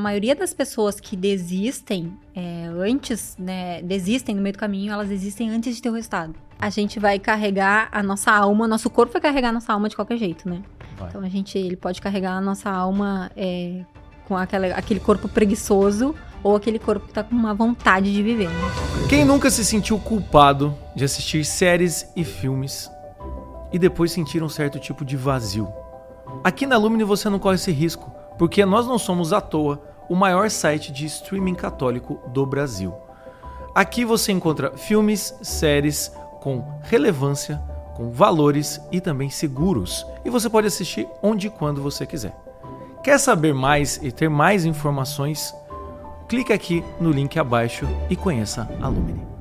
A maioria das pessoas que desistem é, antes, né, desistem no meio do caminho, elas desistem antes de ter o resultado. A gente vai carregar a nossa alma, nosso corpo vai carregar a nossa alma de qualquer jeito, né? Vai. Então a gente, ele pode carregar a nossa alma é, com aquela, aquele corpo preguiçoso ou aquele corpo que tá com uma vontade de viver, né? Quem nunca se sentiu culpado de assistir séries e filmes e depois sentir um certo tipo de vazio? Aqui na Lumine você não corre esse risco, porque nós não somos à toa o maior site de streaming católico do Brasil. Aqui você encontra filmes, séries com relevância, com valores e também seguros, e você pode assistir onde e quando você quiser. Quer saber mais e ter mais informações? Clique aqui no link abaixo e conheça a Lumine.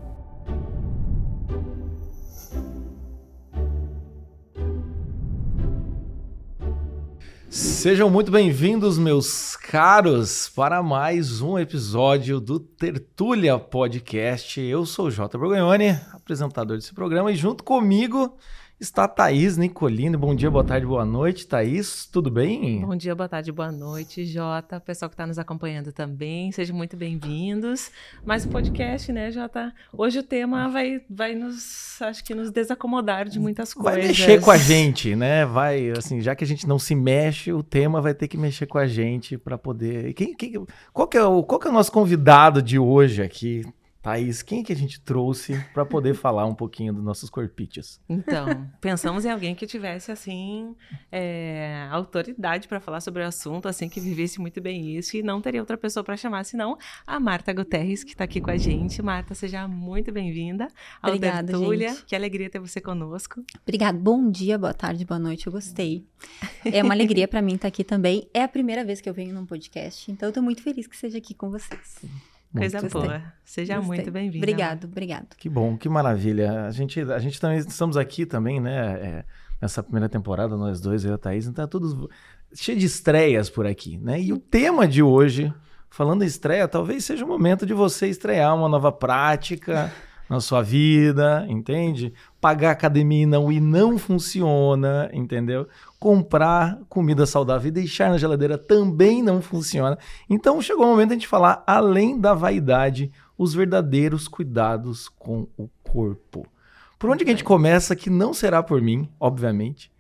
Sejam muito bem-vindos, meus caros, para mais um episódio do Tertúlia Podcast. Eu sou o Jota Borgonhoni, apresentador desse programa, e junto comigo está a Thaís Nicolini. Bom dia, boa tarde, boa noite. Thaís, tudo bem? Bom dia, boa tarde, boa noite, Jota. Pessoal que está nos acompanhando também, sejam muito bem-vindos. Mais um podcast, né, Jota? Hoje o tema vai, vai nos, acho que nos desacomodar de muitas Vai coisas. mexer com a gente, né? Vai, assim, já que a gente não se mexe, o tema vai ter que mexer com a gente para poder. Quem, quem, qual, que é o, qual que é o nosso convidado de hoje aqui? Thaís, quem que a gente trouxe para poder falar um pouquinho dos nossos corpítios? Então, pensamos em alguém que tivesse, assim, é, autoridade para falar sobre o assunto, assim, que vivesse muito bem isso, e não teria outra pessoa para chamar, senão a Marta Guterres, que está aqui com a gente. Marta, seja muito bem-vinda ao Obrigada, Tertúlia. gente. Que alegria ter você conosco. Obrigada. Bom dia, boa tarde, boa noite. Eu gostei. É uma alegria pra mim estar aqui também. É a primeira vez que eu venho num podcast, então eu tô muito feliz que seja aqui com vocês. Coisa Gostei. boa. Seja Gostei. muito bem-vinda. Obrigado, obrigado. Que bom, que maravilha. A gente, a gente também estamos aqui também, né? é, nessa primeira temporada, nós dois, eu e a Thaís, então tá tudo cheio de estreias por aqui, né? E o tema de hoje, falando em estreia, talvez seja o momento de você estrear uma nova prática na sua vida, entende? Pagar academia e não ir não funciona, entendeu? Comprar comida saudável e deixar na geladeira também não funciona. Então chegou o momento de a gente falar, além da vaidade, os verdadeiros cuidados com o corpo. Por onde que a gente começa, que não será por mim, obviamente.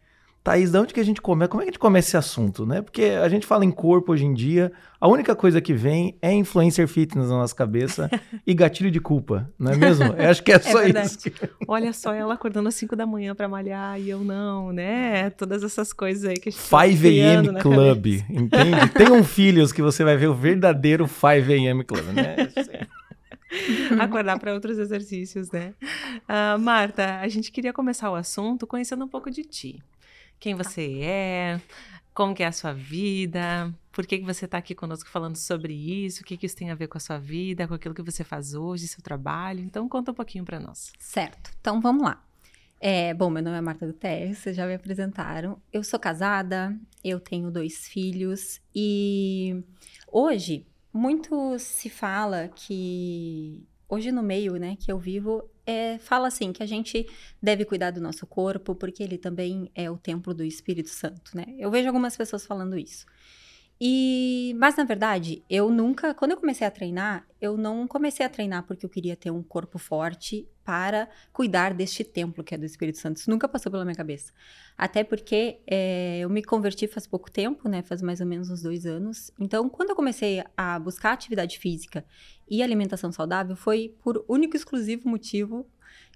Thaís, de onde que a gente começa? Como é que a gente começa esse assunto, né? Porque a gente fala em corpo hoje em dia, a única coisa que vem é influencer fitness na nossa cabeça e gatilho de culpa, não é mesmo? Eu acho que é só verdade. isso. Olha só, ela acordando às 5 da manhã pra malhar e eu não, né? Todas essas coisas aí que a gente tá 5 criando AM Club, cabeça. entende? Tenham filhos que você vai ver o verdadeiro 5 AM Club, né? Acordar para outros exercícios, né? Ah, Marta, a gente queria começar o assunto conhecendo um pouco de ti. Quem você é, como que é a sua vida, por que, que você está aqui conosco falando sobre isso, o que, que isso tem a ver com a sua vida, com aquilo que você faz hoje, seu trabalho. Então, conta um pouquinho para nós. Certo, então vamos lá. É, bom, meu nome é Marta Guterres, vocês já me apresentaram. Eu sou casada, eu tenho dois filhos e hoje muito se fala que hoje no meio, né, que eu vivo, é, fala assim que a gente deve cuidar do nosso corpo porque ele também é o templo do Espírito Santo, né? Eu vejo algumas pessoas falando isso. E, mas na verdade, eu nunca, quando eu comecei a treinar, eu não comecei a treinar porque eu queria ter um corpo forte para cuidar deste templo que é do Espírito Santo. Isso nunca passou pela minha cabeça. Até porque é, eu me converti faz pouco tempo, né? Faz mais ou menos uns dois anos. Então, quando eu comecei a buscar atividade física e alimentação saudável, foi por único e exclusivo motivo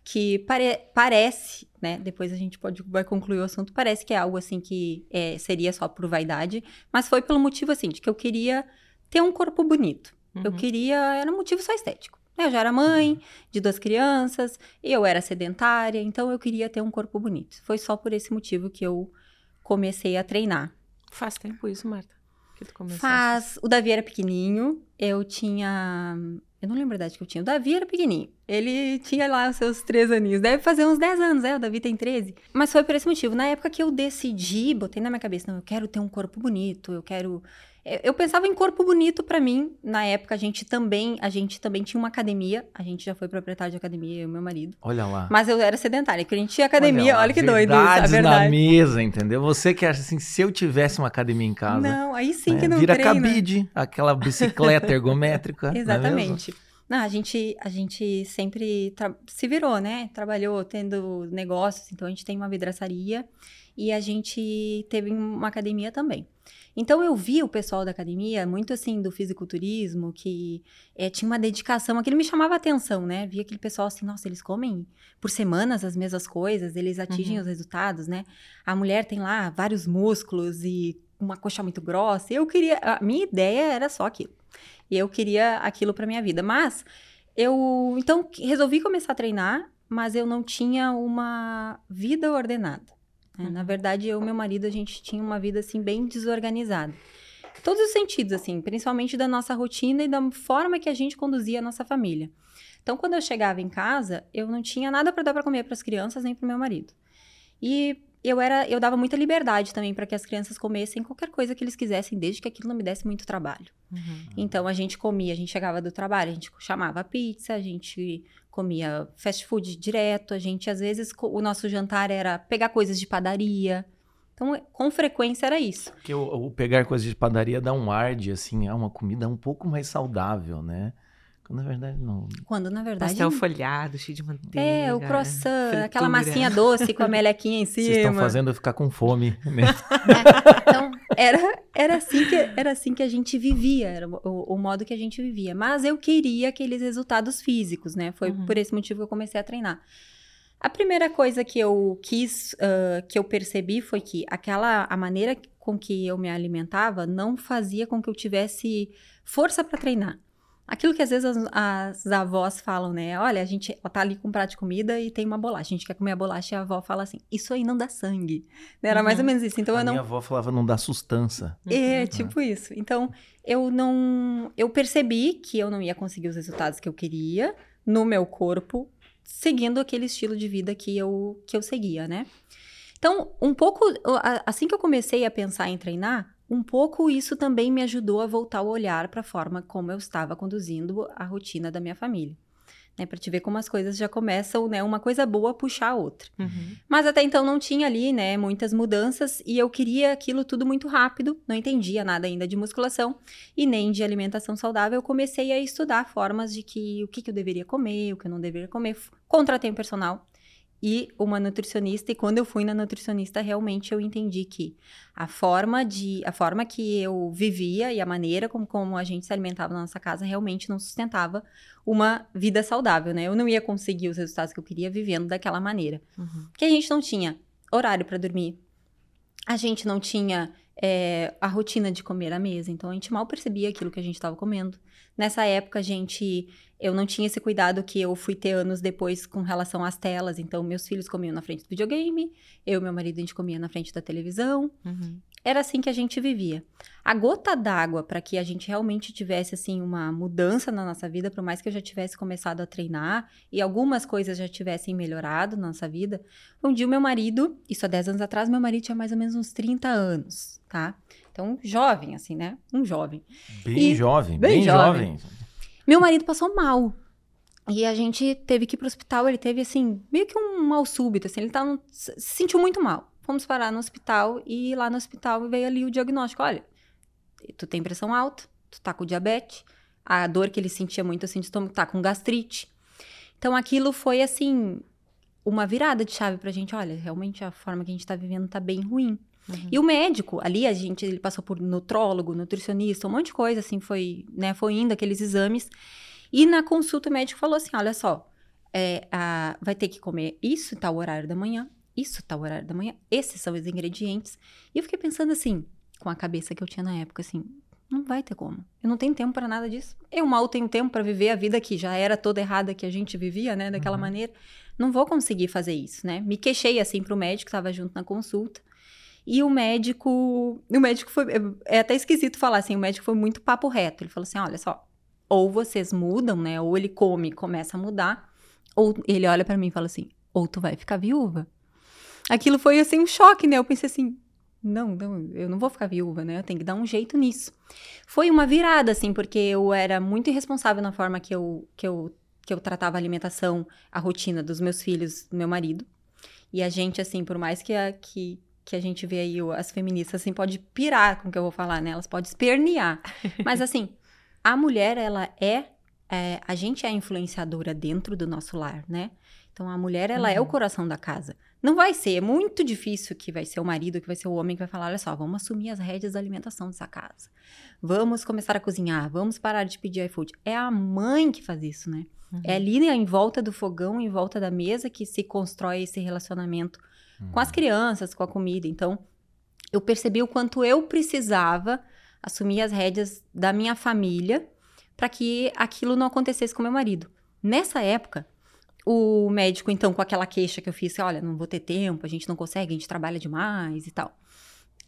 que pare- parece, né? Depois a gente pode vai concluir o assunto. Parece que é algo assim que é, seria só por vaidade, mas foi pelo motivo assim de que eu queria ter um corpo bonito. Eu Uhum. queria era um motivo só estético. Eu já era mãe de duas crianças, e eu era sedentária, então eu queria ter um corpo bonito. Foi só por esse motivo que eu comecei a treinar. Faz tempo isso, Marta? Que tu começou Faz. O Davi era pequenininho, eu tinha. Eu não lembro a idade que eu tinha. O Davi era pequenininho. Ele tinha lá os seus três aninhos. Deve fazer uns 10 anos, é? O Davi tem 13. Mas foi por esse motivo. Na época que eu decidi, botei na minha cabeça, não, eu quero ter um corpo bonito, eu quero eu pensava em corpo bonito para mim. Na época a gente também, a gente também tinha uma academia. A gente já foi proprietário de academia, eu e meu marido. Olha lá. Mas eu era sedentária, porque a gente tinha academia. Olha, olha que doido isso, a verdade. na mesa, entendeu? Você que acha assim, se eu tivesse uma academia em casa. Não, aí sim né? que não Vira treina. cabide, aquela bicicleta ergométrica. É Exatamente. Não, a gente, a gente sempre se virou, né? Trabalhou tendo negócios, então a gente tem uma vidraçaria e a gente teve uma academia também. Então eu vi o pessoal da academia, muito assim, do fisiculturismo, que é, tinha uma dedicação, aquilo me chamava atenção, né? Via aquele pessoal assim, nossa, eles comem por semanas as mesmas coisas, eles atingem uhum. os resultados, né? A mulher tem lá vários músculos e uma coxa muito grossa. Eu queria, a minha ideia era só aquilo. E eu queria aquilo para minha vida. Mas eu, então, resolvi começar a treinar, mas eu não tinha uma vida ordenada. Né? Na verdade, eu e meu marido, a gente tinha uma vida, assim, bem desorganizada. Todos os sentidos, assim, principalmente da nossa rotina e da forma que a gente conduzia a nossa família. Então, quando eu chegava em casa, eu não tinha nada para dar para comer para as crianças nem para o meu marido. E eu era, eu dava muita liberdade também para que as crianças comessem qualquer coisa que eles quisessem, desde que aquilo não me desse muito trabalho. Uhum. Então a gente comia, a gente chegava do trabalho, a gente chamava pizza, a gente comia fast food direto, a gente às vezes o nosso jantar era pegar coisas de padaria. Então, com frequência era isso. Porque o, o pegar coisas de padaria dá um ar de assim, é uma comida um pouco mais saudável, né? Quando na verdade não. Quando na verdade. Pastel folhado, cheio de manteiga. É, o croissant, fritura. aquela massinha doce com a melequinha em cima. Vocês estão fazendo eu ficar com fome. Né? é, então, era, era, assim que, era assim que a gente vivia, era o, o, modo que a gente vivia. Mas eu queria aqueles resultados físicos, né? Foi uhum. por esse motivo que eu comecei a treinar. A primeira coisa que eu quis, uh, que eu percebi foi que aquela, a maneira com que eu me alimentava não fazia com que eu tivesse força para treinar. Aquilo que às vezes as, as, avós falam, né? Olha, a gente tá ali com um prato de comida e tem uma bolacha. A gente quer comer a bolacha e a avó fala assim: Isso aí não dá sangue. Era uhum. mais ou menos isso. Então a eu não. Minha avó falava: Não dá sustância. É, uhum. tipo isso. Então eu não. Eu percebi que eu não ia conseguir os resultados que eu queria no meu corpo, seguindo aquele estilo de vida que eu, que eu seguia, né? Então, um pouco. Assim que eu comecei a pensar em treinar, um pouco isso também me ajudou a voltar o olhar para a forma como eu estava conduzindo a rotina da minha família. Né, para te ver como as coisas já começam, né, uma coisa boa puxar a outra. Uhum. Mas até então não tinha ali, né, muitas mudanças e eu queria aquilo tudo muito rápido, não entendia nada ainda de musculação e nem de alimentação saudável. Eu comecei a estudar formas de que o que, que eu deveria comer, o que eu não deveria comer. Contratei um personal e uma nutricionista e quando eu fui na nutricionista realmente eu entendi que a forma de a forma que eu vivia e a maneira como, como a gente se alimentava na nossa casa realmente não sustentava uma vida saudável, né? Eu não ia conseguir os resultados que eu queria vivendo daquela maneira. Uhum. Porque a gente não tinha horário para dormir. A gente não tinha é, a rotina de comer à mesa, então a gente mal percebia aquilo que a gente estava comendo. Nessa época, a gente eu não tinha esse cuidado que eu fui ter anos depois com relação às telas. Então, meus filhos comiam na frente do videogame, eu e meu marido a gente comia na frente da televisão. Uhum. Era assim que a gente vivia. A gota d'água para que a gente realmente tivesse assim uma mudança na nossa vida, por mais que eu já tivesse começado a treinar e algumas coisas já tivessem melhorado na nossa vida, um dia o meu marido, isso há 10 anos atrás, meu marido tinha mais ou menos uns 30 anos, tá? Então, jovem, assim, né? Um jovem. Bem e, jovem, bem, bem jovem. jovem. Meu marido passou mal. E a gente teve que ir pro hospital, ele teve, assim, meio que um mal súbito, assim, ele tava, se sentiu muito mal. Fomos parar no hospital e lá no hospital veio ali o diagnóstico, olha, tu tem pressão alta, tu tá com diabetes, a dor que ele sentia muito, assim, de estômago, tá com gastrite. Então, aquilo foi, assim, uma virada de chave pra gente, olha, realmente a forma que a gente tá vivendo tá bem ruim. Uhum. E o médico, ali a gente, ele passou por nutrólogo, nutricionista, um monte de coisa, assim, foi, né, foi indo aqueles exames. E na consulta o médico falou assim, olha só, é, a, vai ter que comer isso, tal horário da manhã, isso, tal horário da manhã, esses são os ingredientes. E eu fiquei pensando assim, com a cabeça que eu tinha na época, assim, não vai ter como. Eu não tenho tempo para nada disso. Eu mal tenho tempo para viver a vida que já era toda errada que a gente vivia, né, daquela uhum. maneira. Não vou conseguir fazer isso, né? Me queixei assim pro médico estava junto na consulta. E o médico, o médico foi, é até esquisito falar assim, o médico foi muito papo reto. Ele falou assim, olha só, ou vocês mudam, né? Ou ele come e começa a mudar, ou ele olha para mim e fala assim, ou tu vai ficar viúva. Aquilo foi assim um choque, né? Eu pensei assim, não, não, eu não vou ficar viúva, né? Eu tenho que dar um jeito nisso. Foi uma virada, assim, porque eu era muito irresponsável na forma que eu, que eu, que eu tratava a alimentação, a rotina dos meus filhos, do meu marido. E a gente, assim, por mais que a, que, que a gente vê aí as feministas, assim, pode pirar com o que eu vou falar, né? Elas podem espernear. Mas, assim, a mulher, ela é, é, A gente é a influenciadora dentro do nosso lar, né? Então, a mulher, ela uhum. é o uhum. coração da casa. Não vai ser, é muito difícil que vai ser o marido, que vai ser o homem que vai falar: olha só, vamos assumir as rédeas da alimentação dessa casa. Vamos começar a cozinhar, vamos parar de pedir iFood. É a mãe que faz isso, né? Uhum. É ali né, em volta do fogão, em volta da mesa, que se constrói esse relacionamento uhum. com as uhum. crianças, com a comida. Então, eu percebi o quanto eu precisava assumir as rédeas da minha família para que aquilo não acontecesse com meu marido. Nessa época, o médico, então, com aquela queixa que eu fiz, olha, não vou ter tempo, a gente não consegue, a gente trabalha demais e tal.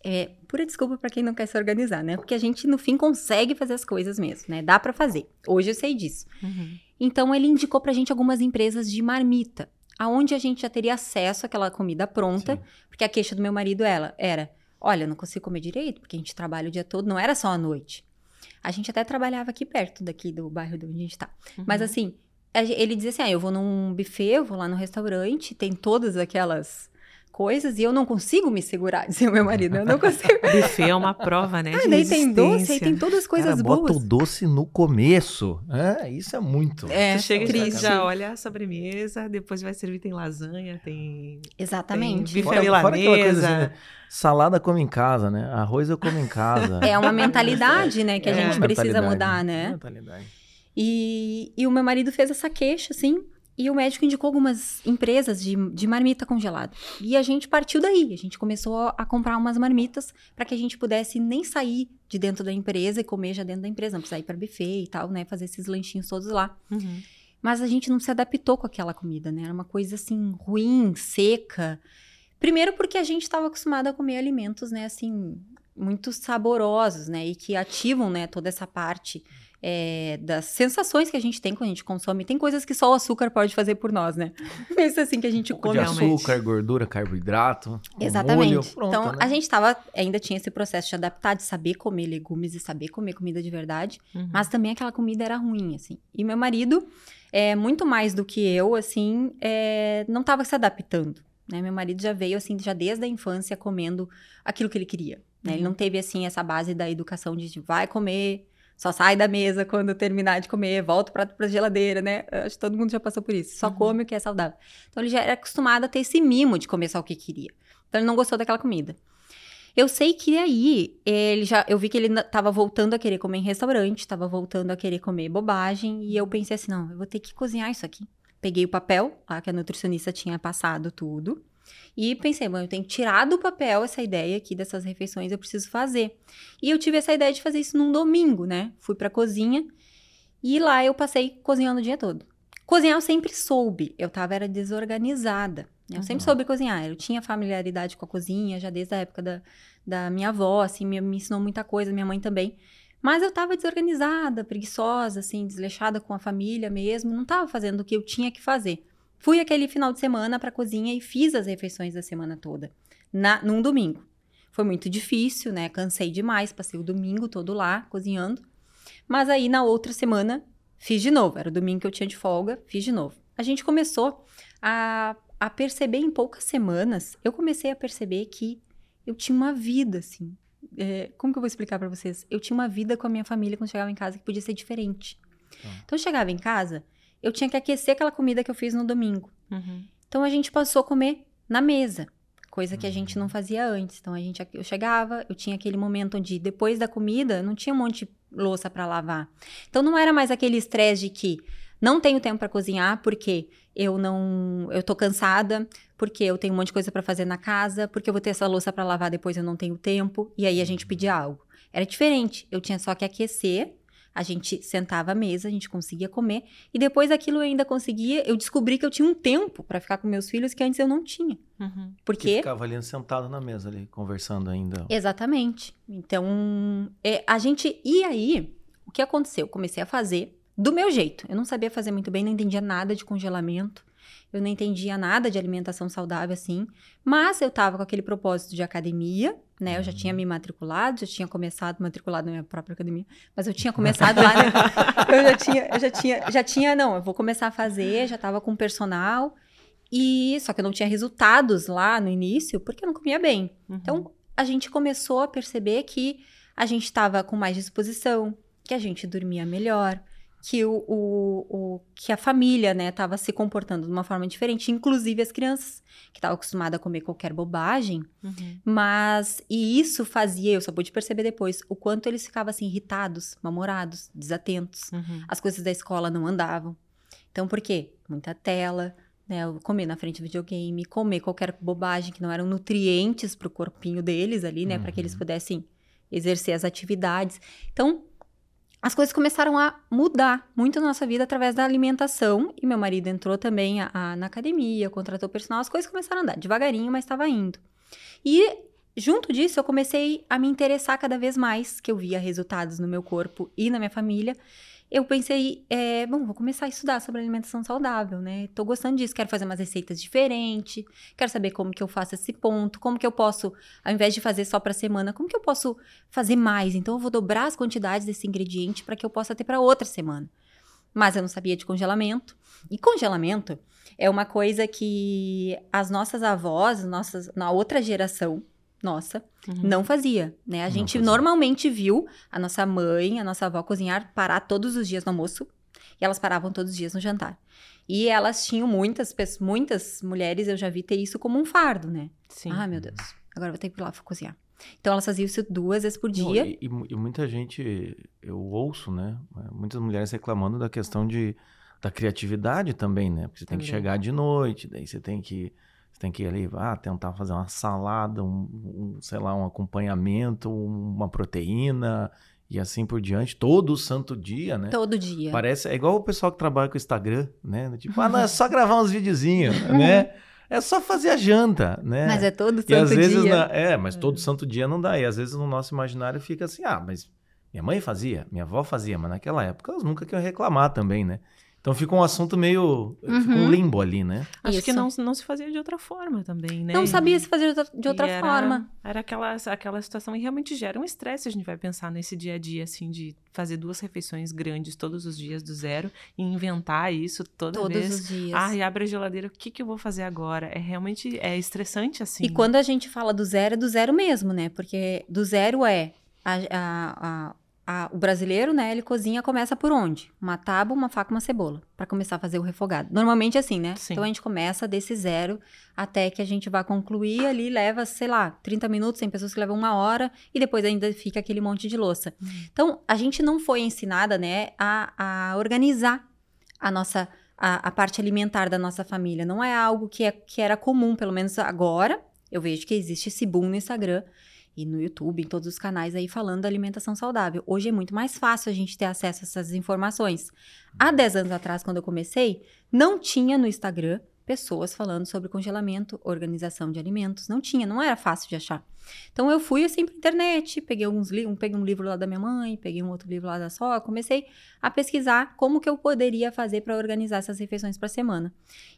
É pura desculpa para quem não quer se organizar, né? Porque a gente, no fim, consegue fazer as coisas mesmo, né? Dá para fazer. Hoje eu sei disso. Uhum. Então, ele indicou pra gente algumas empresas de marmita, aonde a gente já teria acesso àquela comida pronta, Sim. porque a queixa do meu marido ela, era, olha, não consigo comer direito, porque a gente trabalha o dia todo, não era só à noite. A gente até trabalhava aqui perto daqui do bairro onde a gente tá. Uhum. Mas assim, ele dizia assim: ah, eu vou num buffet, eu vou lá no restaurante, tem todas aquelas coisas e eu não consigo me segurar, dizia o meu marido. Eu não consigo. buffet é uma prova, né? Ah, daí tem doce, aí tem todas as coisas Cara, boas. Bota o doce no começo. É, isso é muito. É, tu chega e já olha a sobremesa, depois vai servir, tem lasanha, tem. Exatamente. Tem buffet milanesa. Assim, né? Salada come em casa, né? Arroz eu como em casa. É uma mentalidade, né? Que a é. gente precisa mudar, né? Mentalidade. E, e o meu marido fez essa queixa, assim, e o médico indicou algumas empresas de, de marmita congelada. E a gente partiu daí. A gente começou a comprar umas marmitas para que a gente pudesse nem sair de dentro da empresa e comer já dentro da empresa. Não precisar ir para buffet e tal, né? Fazer esses lanchinhos todos lá. Uhum. Mas a gente não se adaptou com aquela comida, né? Era uma coisa assim, ruim, seca. Primeiro porque a gente estava acostumado a comer alimentos, né? Assim, muito saborosos, né? E que ativam, né? Toda essa parte é, das sensações que a gente tem quando a gente consome. Tem coisas que só o açúcar pode fazer por nós, né? Isso assim que a gente um come. De açúcar, gordura, carboidrato. Exatamente. Molho, pronto, então, né? a gente tava, ainda tinha esse processo de adaptar, de saber comer legumes e saber comer comida de verdade. Uhum. Mas também aquela comida era ruim, assim. E meu marido, é, muito mais do que eu, assim, é, não estava se adaptando. Né? Meu marido já veio, assim, já desde a infância comendo aquilo que ele queria. Né? Uhum. Ele não teve, assim, essa base da educação de vai comer só sai da mesa quando terminar de comer, volta o prato pra geladeira, né? Acho que todo mundo já passou por isso. Só uhum. come o que é saudável. Então ele já era acostumado a ter esse mimo de comer só o que queria. Então ele não gostou daquela comida. Eu sei que aí ele já, eu vi que ele estava voltando a querer comer em restaurante, estava voltando a querer comer bobagem e eu pensei assim, não, eu vou ter que cozinhar isso aqui. Peguei o papel, lá que a nutricionista tinha passado tudo, e pensei, bom, eu tenho que tirar do papel essa ideia aqui dessas refeições, eu preciso fazer. E eu tive essa ideia de fazer isso num domingo, né? Fui pra cozinha e lá eu passei cozinhando o dia todo. Cozinhar eu sempre soube, eu tava era desorganizada. Eu uhum. sempre soube cozinhar, eu tinha familiaridade com a cozinha, já desde a época da, da minha avó, assim, me, me ensinou muita coisa, minha mãe também. Mas eu tava desorganizada, preguiçosa, assim, desleixada com a família mesmo, não tava fazendo o que eu tinha que fazer. Fui aquele final de semana para a cozinha e fiz as refeições da semana toda, na, num domingo. Foi muito difícil, né? Cansei demais, passei o domingo todo lá cozinhando. Mas aí na outra semana fiz de novo. Era o domingo que eu tinha de folga, fiz de novo. A gente começou a, a perceber em poucas semanas, eu comecei a perceber que eu tinha uma vida, assim. É, como que eu vou explicar para vocês? Eu tinha uma vida com a minha família quando chegava em casa que podia ser diferente. Ah. Então eu chegava em casa, eu tinha que aquecer aquela comida que eu fiz no domingo. Uhum. Então a gente passou a comer na mesa, coisa que a gente não uhum. fazia antes. Então a gente eu chegava, eu tinha aquele momento onde depois da comida não tinha um monte de louça para lavar. Então não era mais aquele estresse de que não tenho tempo para cozinhar porque eu não, eu tô cansada, porque eu tenho um monte de coisa para fazer na casa, porque eu vou ter essa louça para lavar depois eu não tenho tempo e aí a gente pedia algo. Era diferente. Eu tinha só que aquecer a gente sentava à mesa, a gente conseguia comer. E depois aquilo eu ainda conseguia. Eu descobri que eu tinha um tempo para ficar com meus filhos que antes eu não tinha. Uhum. Porque. Você ficava ali sentado na mesa, ali, conversando ainda. Exatamente. Então, é, a gente. E aí, o que aconteceu? Eu comecei a fazer do meu jeito. Eu não sabia fazer muito bem, não entendia nada de congelamento. Eu não entendia nada de alimentação saudável assim, mas eu tava com aquele propósito de academia, né? Eu já tinha me matriculado, já tinha começado matriculado na minha própria academia, mas eu tinha começado lá, né? eu já tinha, eu já tinha, já tinha, não, eu vou começar a fazer, já tava com personal. E só que eu não tinha resultados lá no início, porque eu não comia bem. Uhum. Então, a gente começou a perceber que a gente estava com mais disposição, que a gente dormia melhor, que o, o, o que a família, né, estava se comportando de uma forma diferente, inclusive as crianças que estavam acostumadas a comer qualquer bobagem, Uhum. mas e isso fazia, eu só pude perceber depois, o quanto eles ficavam assim irritados, mal-humorados, desatentos. Uhum. As coisas da escola não andavam. Então, por quê? Muita tela, né? Comer na frente do videogame, comer qualquer bobagem que não eram nutrientes para o corpinho deles ali, né? Para que eles Uhum. pudessem exercer as atividades. Então, as coisas começaram a mudar muito na nossa vida através da alimentação. E meu marido entrou também a- a- na academia, contratou personal. As coisas começaram a andar devagarinho, mas estava indo. E junto disso, eu comecei a me interessar cada vez mais, que eu via resultados no meu corpo e na minha família. Eu pensei, é, bom, vou começar a estudar sobre alimentação saudável, né? Tô gostando disso, quero fazer umas receitas diferentes, quero saber como que eu faço esse ponto, como que eu posso, ao invés de fazer só para semana, como que eu posso fazer mais? Então eu vou dobrar as quantidades desse ingrediente para que eu possa ter para outra semana. Mas eu não sabia de congelamento. E congelamento é uma coisa que as nossas avós, nossas, na outra geração nossa, Uhum. não fazia, né? A gente normalmente viu a nossa mãe, a nossa avó cozinhar, parar todos os dias no almoço e elas paravam todos os dias no jantar. E elas tinham muitas muitas mulheres, eu já vi ter isso como um fardo, né? Sim. Ah, meu Deus, agora eu vou ter que ir lá cozinhar. Então elas faziam isso duas vezes por dia. e, e e muita gente, eu ouço, né? Muitas mulheres reclamando da questão de, da criatividade também, né? Porque você tem que Também. chegar de noite, daí você tem que, tem que ir ali, ah, tentar fazer uma salada, um, um, sei lá, um acompanhamento, um- uma proteína e assim por diante, todo santo dia, né? Todo dia. Parece, é igual o pessoal que trabalha com o Instagram, né? Tipo, ah, não, é só gravar uns videozinhos, né? É só fazer a janta, né? Mas é todo santo E às vezes, dia. na- é, mas todo santo dia não dá. E às vezes no nosso imaginário fica assim, ah, mas minha mãe fazia, minha avó fazia, mas naquela época elas nunca queriam reclamar também, né? Então fica um assunto meio. Fica um Uhum. limbo ali, né? Acho que Isso. não, não se fazia de outra forma também, né? Não sabia se fazer de outra, de outra era- forma. Era aquela, aquela situação e realmente gera um estresse. A gente vai pensar nesse dia a dia, assim, de fazer duas refeições grandes todos os dias do zero e inventar isso toda Todos vez. os dias. Ah, e abre a geladeira, o que, que eu vou fazer agora? É realmente é estressante, assim. E quando a gente fala do zero, é do zero mesmo, né? Porque do zero é a- a- a- a- o brasileiro, né? Ele cozinha, começa por onde? Uma tábua, uma faca, uma cebola, Pra começar a fazer o refogado. Normalmente é assim, né? Sim. Então a gente começa desse zero até que a gente vá concluir ali, leva, sei lá, 30 minutos, tem pessoas que levam uma hora e depois ainda fica aquele monte de louça. Uhum. Então a gente não foi ensinada, né, a, a organizar a nossa a, a parte alimentar da nossa família. Não é algo que, é, que era comum, pelo menos agora. Eu vejo que existe esse boom no Instagram e no YouTube, em todos os canais aí falando da alimentação saudável. Hoje é muito mais fácil a gente ter acesso a essas informações. Há 10 anos atrás, quando eu comecei, não tinha no Instagram pessoas falando sobre congelamento, organização de alimentos. Não tinha, não era fácil de achar. Então eu fui assim pra internet, peguei alguns livros, peguei um livro lá da minha mãe, peguei um outro livro lá da sogra, comecei a pesquisar como que eu poderia fazer para organizar essas refeições para semana.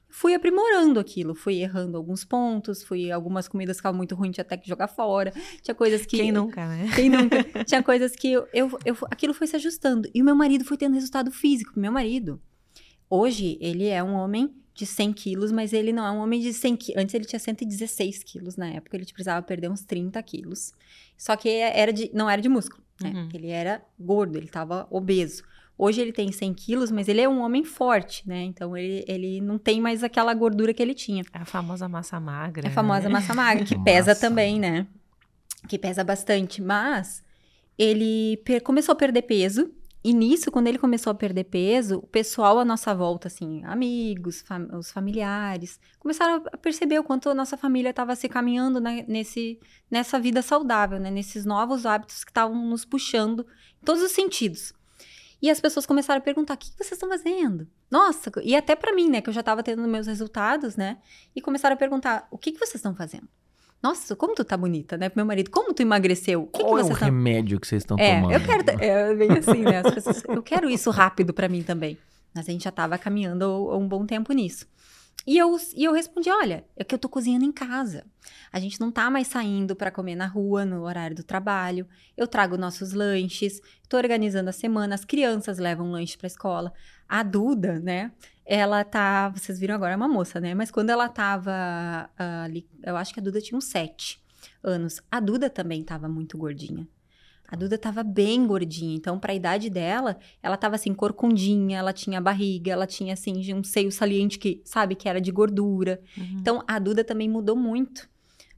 Fui aprimorando aquilo, fui errando alguns pontos, fui algumas comidas ficavam muito ruins, tinha até que jogar fora. Tinha coisas que Quem nunca, né? quem nunca? Tinha coisas que eu, eu, eu- aquilo foi se ajustando. E o meu marido foi tendo resultado físico. Meu marido, hoje, ele é um homem de 100 quilos, mas ele não é um homem de 100 quilos. Antes ele tinha 116 quilos na época, ele precisava perder uns 30 quilos. Só que era de, não era de músculo, né? Uhum. Ele era gordo, ele estava obeso. Hoje ele tem 100 quilos, mas ele é um homem forte, né? Então ele, ele não tem mais aquela gordura que ele tinha. É a famosa massa magra. É a famosa né? massa magra, que pesa também, né? Que pesa bastante. Mas ele começou a perder peso. E nisso, quando ele começou a perder peso, o pessoal à nossa volta, assim, amigos, fam- os familiares, começaram a perceber o quanto a nossa família estava se caminhando né, nesse, nessa vida saudável, né? Nesses novos hábitos que estavam nos puxando em todos os sentidos. E as pessoas começaram a perguntar: o que vocês estão fazendo? Nossa, e até pra mim, né, que eu já tava tendo meus resultados, né? E começaram a perguntar: o que, que vocês estão fazendo? Nossa, como tu tá bonita, né? Pro meu marido, como tu emagreceu? Que, Qual que é o estão. remédio que vocês estão É, tomando? eu quero. É bem assim, né? As pessoas, eu quero isso rápido pra mim também. Mas a gente já tava caminhando um bom tempo nisso. E eu, e eu respondi: olha, é que eu tô cozinhando em casa. A gente não tá mais saindo para comer na rua no horário do trabalho. Eu trago nossos lanches, tô organizando a semana, as crianças levam lanche pra escola. A Duda, né? Ela tá. Vocês viram agora, é uma moça, né? Mas quando ela tava uh, ali, eu acho que a Duda tinha uns sete anos. A Duda também tava muito gordinha. A Duda tava bem gordinha, então para a idade dela, ela tava assim corcundinha, ela tinha barriga, ela tinha assim um seio saliente que, sabe, que era de gordura. Uhum. Então a Duda também mudou muito.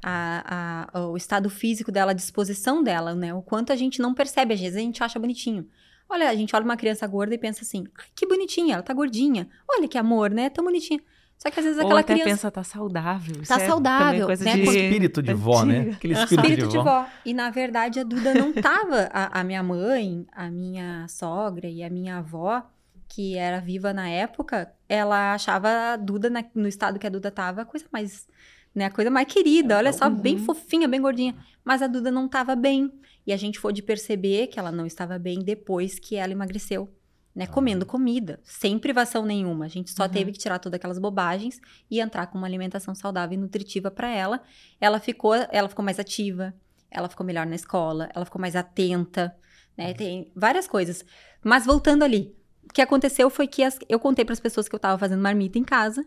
A, a, o estado físico dela, a disposição dela, né? O quanto a gente não percebe, às vezes a gente acha bonitinho. Olha, a gente olha uma criança gorda e pensa assim, ai, que bonitinha, ela tá gordinha. Olha que amor, né? Tão bonitinha. Só que às vezes Ou aquela até criança. pensa, tá saudável. Tá é saudável. Coisa né? de... espírito de vó, né? Aquele espírito, espírito de, vó. de vó. E na verdade a Duda não tava. A, a, minha mãe, a minha sogra e a minha avó, que era viva na época, ela achava a Duda, na, no estado que a Duda tava, a coisa mais. Né, a coisa mais querida, olha só, Uhum. bem fofinha, bem gordinha. Mas a Duda não tava bem. E a gente pôde perceber que ela não estava bem depois que ela emagreceu. Né, comendo comida, sem privação nenhuma. A gente só Uhum. teve que tirar todas aquelas bobagens e entrar com uma alimentação saudável e nutritiva para ela. Ela ficou, ela ficou mais ativa, ela ficou melhor na escola, ela ficou mais atenta, né? Tem várias coisas. Mas voltando ali, o que aconteceu foi que as- eu contei para as pessoas que eu estava fazendo marmita em casa.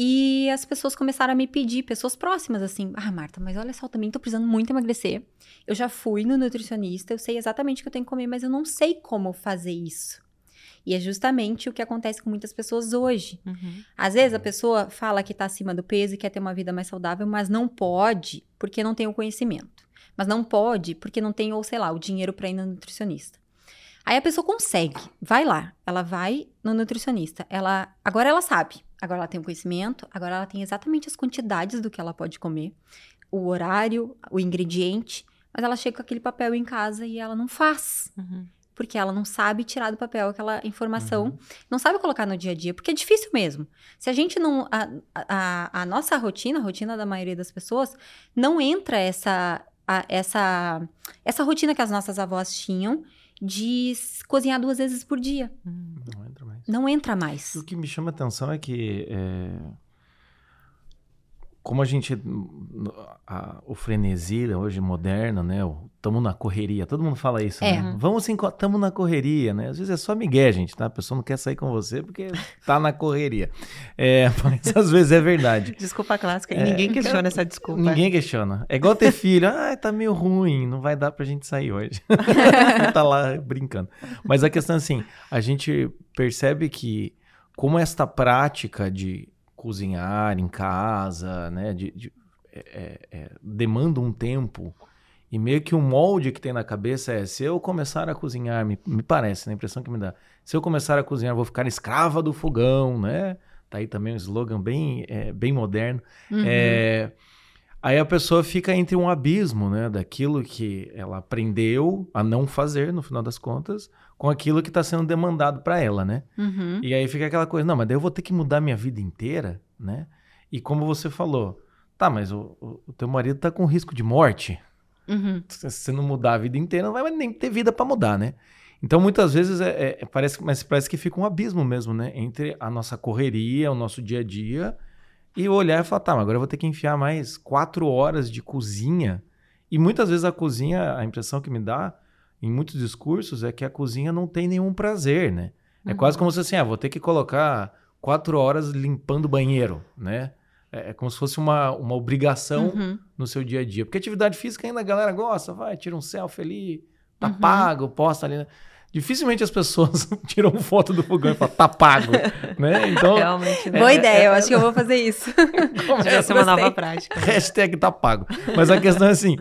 E as pessoas começaram a me pedir, pessoas próximas, assim, ah, Marta, mas olha só, eu também tô precisando muito emagrecer. Eu já fui no nutricionista, eu sei exatamente o que eu tenho que comer, mas eu não sei como fazer isso. E é justamente o que acontece com muitas pessoas hoje. Uhum. Às vezes a pessoa fala que está acima do peso e quer ter uma vida mais saudável, mas não pode porque não tem o conhecimento. Mas não pode porque não tem, ou sei lá, o dinheiro para ir no nutricionista. Aí a pessoa consegue, vai lá, ela vai no nutricionista. Ela agora ela sabe, agora ela tem o conhecimento, agora ela tem exatamente as quantidades do que ela pode comer, o horário, o ingrediente, mas ela chega com aquele papel em casa e ela não faz Uhum. porque ela não sabe tirar do papel aquela informação, Uhum. não sabe colocar no dia a dia, porque é difícil mesmo. Se a gente não. A, a, a nossa rotina, a rotina da maioria das pessoas, não entra essa, a- essa, essa rotina que as nossas avós tinham de cozinhar duas vezes por dia. Uhum. Não entra mais. Não entra mais. O que me chama a atenção é que é, como a gente a- o frenesi hoje moderno, né? Estamos na correria. Todo mundo fala isso, É. né? Vamos sim, estamos na correria, né? Às vezes é só migué, gente, tá? A pessoa não quer sair com você porque tá na correria. É, mas às vezes é verdade. Desculpa clássica. E ninguém questiona essa desculpa. Ninguém questiona. É igual ter filho. Ah, tá meio ruim, não vai dar pra gente sair hoje. tá lá brincando. Mas a questão é assim, a gente percebe que como esta prática de cozinhar em casa, né, de, de- é- é- é, demanda um tempo e meio que o molde que tem na cabeça é se eu começar a cozinhar, me, me parece, né, a impressão que me dá, se eu começar a cozinhar, vou ficar escrava do fogão, né? Tá aí também um slogan bem, é, bem moderno. Uhum. É, aí a pessoa fica entre um abismo, né? Daquilo que ela aprendeu a não fazer, no final das contas, com aquilo que está sendo demandado para ela, né? Uhum. E aí fica aquela coisa, não, mas daí eu vou ter que mudar minha vida inteira, né? E como você falou, tá, mas o, o- o teu marido tá com risco de morte. Uhum. Se você não mudar a vida inteira, não vai nem ter vida para mudar, né? Então, muitas vezes, é, é- parece, mas parece que fica um abismo mesmo, né? Entre a nossa correria, o nosso dia a dia, e olhar e falar, tá, mas agora eu vou ter que enfiar mais quatro horas de cozinha. E muitas vezes a cozinha, a impressão que me dá, em muitos discursos, é que a cozinha não tem nenhum prazer, né? É quase como se assim, ah, vou ter que colocar quatro horas limpando o banheiro, né? É, é como se fosse uma, uma obrigação Uhum. no seu dia a dia. Porque atividade física ainda a galera gosta, vai, tira um selfie ali, tá Uhum. pago, posta ali. né? Dificilmente as pessoas tiram foto do fogão e falam, tá pago, né? Então, Realmente, né? Boa ideia, eu acho que eu vou fazer isso. Devia ser uma nova prática. hashtag tá pago. Mas a questão é assim,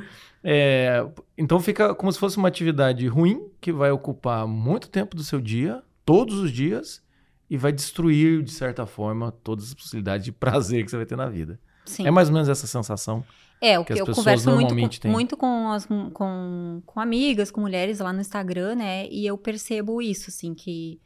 é, então fica como se fosse uma atividade ruim, que vai ocupar muito tempo do seu dia, todos os dias, e vai destruir, de certa forma, todas as possibilidades de prazer que você vai ter na vida. Sim. É mais ou menos essa sensação. É, o que que, eu converso muito, com, muito com, as, com, com amigas, com mulheres lá no Instagram, né? E eu percebo isso, assim, que,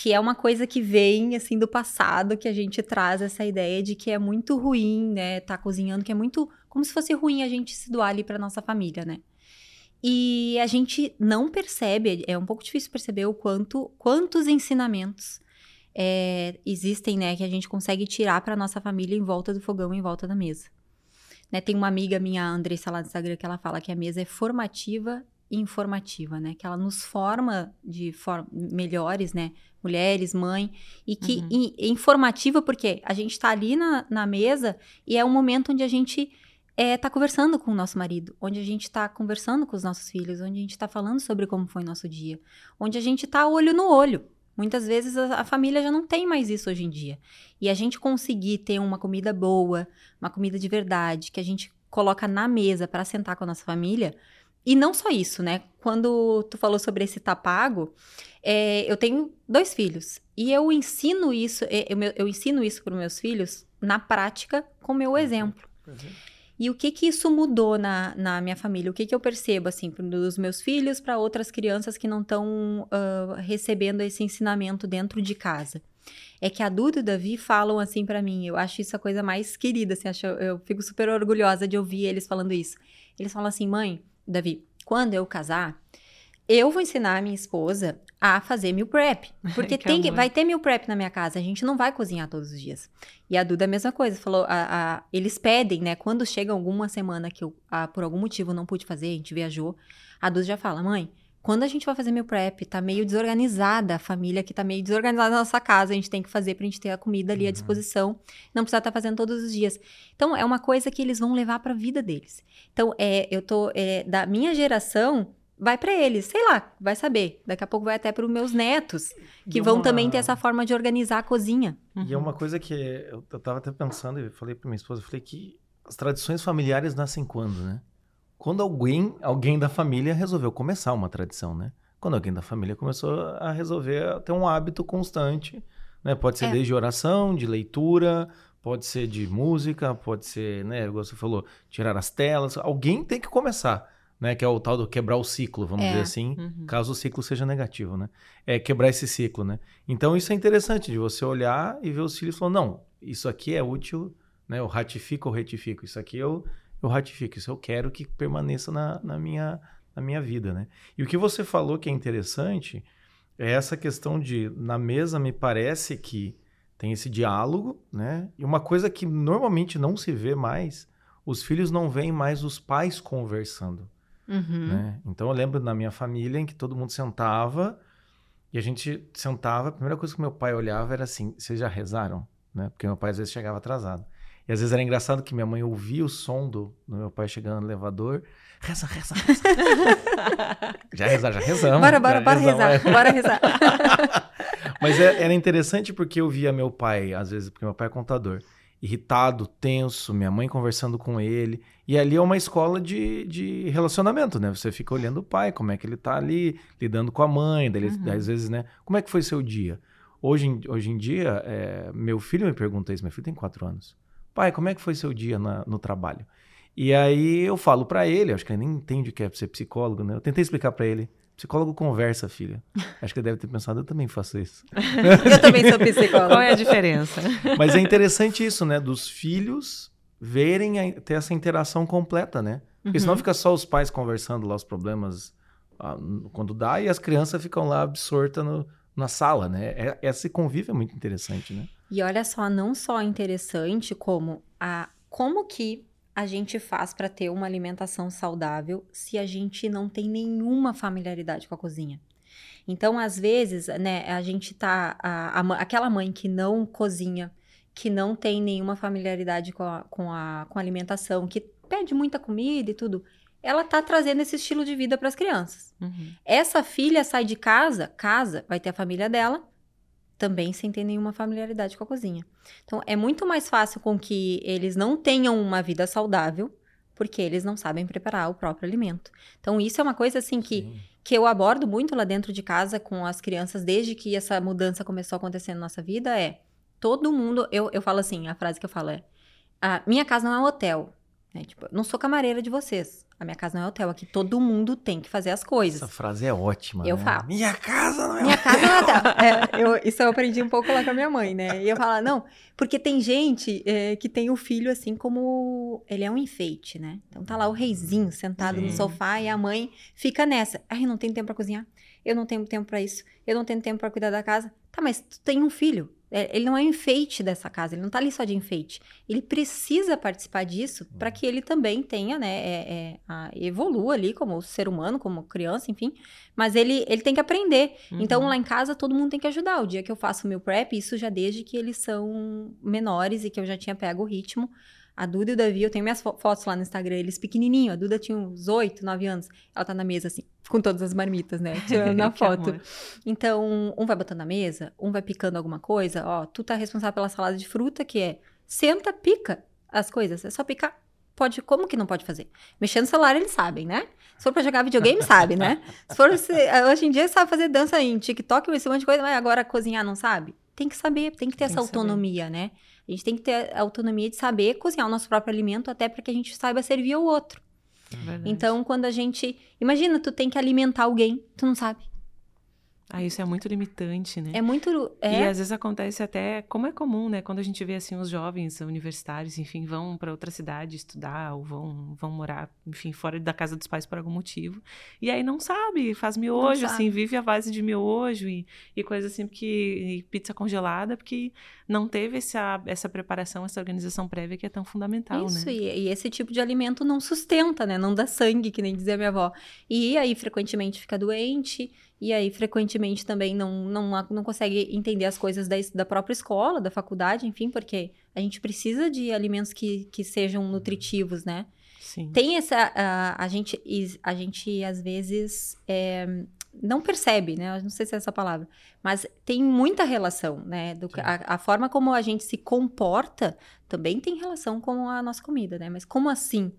que é uma coisa que vem, assim, do passado, que a gente traz essa ideia de que é muito ruim, né? Tá cozinhando, que é muito... Como se fosse ruim a gente se doar ali pra nossa família, né? E a gente não percebe, é um pouco difícil perceber o quanto, quantos ensinamentos é, existem, né, que a gente consegue tirar para nossa família em volta do fogão, em volta da mesa. Né, tem uma amiga minha, Andressa, lá do Instagram, que ela fala que a mesa é formativa informativa, né? Que ela nos forma de forma melhores, né? Mulheres, mãe, e que uhum. in, é informativa porque a gente está ali na, na mesa e é um momento onde a gente está é, conversando com o nosso marido, onde a gente está conversando com os nossos filhos, onde a gente está falando sobre como foi nosso dia, onde a gente está olho no olho. Muitas vezes a, a, família já não tem mais isso hoje em dia. E a gente conseguir ter uma comida boa, uma comida de verdade, que a gente coloca na mesa para sentar com a nossa família. E não só isso, né? Quando tu falou sobre esse tapago, é, eu tenho dois filhos. E eu ensino isso, é, eu, eu ensino isso para os meus filhos na prática com meu uhum. exemplo. Uhum. E o que que isso mudou na, na minha família? O que que eu percebo, assim, dos meus filhos para outras crianças que não estão uh, recebendo esse ensinamento dentro de casa? É que a Duda e o Davi falam assim para mim, eu acho isso a coisa mais querida, assim, acho, eu fico super orgulhosa de ouvir eles falando isso. Eles falam assim, mãe, Davi, quando eu casar, eu vou ensinar a minha esposa a fazer meal prep. Porque que tem que, vai ter meal prep na minha casa. A gente não vai cozinhar todos os dias. E a Duda a mesma coisa. Falou, a, a, eles pedem, né? Quando chega alguma semana que eu, a, por algum motivo, não pude fazer, a gente viajou, a Duda já fala, mãe, quando a gente vai fazer meal prep, tá meio desorganizada a família que tá meio desorganizada na nossa casa, a gente tem que fazer pra gente ter a comida ali à uhum. disposição, não precisar estar tá fazendo todos os dias. Então, é uma coisa que eles vão levar pra vida deles. Então, é, eu tô, é, da minha geração, vai para eles, sei lá, vai saber. Daqui a pouco vai até para os meus netos, que vão também ter essa forma de organizar a cozinha. Uhum. E é uma coisa que eu, eu tava até pensando, e falei para minha esposa, eu falei que as tradições familiares nascem quando, né? Quando alguém, alguém da família resolveu começar uma tradição, né? Quando alguém da família começou a resolver ter um hábito constante, né? Pode ser é. desde oração, de leitura, pode ser de música, pode ser, né, como você falou, tirar as telas. Alguém tem que começar né? Que é o tal do quebrar o ciclo, vamos é. dizer assim, uhum. caso o ciclo seja negativo, né? É quebrar esse ciclo, né? Então isso é interessante de você olhar e ver os filhos falando, não, isso aqui é útil, né? Eu ratifico ou retifico, isso aqui eu, eu ratifico, isso eu quero que permaneça na, na, minha, na minha vida, né? E o que você falou que é interessante é essa questão de, na mesa me parece que tem esse diálogo, né? E uma coisa que normalmente não se vê mais, os filhos não veem mais os pais conversando. Uhum. Né? Então eu lembro na minha família em que todo mundo sentava e a gente sentava, a primeira coisa que meu pai olhava era assim: vocês já rezaram? Né? Porque meu pai às vezes chegava atrasado. E às vezes era engraçado que minha mãe ouvia o som do, do meu pai chegando no elevador. Reza, reza, reza. já rezar, já rezamos. Bora, bora, bora rezar. Bora rezar. Mas é, era interessante porque eu via meu pai, às vezes, porque meu pai é contador irritado, tenso, minha mãe conversando com ele. E ali é uma escola de, de relacionamento, né? Você fica olhando o pai, como é que ele tá ali, lidando com a mãe, dele, uhum. às vezes, né? Como é que foi seu dia? Hoje, hoje em dia, é, meu filho me pergunta isso, meu filho tem quatro anos. Pai, como é que foi seu dia na, no trabalho? E aí eu falo para ele, acho que ele nem entende o que é ser psicólogo, né? Eu tentei explicar para ele. Psicólogo conversa, filha. Acho que ele deve ter pensado, eu também faço isso. eu também sou psicólogo. Qual é a diferença? Mas é interessante isso, né? Dos filhos verem, ter essa interação completa, né? Porque uhum. senão fica só os pais conversando lá os problemas ah, quando dá e as crianças ficam lá absortas no, na sala, né? É, esse convívio é muito interessante, né? E olha só, não só interessante, como a como que a gente faz para ter uma alimentação saudável se a gente não tem nenhuma familiaridade com a cozinha? Então, às vezes, né, a gente tá. A, a, aquela mãe que não cozinha, que não tem nenhuma familiaridade com a, com a, com a alimentação, que pede muita comida e tudo, ela tá trazendo esse estilo de vida para as crianças. Uhum. Essa filha sai de casa, casa, vai ter a família dela, também sem ter nenhuma familiaridade com a cozinha. Então, é muito mais fácil com que eles não tenham uma vida saudável, porque eles não sabem preparar o próprio alimento. Então, isso é uma coisa assim que, que eu abordo muito lá dentro de casa com as crianças, desde que essa mudança começou a acontecer na nossa vida, é todo mundo. Eu, eu falo assim, a frase que eu falo é: a minha casa não é um hotel. Né? Tipo, não sou camareira de vocês. A minha casa não é hotel. Aqui todo mundo tem que fazer as coisas. Essa frase é ótima. Eu né? falo. Minha casa não é Minha hotel. casa não é hotel. É, eu, isso eu aprendi um pouco lá com a minha mãe, né? E eu falo, não, porque tem gente é, que tem o filho assim como. Ele é um enfeite, né? Então tá lá o reizinho sentado Sim. no sofá e a mãe fica nessa. Ai, não tenho tempo pra cozinhar. Eu não tenho tempo para isso. Eu não tenho tempo para cuidar da casa. Tá, mas tu tem um filho. É, ele não é enfeite dessa casa, ele não tá ali só de enfeite. Ele precisa participar disso para que ele também tenha, né, é, é, a, evolua ali como ser humano, como criança, enfim. Mas ele, ele tem que aprender. Uhum. Então, lá em casa, todo mundo tem que ajudar. O dia que eu faço o meu prep, isso já desde que eles são menores e que eu já tinha pego o ritmo. A Duda e o Davi, eu tenho minhas fo- fotos lá no Instagram, eles pequenininho. A Duda tinha uns 8, 9 anos. Ela tá na mesa, assim, com todas as marmitas, né? Tirando Que foto. amor. Então, um vai botando na mesa, um vai picando alguma coisa. Ó, tu tá responsável pela salada de fruta, que é senta, pica as coisas. É só picar. Pode, como que não pode fazer? Mexendo no celular, eles sabem, né? Se for pra jogar videogame, sabe, né? Se for, se- hoje em dia, sabe fazer dança em TikTok, esse monte de coisa, mas agora cozinhar não sabe? Tem que saber, tem que ter Tem essa que saber. autonomia, né? A gente tem que ter a autonomia de saber cozinhar o nosso próprio alimento, até para que a gente saiba servir ao outro. Verdade. Então, quando a gente. Imagina, tu tem que alimentar alguém, tu não sabe. Ah, isso é muito limitante, né? É muito. E É, às vezes acontece até, como é comum, né? Quando a gente vê assim os jovens universitários, enfim, vão para outra cidade estudar ou vão, vão morar, enfim, fora da casa dos pais por algum motivo. E aí não sabe, faz miojo, sabe. assim, vive a base de miojo e, e coisa assim, porque e pizza congelada, porque não teve essa, essa preparação, essa organização prévia que é tão fundamental, Isso, né? e, e esse tipo de alimento não sustenta, né? Não dá sangue, que nem dizia minha avó. E aí, frequentemente, fica doente. E aí, frequentemente, também não, não, não consegue entender as coisas da, da própria escola, da faculdade, enfim, porque a gente precisa de alimentos que, que sejam nutritivos, né? Sim. Tem essa. A, a, gente, a gente, às vezes, é, não percebe, né? Não sei se é essa palavra. Mas tem muita relação, né? Do, a, a forma como a gente se comporta também tem relação com a nossa comida, né? Mas como assim?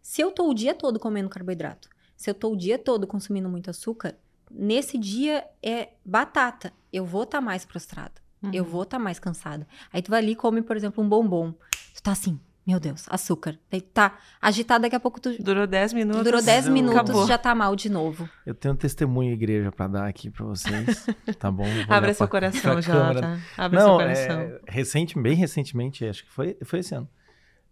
Se eu tô o dia todo comendo carboidrato, se eu tô o dia todo consumindo muito açúcar, nesse dia é batata. Eu vou estar mais prostrada. Eu Uhum. vou estar mais cansada. Aí tu vai ali e come, por exemplo, um bombom. Tu tá assim, meu Deus, açúcar. Daí tá agitado, daqui a pouco tu Durou 10 minutos. Durou 10 eu- minutos, Acabou. já tá mal de novo. Eu tenho um testemunho igreja pra dar aqui pra vocês, tá bom? Abra olhar seu pra- coração, pra câmera. Jota. Abra seu Não, coração. é, recente, bem recentemente, acho que foi, foi esse ano.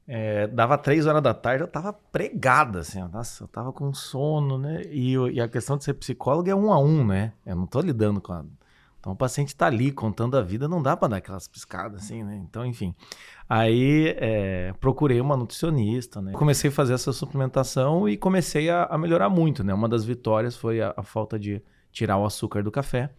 É, dava três horas da tarde, eu tava pregada, assim, nossa, eu tava com sono, né? E, e a questão de ser psicólogo é um a um, né? Eu não tô lidando com a. Então o paciente tá ali contando a vida, não dá pra dar aquelas piscadas, assim, né? Então, enfim. Aí é, procurei uma nutricionista, né? Comecei a fazer essa suplementação e comecei a, a melhorar muito, né? Uma das vitórias foi a- a falta de tirar o açúcar do café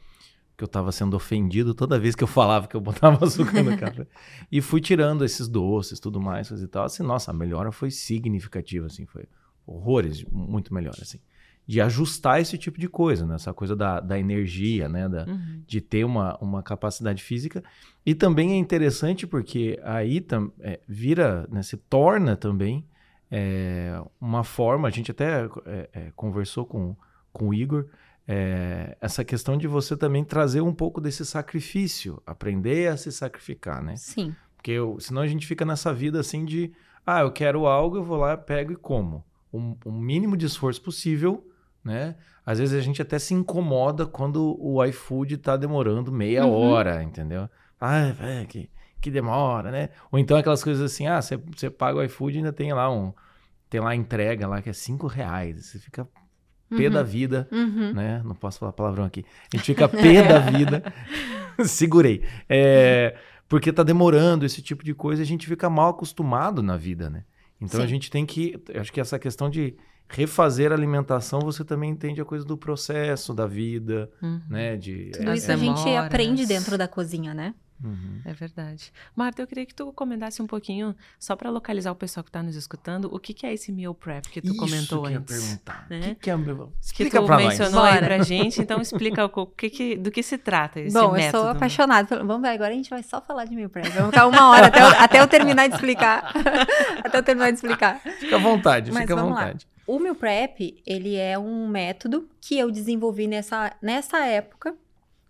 que eu tava sendo ofendido toda vez que eu falava que eu botava açúcar no café. E fui tirando esses doces, tudo mais, coisa e tal. Assim, nossa, a melhora foi significativa, assim, foi horrores, muito melhor, assim. De ajustar esse tipo de coisa, né? Essa coisa da, da energia, né? Da, Uhum. de ter uma, uma capacidade física. E também é interessante porque aí tam, é, vira, né, se torna também é, uma forma, a gente até é, é, conversou com, com o Igor, é, essa questão de você também trazer um pouco desse sacrifício, aprender a se sacrificar, né? Sim. Porque eu- senão a gente fica nessa vida assim de, ah, eu quero algo, eu vou lá, pego e como. O, o mínimo de esforço possível, né? Às vezes a gente até se incomoda quando o iFood tá demorando meia Uhum. hora, entendeu? Ah, é, que, que demora, né? Ou então aquelas coisas assim, ah, você, paga o iFood e ainda tem lá um, tem lá a entrega lá que é cinco reais. Você fica pé Uhum. da vida, Uhum. né? Não posso falar palavrão aqui. A gente fica pé da vida. Segurei. É, porque tá demorando esse tipo de coisa, a gente fica mal acostumado na vida, né? Então a Sim. gente tem que, acho que essa questão de refazer a alimentação, você também entende a coisa do processo da vida, Uhum. né? De Tudo As isso a gente demoras. aprende dentro da cozinha, né? Uhum. É verdade. Marta, eu queria que tu comentasse um pouquinho, só para localizar o pessoal que está nos escutando, o que, que é esse meal prep que tu Isso comentou que eu ia antes? perguntar. né? O que, que é meu... Que Explica tu pra nós. mencionou aí pra gente, então explica o, o que que, do que se trata esse Bom, método. eu sou apaixonada. pelo- Vamos ver, agora a gente vai só falar de meal prep. Vamos ficar uma hora até eu, até eu terminar de explicar. até eu terminar de explicar. Fica à vontade, Mas fica à vamos lá. vontade. O meal prep, ele é um método que eu desenvolvi nessa, nessa época,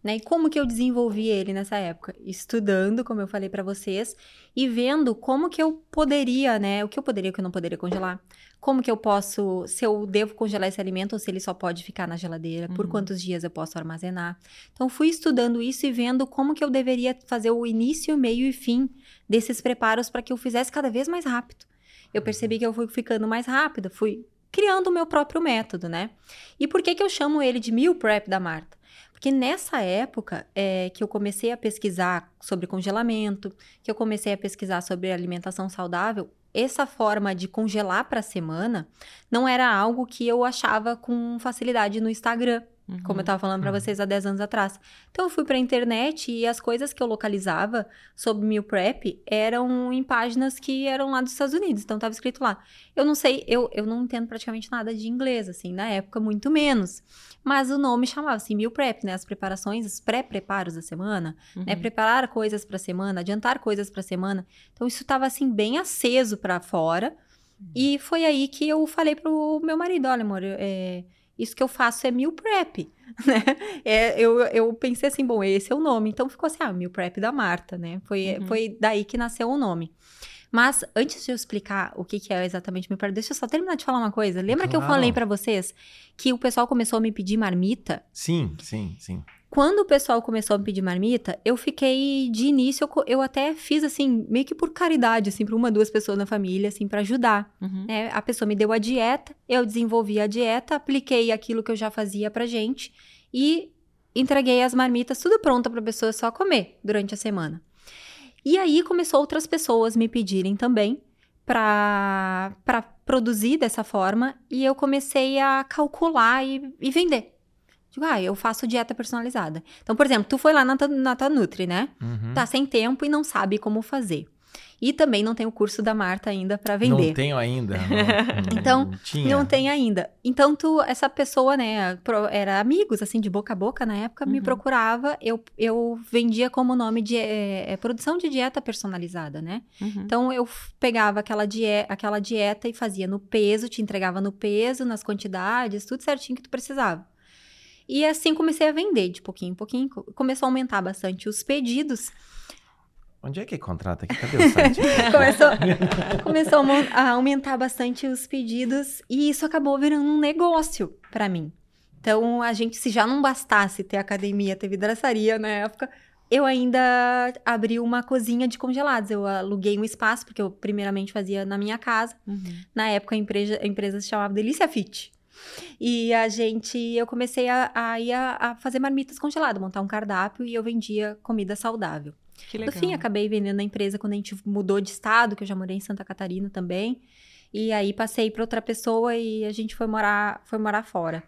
né? E como que eu desenvolvi ele nessa época? Estudando, como eu falei pra vocês, e vendo como que eu poderia, né? O que eu poderia, o que eu não poderia congelar. Como que eu posso, se eu devo congelar esse alimento ou se ele só pode ficar na geladeira, por Uhum. quantos dias eu posso armazenar. Então, fui estudando isso e vendo como que eu deveria fazer o início, meio e fim desses preparos para que eu fizesse cada vez mais rápido. Eu percebi que eu fui ficando mais rápida, fui criando o meu próprio método, né? E por que que eu chamo ele de meal prep da Marta? Porque nessa época é que eu comecei a pesquisar sobre congelamento, que eu comecei a pesquisar sobre alimentação saudável, essa forma de congelar para a semana não era algo que eu achava com facilidade no Instagram. Uhum. Como eu estava falando para uhum. vocês há 10 anos atrás. Então eu fui para a internet e as coisas que eu localizava sobre meal prep eram em páginas que eram lá dos Estados Unidos. Então estava escrito lá. Eu não sei, eu, eu não entendo praticamente nada de inglês, assim, na época, muito menos. Mas o nome chamava assim meal prep, né? As preparações, os pré-preparos da semana, né? uhum. né? Preparar coisas para a semana, adiantar coisas para a semana. Então isso estava assim bem aceso para fora. Uhum. E foi aí que eu falei pro meu marido, olha, amor, é, isso que eu faço é meal prep, né? É, eu, eu pensei assim, bom, esse é o nome. Então ficou assim, ah, meal prep da Marta, né? Foi, uhum. foi daí que nasceu o nome. Mas antes de eu explicar o que, que é exatamente meal prep, deixa eu só terminar de falar uma coisa. Lembra claro. que eu falei para vocês que o pessoal começou a me pedir marmita? Sim, sim, sim. Quando o pessoal começou a me pedir marmita, eu fiquei, de início, eu, eu até fiz, assim, meio que por caridade, assim, para uma, duas pessoas na família, assim, para ajudar. Uhum. Né? A pessoa me deu a dieta, eu desenvolvi a dieta, apliquei aquilo que eu já fazia pra gente e entreguei as marmitas tudo pronta pra pessoa só comer durante a semana. E aí começou outras pessoas me pedirem também para produzir dessa forma e eu comecei a calcular e, e vender. Digo, ah, eu faço dieta personalizada. Então, por exemplo, tu foi lá na, na tua Nutri, né? Uhum. Tá sem tempo e não sabe como fazer. E também não tem o curso da Marta ainda para vender. Não tenho ainda. Não, então, não, não tem ainda. Então, tu, essa pessoa, né, era amigos, assim, de boca a boca na época, uhum. me procurava, eu, eu vendia como nome de é, é, produção de dieta personalizada, né? Uhum. Então, eu pegava aquela, die aquela dieta e fazia no peso, te entregava no peso, nas quantidades, tudo certinho que tu precisava. E assim comecei a vender de pouquinho em pouquinho. Começou a aumentar bastante os pedidos. Onde é que contrata aqui? Cadê o site? começou, começou a aumentar bastante os pedidos e isso acabou virando um negócio para mim. Então, a gente, se já não bastasse ter academia, ter vidraçaria na época, eu ainda abri uma cozinha de congelados. Eu aluguei um espaço, porque eu primeiramente fazia na minha casa. Uhum. Na época, a empresa, a empresa se chamava Delícia Fit. E a gente, eu comecei a, a, a fazer marmitas congeladas, montar um cardápio e eu vendia comida saudável. Que legal. No fim, acabei vendendo a empresa quando a gente mudou de estado, que eu já morei em Santa Catarina também. E aí passei para outra pessoa e a gente foi morar, foi morar fora.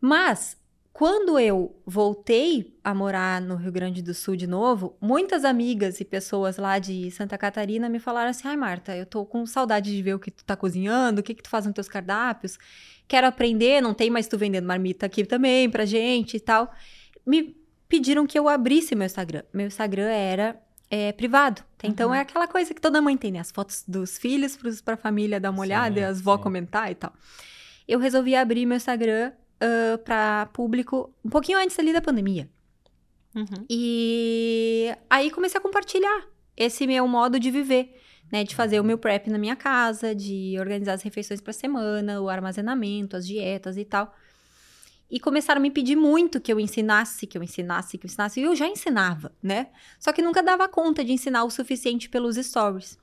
Mas quando eu voltei a morar no Rio Grande do Sul de novo, muitas amigas e pessoas lá de Santa Catarina me falaram assim: "Ai, Marta, eu tô com saudade de ver o que tu tá cozinhando, o que que tu faz nos teus cardápios" quero aprender, não tem mais tu vendendo marmita aqui também pra gente e tal. Me pediram que eu abrisse meu Instagram. Meu Instagram era é, privado. Então uhum. é aquela coisa que toda mãe tem, né? As fotos dos filhos pros, pra família dar uma olhada sim, e as vó comentar e tal. Eu resolvi abrir meu Instagram uh, pra público um pouquinho antes ali da pandemia. Uhum. E aí comecei a compartilhar esse meu modo de viver né, de fazer o meu prep na minha casa, de organizar as refeições para semana, o armazenamento, as dietas e tal. E começaram a me pedir muito que eu ensinasse, que eu ensinasse, que eu ensinasse. E eu já ensinava, né? Só que nunca dava conta de ensinar o suficiente pelos stories.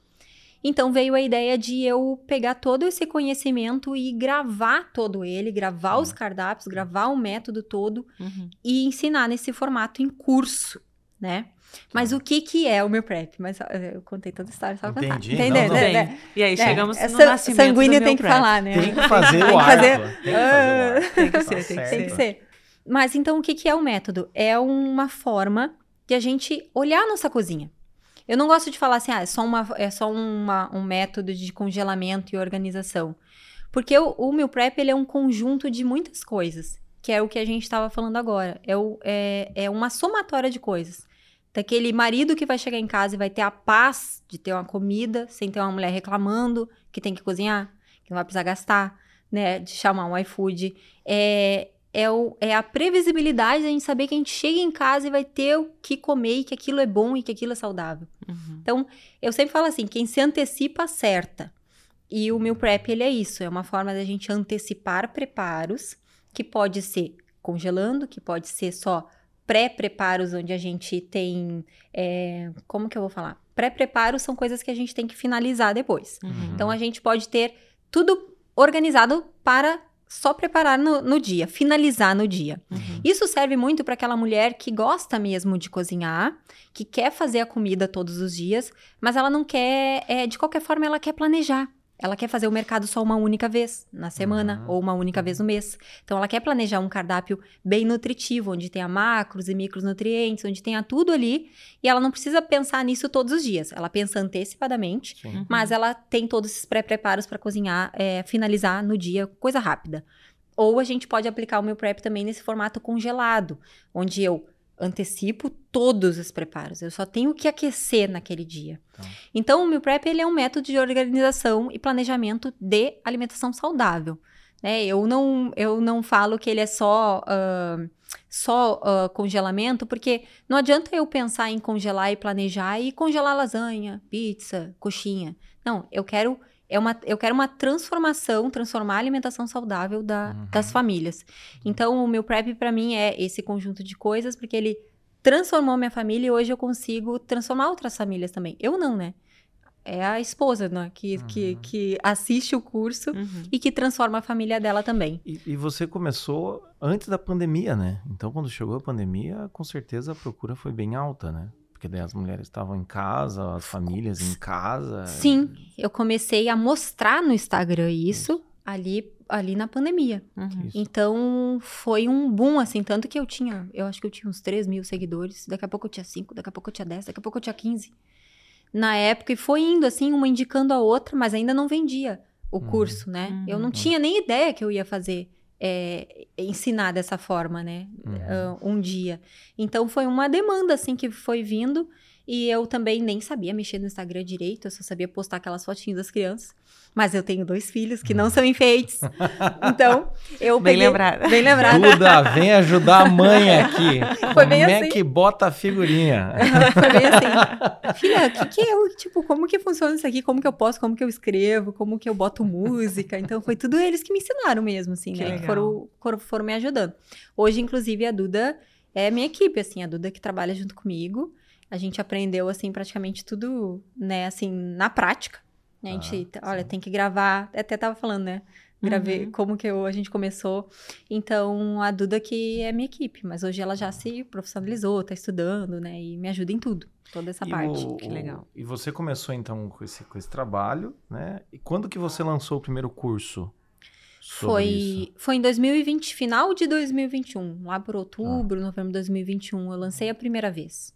Então veio a ideia de eu pegar todo esse conhecimento e gravar todo ele, gravar uhum. os cardápios, gravar o método todo uhum. e ensinar nesse formato em curso, né? Mas o que que é o meu prep? Mas eu contei toda a história só pra Entendi. contar. Entendeu? Não, não. Né? E aí é, chegamos é, no nascimento sanguíneo do tem que prep. falar, né? Tem que fazer o. Fazer... Tem que fazer o arco. Tem que ser, tá tem que certo. ser. Tem que ser. Mas então o que que é o método? É uma forma de a gente olhar a nossa cozinha. Eu não gosto de falar assim, ah, é só, uma, é só uma, um método de congelamento e organização. Porque o, o meu prep ele é um conjunto de muitas coisas, que é o que a gente estava falando agora. É, o, é, é uma somatória de coisas. Daquele marido que vai chegar em casa e vai ter a paz de ter uma comida, sem ter uma mulher reclamando que tem que cozinhar, que não vai precisar gastar, né? De chamar um iFood. É, é, o, é a previsibilidade de a gente saber que a gente chega em casa e vai ter o que comer e que aquilo é bom e que aquilo é saudável. Uhum. Então, eu sempre falo assim, quem se antecipa, acerta. E o meu prep, ele é isso, é uma forma da gente antecipar preparos, que pode ser congelando, que pode ser só pré-preparos, onde a gente tem. É, como que eu vou falar? Pré-preparos são coisas que a gente tem que finalizar depois. Uhum. Então a gente pode ter tudo organizado para só preparar no, no dia, finalizar no dia. Uhum. Isso serve muito para aquela mulher que gosta mesmo de cozinhar, que quer fazer a comida todos os dias, mas ela não quer, é, de qualquer forma, ela quer planejar. Ela quer fazer o mercado só uma única vez na semana Uhum. ou uma única vez no mês. Então, ela quer planejar um cardápio bem nutritivo, onde tenha macros e micronutrientes, onde tenha tudo ali. E ela não precisa pensar nisso todos os dias. Ela pensa antecipadamente Sim. mas ela tem todos esses pré-preparos para cozinhar, é, finalizar no dia, coisa rápida. Ou a gente pode aplicar o meu prep também nesse formato congelado, onde eu antecipo todos os preparos. Eu só tenho que aquecer naquele dia. Tá. Então, o meu prep ele é um método de organização e planejamento de alimentação saudável. Né? Eu, não, eu não falo que ele é só, ah, só ah, congelamento, porque não adianta eu pensar em congelar e planejar e congelar lasanha, pizza, coxinha. Não, eu quero é uma, eu quero uma transformação, transformar a alimentação saudável da- Uhum. das famílias. Então, o meu prep para mim é esse conjunto de coisas, porque ele transformou minha família e hoje eu consigo transformar outras famílias também. Eu não, né? É a esposa, né? Que, que, Uhum. que assiste o curso Uhum. e que transforma a família dela também. E, e você começou antes da pandemia, né? Então, quando chegou a pandemia, com certeza a procura foi bem alta, né? Porque daí as mulheres estavam em casa, as famílias em casa. Sim, eu comecei a mostrar no Instagram isso ali, ali na pandemia. Uhum. Isso. Então foi um boom, assim, tanto que eu tinha, eu acho que eu tinha uns 3 mil seguidores, daqui a pouco eu tinha 5, daqui a pouco eu tinha 10, daqui a pouco eu tinha 15. Na época, e foi indo assim, uma indicando a outra, mas ainda não vendia o Uhum. curso, né? Uhum. Eu não tinha nem ideia que eu ia fazer, é, ensinar dessa forma, né? Uhum. ah, um dia. Então foi uma demanda, assim, que foi vindo. E eu também nem sabia mexer no Instagram direito, eu só sabia postar aquelas fotinhas das crianças. Mas eu tenho dois filhos que não são enfeites. Então, eu Bem peguei... lembrado. Bem lembrado. Duda, vem ajudar a mãe aqui. Foi bem Como é assim. que bota a figurinha? Foi bem assim. Filha, o que, que eu, tipo, como que funciona isso aqui? Como que eu posso, como que eu escrevo, como que eu boto música? Então, foi tudo eles que me ensinaram mesmo, assim, Que né? Que foram, foram, foram me ajudando. Hoje, inclusive, a Duda é minha equipe, assim, a Duda que trabalha junto comigo. A gente aprendeu, assim, praticamente tudo, né, assim, na prática. A gente, Ah, olha, sim. tem que gravar, até tava falando, né? Gravei Uhum. como que eu- a gente começou. Então, a Duda que é minha equipe, mas hoje ela já se profissionalizou, tá estudando, né? E me ajuda em tudo, toda essa E parte. o- que legal. E você começou então com esse, com esse trabalho, né? E quando que você lançou o primeiro curso isso? Foi, foi em 2020, final de 2021, lá por Ah. outubro, novembro de 2021, eu lancei a primeira vez.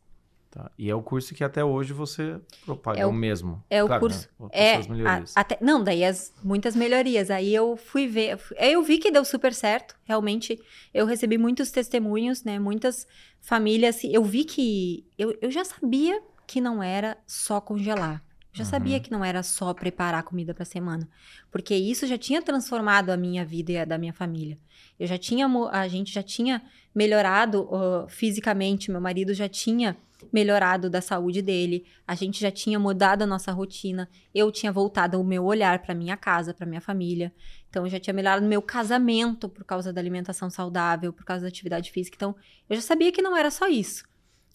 Tá. E é o curso que até hoje você propaga, É é o- mesmo. é o Claro, curso- Né? É, melhorias. a- até, não, daí as muitas melhorias. Aí eu fui ver, eu vi que deu super certo. Realmente, eu recebi muitos testemunhos, né? Muitas famílias. Eu vi que eu, eu já sabia que não era só congelar. Já Uhum. sabia que não era só preparar comida para semana, porque isso já tinha transformado a minha vida e a da minha família. Eu já tinha, a gente já tinha melhorado ó, fisicamente, meu marido já tinha melhorado da saúde dele, a gente já tinha mudado a nossa rotina, eu tinha voltado o meu olhar para minha casa, para minha família. Então eu já tinha melhorado meu casamento por causa da alimentação saudável, por causa da atividade física. Então eu já sabia que não era só isso.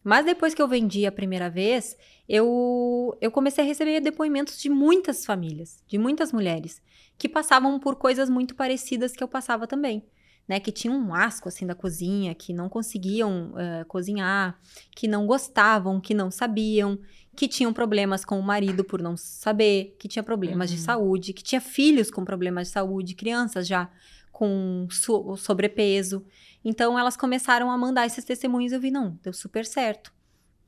Mas depois que eu vendi a primeira vez, eu, eu comecei a receber depoimentos de muitas famílias, de muitas mulheres, que passavam por coisas muito parecidas que eu passava também. Né, que tinham um asco assim da cozinha, que não conseguiam eh, cozinhar, que não gostavam, que não sabiam, que tinham problemas com o marido por não saber, que tinha problemas de Uhum. saúde, que tinha filhos com problemas de saúde, crianças já com so- sobrepeso. Então elas começaram a mandar esses testemunhos e eu vi, não, deu super certo.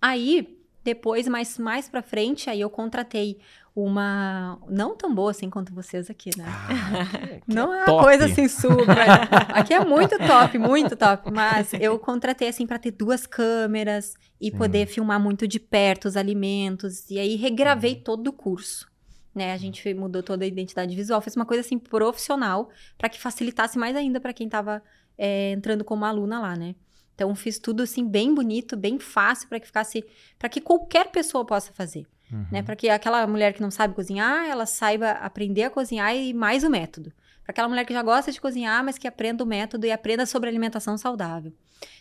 Aí, depois, mais, mais pra frente, aí eu contratei uma. Não tão boa assim quanto vocês aqui, né? Ah, Não é uma top. coisa assim super. Aqui é muito top, muito top. Mas eu contratei assim pra ter duas câmeras e Sim. poder filmar muito de perto os alimentos. E aí regravei Uhum. todo o curso. Né, a gente fe- mudou toda a identidade visual, fez uma coisa assim profissional para que facilitasse mais ainda para quem estava entrando como aluna lá, né? Então fiz tudo assim bem bonito, bem fácil para que ficasse, para que qualquer pessoa possa fazer Uhum. né? Para que aquela mulher que não sabe cozinhar, ela saiba aprender a cozinhar e mais o método. Para aquela mulher que já gosta de cozinhar, mas que aprenda o método e aprenda sobre alimentação saudável.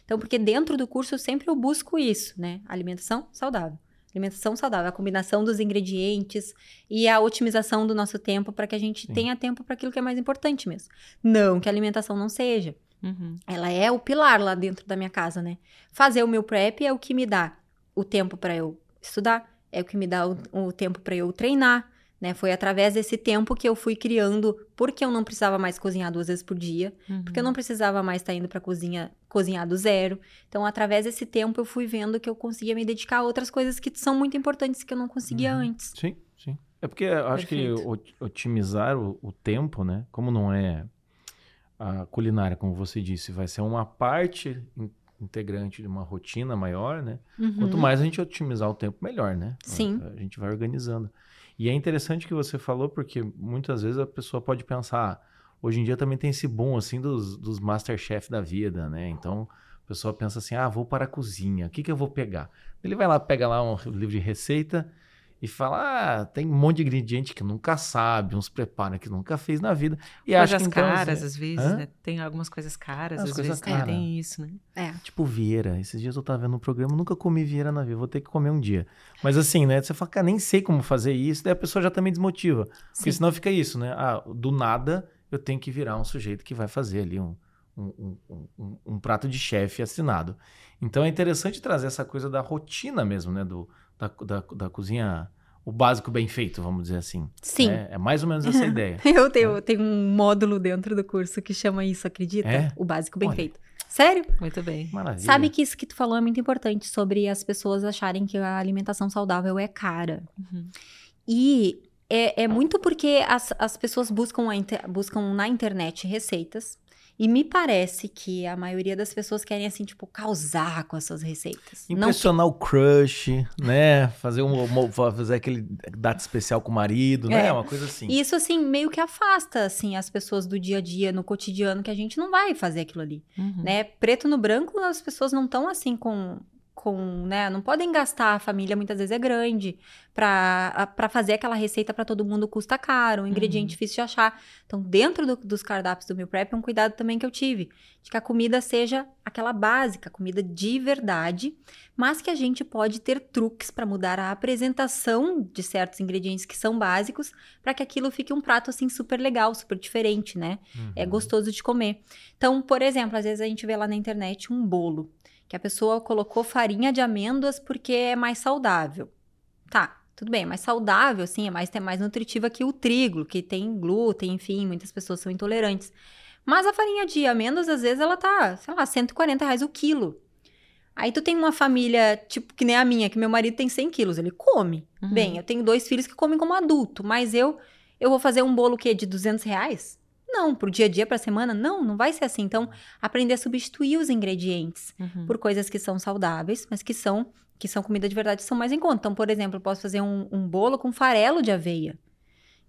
Então, porque dentro do curso eu sempre eu busco isso, né? Alimentação saudável. Alimentação saudável, a combinação dos ingredientes e a otimização do nosso tempo para que a gente Sim. tenha tempo para aquilo que é mais importante mesmo. Não que a alimentação não seja. Uhum. Ela é o pilar lá dentro da minha casa, né? Fazer o meu prep é o que me dá o tempo para eu estudar, é o que me dá o, o tempo para eu treinar, né? Foi através desse tempo que eu fui criando, porque eu não precisava mais cozinhar duas vezes por dia, Uhum. porque eu não precisava mais estar indo para cozinha cozinhar do zero. Então, através desse tempo eu fui vendo que eu conseguia me dedicar a outras coisas que são muito importantes que eu não conseguia Uhum. antes. Sim, sim. É porque eu acho Perfeito. que ot- otimizar o, o tempo, né? Como não é a culinária, como você disse, vai ser uma parte in- integrante de uma rotina maior, né? Quanto Uhum. mais a gente otimizar o tempo, melhor, né? Sim. A, a gente vai organizando. E é interessante que você falou, porque muitas vezes a pessoa pode pensar, ah, hoje em dia também tem esse boom, assim, dos, dos Masterchef da vida, né? Então, a pessoa pensa assim, ah, vou para a cozinha, o que que eu vou pegar? Ele vai lá, pega lá um livro de receita e fala, ah, tem um monte de ingrediente que nunca sabe, uns prepara que nunca fez na vida. E acha Coisas que então, caras, assim, às vezes, Hã? né? Tem algumas coisas caras, As às coisas vezes tem- caras. tem isso, né? É. Tipo Vieira. Esses dias eu tava vendo um programa, nunca comi Vieira na vida, vou ter que comer um dia. Mas assim, né? Você fala, cara, nem sei como fazer isso, daí a pessoa já também desmotiva. Porque Sim. senão fica isso, né? Ah, do nada eu tenho que virar um sujeito que vai fazer ali um, um, um, um- um prato de chefe assinado. Então é interessante trazer essa coisa da rotina mesmo, né? Do, da, da, da cozinha, o básico bem feito, vamos dizer assim. Sim. né? É mais ou menos essa ideia. Eu tenho, tenho um módulo dentro do curso que chama isso, acredita? É? O básico bem Olha. feito. Sério? Muito bem. Maravilha. Sabe que isso que tu falou é muito importante sobre as pessoas acharem que a alimentação saudável é cara. Uhum. E é, é muito porque as, as pessoas buscam, a inter- buscam na internet receitas. E me parece que a maioria das pessoas querem, assim, tipo, causar com as suas receitas. Não Impressionar o crush, né? Fazer um fazer aquele data especial com o marido, né? É. Uma coisa assim. Isso, assim, meio que afasta, assim, as pessoas do dia a dia, no cotidiano, que a gente não vai fazer aquilo ali, Uhum. né? Preto no branco, as pessoas não estão, assim, com... Com, né, não podem gastar, a família muitas vezes é grande, pra fazer aquela receita pra todo mundo custa caro, um ingrediente Uhum. difícil de achar. Então, dentro do- dos cardápios do meu prep, é um cuidado também que eu tive, de que a comida seja aquela básica, comida de verdade, mas que a gente pode ter truques para mudar a apresentação de certos ingredientes que são básicos, para que aquilo fique um prato assim super legal, super diferente, né? É Uhum. gostoso de comer. Então, por exemplo, às vezes a gente vê lá na internet um bolo que a pessoa colocou farinha de amêndoas porque é mais saudável. Tá, tudo bem, mais saudável, sim, é mais, é mais nutritiva que o trigo, que tem glúten, enfim, muitas pessoas são intolerantes. Mas a farinha de amêndoas, às vezes, ela tá, sei lá, 140 reais o quilo. Aí tu tem uma família, tipo, que nem a minha, que meu marido tem 100 quilos, ele come. Uhum. Bem, eu tenho dois filhos que comem como adulto, mas eu, eu vou fazer um bolo que de 200 reais? Não, pro dia a dia, pra semana? Não, não vai ser assim. Então, aprender a substituir os ingredientes Uhum. por coisas que são saudáveis, mas que são que são comida de verdade, são mais em conta. Então, por exemplo, eu posso fazer um, um bolo com farelo de aveia,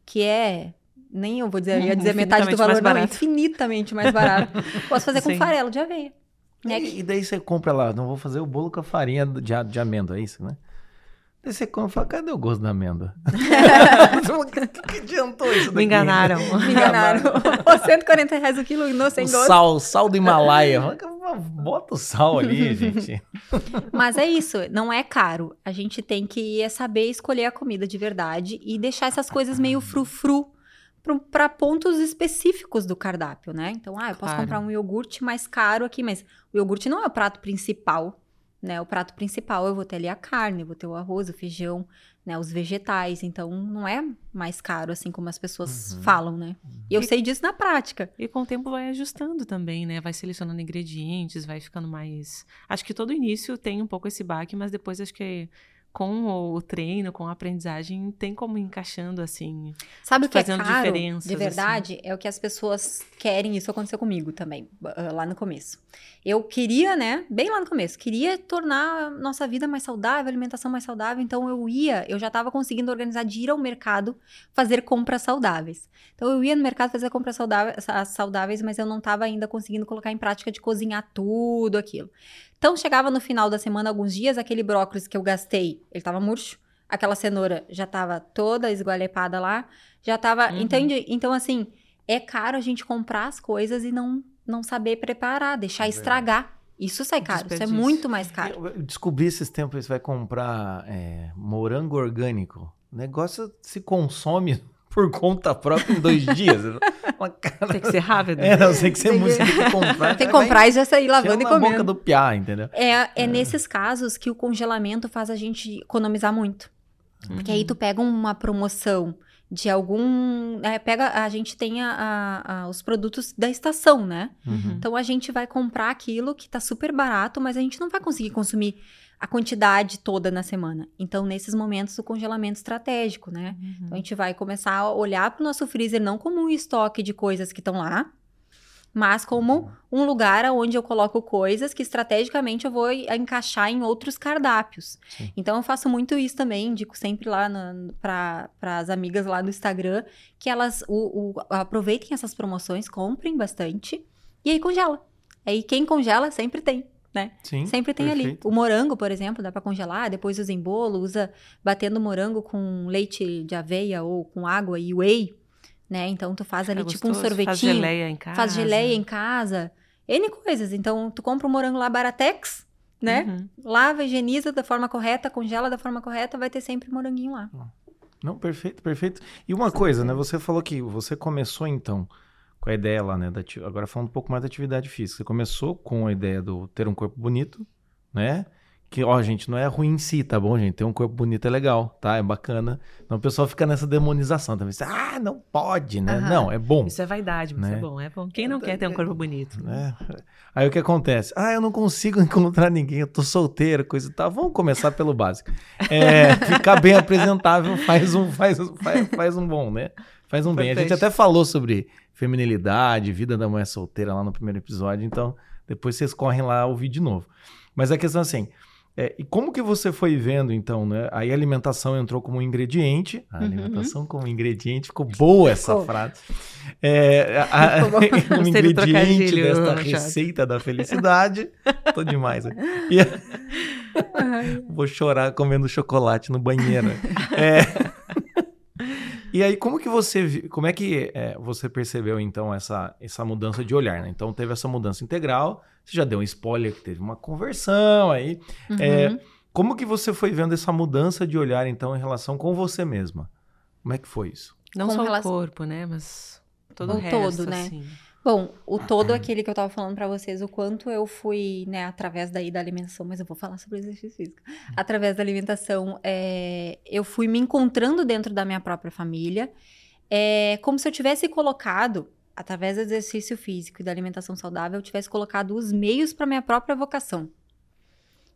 que é nem eu vou dizer, eu ia dizer metade do valor, mais não, infinitamente mais barato. posso fazer com Sim. farelo de aveia. Né? E, e daí você compra lá, não vou fazer o bolo com a farinha de, a- de amêndoa, é isso, né? Daí você compra e fala, cadê o gosto da amêndoa? O que, que adiantou isso daqui? Me enganaram. Me enganaram. 140 reais o quilo, não sem O gosto. sal, sal do Himalaia. Bota o sal ali, gente. Mas é isso, não é caro. A gente tem que saber escolher a comida de verdade e deixar essas coisas meio frufru para pontos específicos do cardápio, né? Então, ah, eu posso Claro. comprar um iogurte mais caro aqui, mas o iogurte não é o prato principal, né? O prato principal eu vou ter ali a carne, vou ter o arroz, o feijão, né? Os vegetais. Então, não é mais caro assim como as pessoas Uhum. falam, né? E eu sei disso na prática. E com o tempo vai ajustando também, né? Vai selecionando ingredientes, vai ficando mais. Acho que todo início tem um pouco esse baque, mas depois acho que com o treino, com a aprendizagem, tem como ir encaixando assim. Sabe o que é Fazendo caro, de assim. verdade? É o que as pessoas querem. Isso aconteceu comigo também, ah, lá no começo. Eu queria, né, bem lá no começo, queria tornar nossa vida mais saudável, alimentação mais saudável. Então eu ia, eu já estava conseguindo organizar de ir ao mercado fazer compras saudáveis. Então eu ia no mercado fazer compras saudáveis, saudáveis mas eu não estava ainda conseguindo colocar em prática de cozinhar tudo aquilo. Então chegava no final da semana, alguns dias, aquele brócolis que eu gastei, ele estava murcho. Aquela cenoura já estava toda esgualepada lá, já estava, Uhum. entende? Então assim, é caro a gente comprar as coisas e não não saber preparar, deixar É estragar. Isso sai caro, isso é muito mais caro. Eu descobri esses tempos você vai comprar é, morango orgânico. O negócio se consome por conta própria em dois dias. Cara... Tem que ser rápido. É, não sei que você Tem música tem que comprar. Tem que comprar e já sair lavando e na boca comendo. do piá, entendeu? É, é nesses casos que o congelamento faz a gente economizar muito. Porque aí tu pega uma promoção de algum. é, pega, a gente tem a- a- a- os produtos da estação, né? Uhum. Então a gente vai comprar aquilo que tá super barato, mas a gente não vai conseguir consumir a quantidade toda na semana. Então, nesses momentos, o congelamento estratégico, né? Uhum. Então a gente vai começar a olhar para o nosso freezer não como um estoque de coisas que estão lá, mas como um lugar onde eu coloco coisas que estrategicamente eu vou encaixar em outros cardápios. Sim. Então eu faço muito isso também, indico sempre lá para as amigas lá do Instagram que elas o- o- aproveitem essas promoções, comprem bastante e aí congela. Aí quem congela sempre tem. Né? Sim, Sempre tem ali. perfeito. O morango, por exemplo, dá pra congelar, depois usa em bolo, usa batendo morango com leite de aveia ou com água e whey, né? Então tu faz ali tipo um sorvetinho, Faz geleia em casa. faz geleia em casa, N coisas. Então tu compra o morango lá baratex, né? Uhum. Lava, higieniza da forma correta, congela da forma correta, vai ter sempre moranguinho lá. Não, perfeito, perfeito. E uma coisa, né? Você falou que você começou então com a ideia lá, né? Da, agora falando um pouco mais da atividade física. Você começou com a ideia do ter um corpo bonito, né? Que, ó, gente, não é ruim em si, tá bom, gente? Ter um corpo bonito é legal, tá? É bacana. Então o pessoal fica nessa demonização também. Ah, não pode, né? Aham. Não, é bom. Isso é vaidade, mas Né? é bom, é bom. Quem não quer ter um corpo bonito? né? Aí o que acontece? Ah, eu não consigo encontrar ninguém, eu tô solteiro, coisa e tal. Vamos começar pelo básico. É, ficar bem apresentável faz um, faz, um- faz, faz um bom, né? Faz um bem. A gente até falou sobre feminilidade, vida da mulher solteira lá no primeiro episódio, então depois vocês correm lá ouvir de novo. Mas a questão é assim, é, e como que você foi vendo, então, né? Aí a alimentação entrou como ingrediente. A Uhum. alimentação como ingrediente. Ficou boa essa Ficou. frase. É, a- a- um ingrediente desta receita da felicidade. Tô demais. né? E vou chorar comendo chocolate no banheiro. É. E aí, como que você, como é que é, você percebeu então essa, essa mudança de olhar, né? Então teve essa mudança integral, você já deu um spoiler que teve uma conversão aí. É, Uhum. como que você foi vendo essa mudança de olhar então em relação com você mesma? Como é que foi isso? Não Com só relação- o corpo, né? Mas todo O o resto, todo, né? assim. Bom, o todo é aquele que eu tava falando pra vocês, o quanto eu fui, né, através daí da alimentação, mas eu vou falar sobre exercício físico. Através da alimentação, é, eu fui me encontrando dentro da minha própria família, é, como se eu tivesse colocado, através do exercício físico e da alimentação saudável, eu tivesse colocado os meios pra minha própria vocação,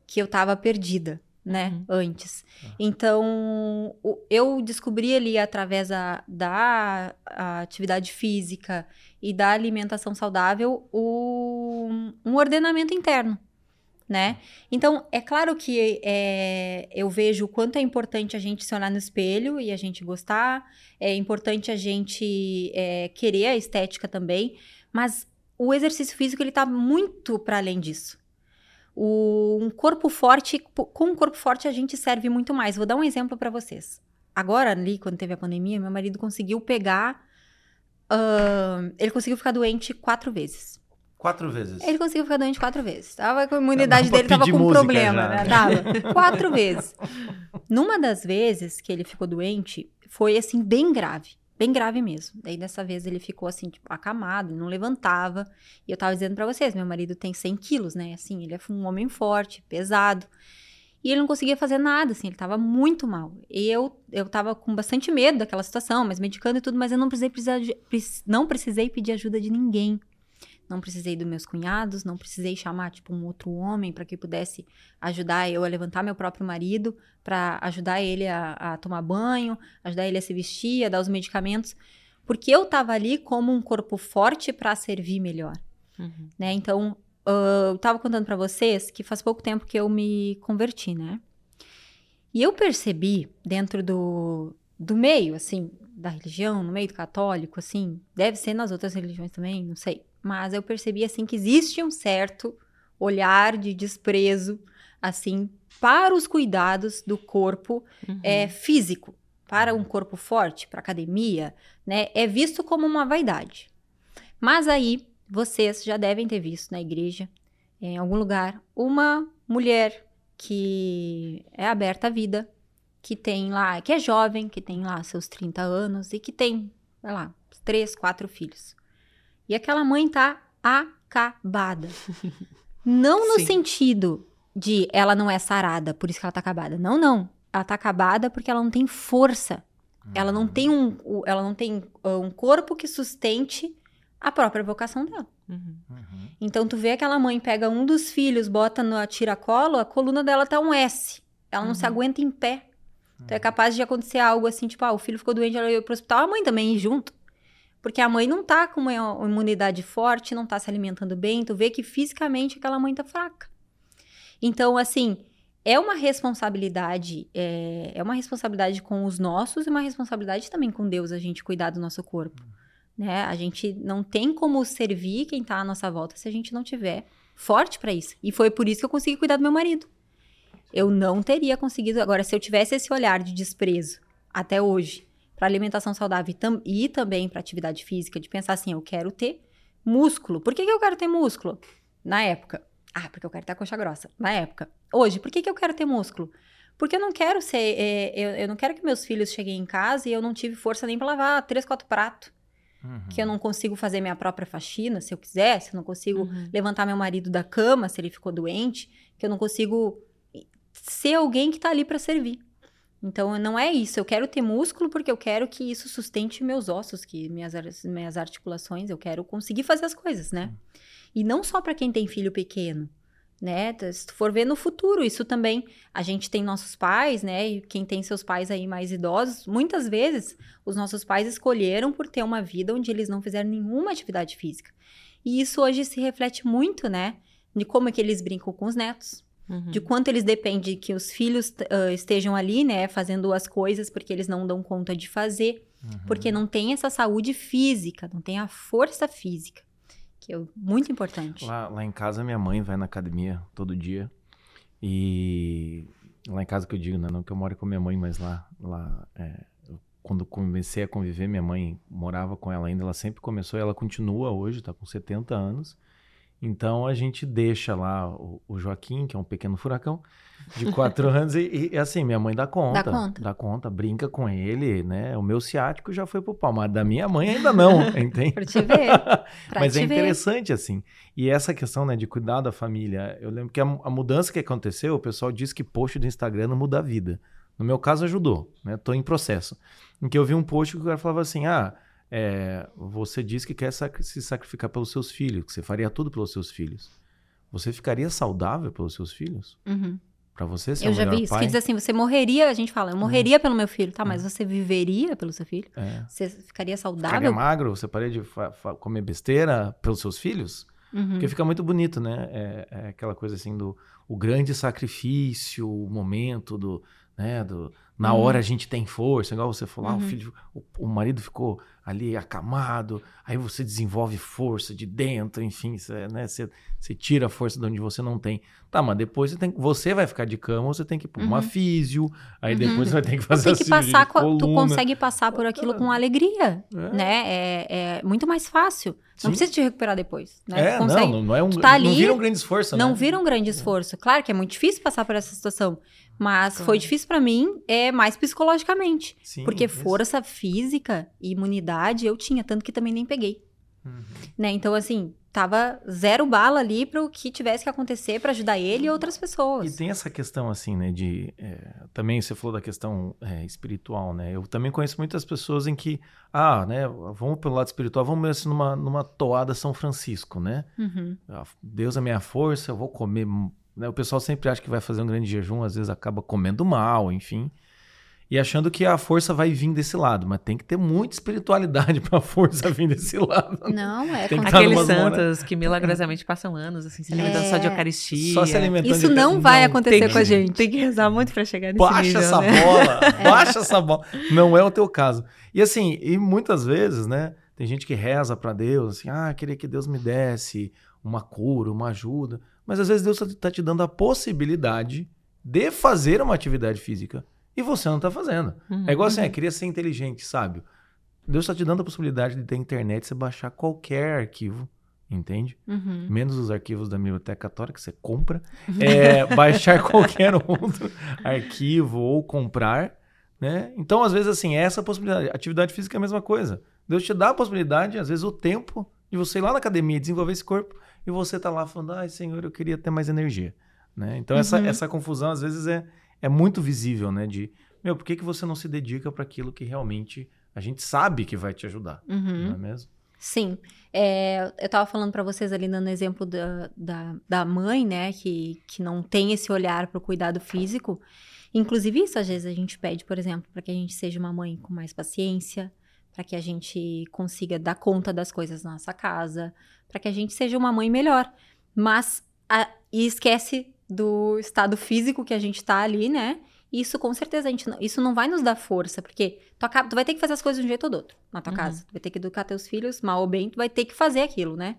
que eu tava perdida, né, Uhum. antes. Então, o- eu descobri ali através da, da a atividade física e da alimentação saudável o- um ordenamento interno, né? Então, é claro que é, eu vejo o quanto é importante a gente se olhar no espelho e a gente gostar, é importante a gente é, querer a estética também, mas o exercício físico ele tá muito para além disso. O, um corpo forte, com um corpo forte a gente serve muito mais. Vou dar um exemplo para vocês. Agora, ali, quando teve a pandemia, meu marido conseguiu pegar. ahn, ele conseguiu ficar doente quatro vezes. Quatro vezes. Ele conseguiu ficar doente quatro vezes. Tava com a imunidade dele, tava com um problema, já, né? Tava. Quatro vezes. Numa das vezes que ele ficou doente, foi assim, bem grave. Bem grave mesmo. Daí dessa vez ele ficou assim, tipo, acamado, não levantava. E eu tava dizendo pra vocês, meu marido tem 100 quilos, né? Assim, ele é um homem forte, pesado. E ele não conseguia fazer nada, assim, ele tava muito mal. E eu, eu tava com bastante medo daquela situação, mas medicando e tudo, mas eu não precisei, precisar de- não precisei pedir ajuda de ninguém. Não precisei dos meus cunhados, não precisei chamar, tipo, um outro homem para que pudesse ajudar eu a levantar meu próprio marido, para ajudar ele a, a tomar banho, ajudar ele a se vestir, a dar os medicamentos. Porque eu tava ali como um corpo forte para servir melhor Uhum. né? Então, eu tava contando pra vocês que faz pouco tempo que eu me converti, né? E eu percebi dentro do, do meio, assim, da religião, no meio do católico, assim, deve ser nas outras religiões também, não sei. Mas eu percebi, assim, que existe um certo olhar de desprezo, assim, para os cuidados do corpo Uhum. é, físico, para um corpo forte, para academia, né, é visto como uma vaidade. Mas aí, vocês já devem ter visto na igreja em algum lugar, uma mulher que é aberta à vida, que tem lá, que é jovem, que tem lá seus 30 anos e que tem, sei lá, três, quatro filhos. E aquela mãe tá acabada. Não no Sim. sentido de ela não é sarada, por isso que ela tá acabada. Não, não. Ela tá acabada porque ela não tem força. Ela não tem um, ela não tem uh, um corpo que sustente a própria vocação dela. Uhum. Uhum. Então tu vê aquela mãe pega um dos filhos, bota no tiracolo, a coluna dela tá um S. Ela não se Uhum. aguenta em pé. Então é capaz de acontecer algo assim, tipo, ah, o filho ficou doente, ela ia pro hospital, a mãe também ir junto. Porque a mãe não tá com uma imunidade forte, não tá se alimentando bem, tu vê que fisicamente aquela mãe tá fraca. Então, assim, é uma responsabilidade, é, é uma responsabilidade com os nossos e uma responsabilidade também com Deus a gente cuidar do nosso corpo. Né? A gente não tem como servir quem tá à nossa volta se a gente não tiver forte pra isso. E foi por isso que eu consegui cuidar do meu marido. Eu não teria conseguido. Agora, se eu tivesse esse olhar de desprezo até hoje para alimentação saudável e, tam- e também para atividade física, de pensar assim, eu quero ter músculo. Por que, que eu quero ter músculo? Na época. Ah, porque eu quero ter a coxa grossa. Na época. Hoje, por que, que eu quero ter músculo? Porque eu não quero ser. é, eu, eu não quero que meus filhos cheguem em casa e eu não tive força nem para lavar três, quatro pratos. Uhum. Que eu não consigo fazer minha própria faxina, se eu quiser, se eu não consigo Uhum. levantar meu marido da cama se ele ficou doente, que eu não consigo ser alguém que tá ali para servir. Então não é isso, eu quero ter músculo porque eu quero que isso sustente meus ossos, que minhas, minhas articulações, eu quero conseguir fazer as coisas, né? E não só para quem tem filho pequeno, né? Se tu for ver no futuro, isso também, a gente tem nossos pais, né? E quem tem seus pais aí mais idosos, muitas vezes os nossos pais escolheram por ter uma vida onde eles não fizeram nenhuma atividade física. E isso hoje se reflete muito, né? De como é que eles brincam com os netos, Uhum. de quanto eles dependem que os filhos ah, estejam ali, né, fazendo as coisas porque eles não dão conta de fazer, Uhum. porque não tem essa saúde física, não tem a força física, que é muito importante. Lá, lá em casa, minha mãe vai na academia todo dia. E lá em casa que eu digo, né? Não que eu moro com minha mãe, mas lá, lá é, quando comecei a conviver, minha mãe morava com ela ainda. Ela sempre começou e ela continua hoje, tá com 70 anos. Então a gente deixa lá o, o Joaquim, que é um pequeno furacão, de 4 anos, e, e, assim, minha mãe dá conta. Dá conta. Dá conta, brinca com ele, né? O meu ciático já foi pro pau, mas da minha mãe ainda não, entende? Pra te ver. Pra Mas te é ver. interessante, assim. E essa questão, né, de cuidar da família. Eu lembro que a, a mudança que aconteceu, o pessoal disse que post do Instagram não muda a vida. No meu caso, ajudou, né? Tô em processo. Em que eu vi um post que o cara falava assim: ah, é, você disse que quer sacri- se sacrificar pelos seus filhos, que você faria tudo pelos seus filhos. Você ficaria saudável pelos seus filhos? Uhum. Pra você ser Eu o já vi isso, pai? que diz assim, você morreria, a gente fala, eu morreria pelo meu filho. Tá, mas você viveria pelo seu filho? É. Você ficaria Ficaria saudável? magro? Você pararia de comer besteira pelos seus filhos? Uhum. Porque fica muito bonito, né? É, é aquela coisa assim do o grande sacrifício, o momento do, né, do na Uhum. hora a gente tem força, igual você falou, ah, o Uhum. filho, o, o marido ficou ali acamado, aí você desenvolve força de dentro, enfim, você, né, você, você tira a força de onde você não tem. Tá, mas depois você tem, você vai ficar de cama, você tem que ir pra uma Uhum. físio, aí Uhum. depois você vai ter que fazer tem a que cirurgia passar, a- tu consegue passar por aquilo com alegria, É. né? É, é muito mais fácil. Sim. Não precisa te recuperar depois, né? É, não, não, não é um, tá não ali, vira um grande esforço, não né? vira um grande esforço. Claro que é muito difícil passar por essa situação, mas Claro. foi difícil pra mim é mais psicologicamente, Sim, porque isso. força física e imunidade eu tinha, tanto que também nem peguei, Uhum. né? Então assim, tava zero bala ali para o que tivesse que acontecer pra ajudar ele e outras E pessoas. tem essa questão, assim, né, de... é, também você falou da questão é, espiritual, né? Eu também conheço muitas pessoas em que, ah, né, vamos pelo lado espiritual, vamos assim, numa, numa toada São Francisco, né? Uhum. Ah, Deus é minha força, eu vou comer... Né? O pessoal sempre acha que vai fazer um grande jejum, às vezes acaba comendo mal, enfim. E achando que a força vai vir desse lado, mas tem que ter muita espiritualidade pra força vir desse lado. Não, é Tem que Aqueles santos que milagrosamente passam anos, assim, se alimentando só de É. Eucaristia. Só se alimentando Isso de- não vai acontecer tem com a que- gente. Tem que rezar muito pra chegar nesse Baixa nível, essa né? bola, baixa essa bola. Não é o teu caso. E assim, e muitas vezes, né, tem gente que reza pra Deus, assim, ah, queria que Deus me desse uma cura, uma ajuda. Mas às vezes Deus tá- tá te dando a possibilidade de fazer uma atividade física e você não tá fazendo. Uhum. É igual assim, é, queria ser inteligente, sábio. Deus tá te dando a possibilidade de ter internet, você baixar qualquer arquivo entende? Uhum. Menos os arquivos da Biblioteca Católica que você compra, é, baixar qualquer outro arquivo ou comprar, né? Então, às vezes, assim, é essa possibilidade. Atividade física é a mesma coisa. Deus te dá a possibilidade, às vezes, o tempo de você ir lá na academia, desenvolver esse corpo, e você tá lá falando, ai, Senhor, eu queria ter mais energia, né? Então, essa, Uhum. essa confusão, às vezes, é, é muito visível, né? De, meu, por que, que você não se dedica para aquilo que realmente a gente sabe que vai te ajudar, Uhum. não é mesmo? Sim. É, eu tava falando pra vocês ali dando exemplo da, da, da mãe, né, que, que não tem esse olhar pro cuidado físico. Inclusive, isso às vezes a gente pede, por exemplo, para que a gente seja uma mãe com mais paciência, para que a gente consiga dar conta das coisas na nossa casa, para que a gente seja uma mãe melhor. Mas, a- e esquece do estado físico que a gente tá ali, né? Isso com certeza a gente não, isso não vai nos dar força, porque tu, acaba, tu vai ter que fazer as coisas de um jeito ou do outro na tua Uhum. casa. Tu vai ter que educar teus filhos, mal ou bem, tu vai ter que fazer aquilo, né?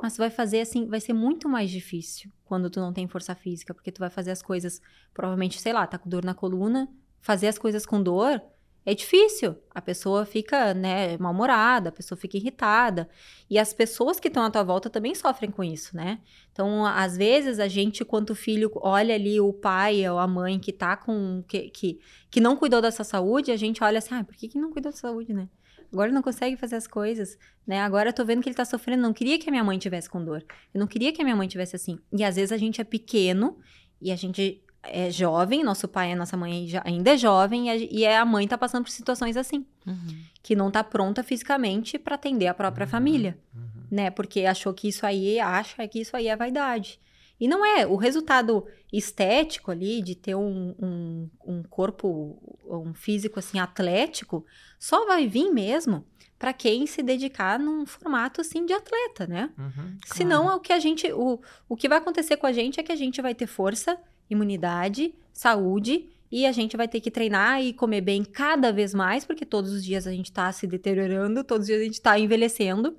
Mas tu vai fazer assim, vai ser muito mais difícil quando tu não tem força física, porque tu vai fazer as coisas, provavelmente, sei lá, tá com dor na coluna, fazer as coisas com dor é difícil. A pessoa fica, né, mal-humorada, a pessoa fica irritada. E as pessoas que estão à tua volta também sofrem com isso, né? Então, às vezes, a gente, quanto filho, olha ali o pai ou a mãe que tá com. que, que, que não cuidou dessa saúde, a gente olha assim, ah, por que, que não cuidou da saúde, né? Agora não consegue fazer as coisas, né? Agora eu tô vendo que ele tá sofrendo. Não queria que a minha mãe tivesse com dor. Eu não queria que a minha mãe tivesse assim. E às vezes a gente é pequeno e a gente é jovem, nosso pai e a nossa mãe já- ainda é jovem e a, e a mãe tá passando por situações assim, Uhum. que não tá pronta fisicamente pra atender a própria família Uhum. né? Porque achou que isso aí, acha que isso aí é vaidade. E não é. O resultado estético ali, de ter um, um, um corpo, um físico assim, atlético, só vai vir mesmo para quem se dedicar num formato assim de atleta, né? Uhum. Senão, o que a gente. O, o que vai acontecer com a gente é que a gente vai ter força, imunidade, saúde. E a gente vai ter que treinar e comer bem cada vez mais, porque todos os dias a gente tá se deteriorando, todos os dias a gente tá envelhecendo.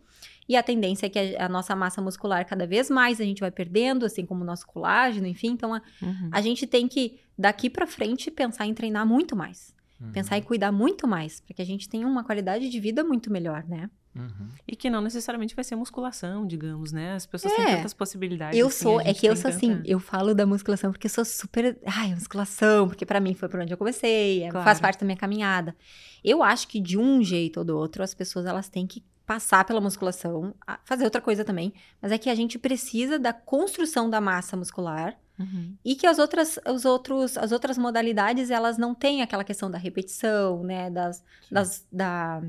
E a tendência é que a, a nossa massa muscular cada vez mais a gente vai perdendo, assim como o nosso colágeno, enfim. Então a, Uhum. a gente tem que, daqui pra frente, pensar em treinar muito mais. Uhum. Pensar em cuidar muito mais, para que a gente tenha uma qualidade de vida muito melhor, né? Uhum. E que não necessariamente vai ser musculação, digamos, né? As pessoas É. têm tantas possibilidades. Eu assim, sou, é que eu sou assim, tanta- eu falo da musculação porque eu sou super. Ai, musculação, porque pra mim foi por onde eu comecei, é, Claro. faz parte da minha caminhada. Eu acho que de um jeito ou do outro, as pessoas elas têm que passar pela musculação, fazer outra coisa também, mas é que a gente precisa da construção da massa muscular Uhum. e que as outras, os outros, as outras modalidades elas não têm aquela questão da repetição, né, das, das- da,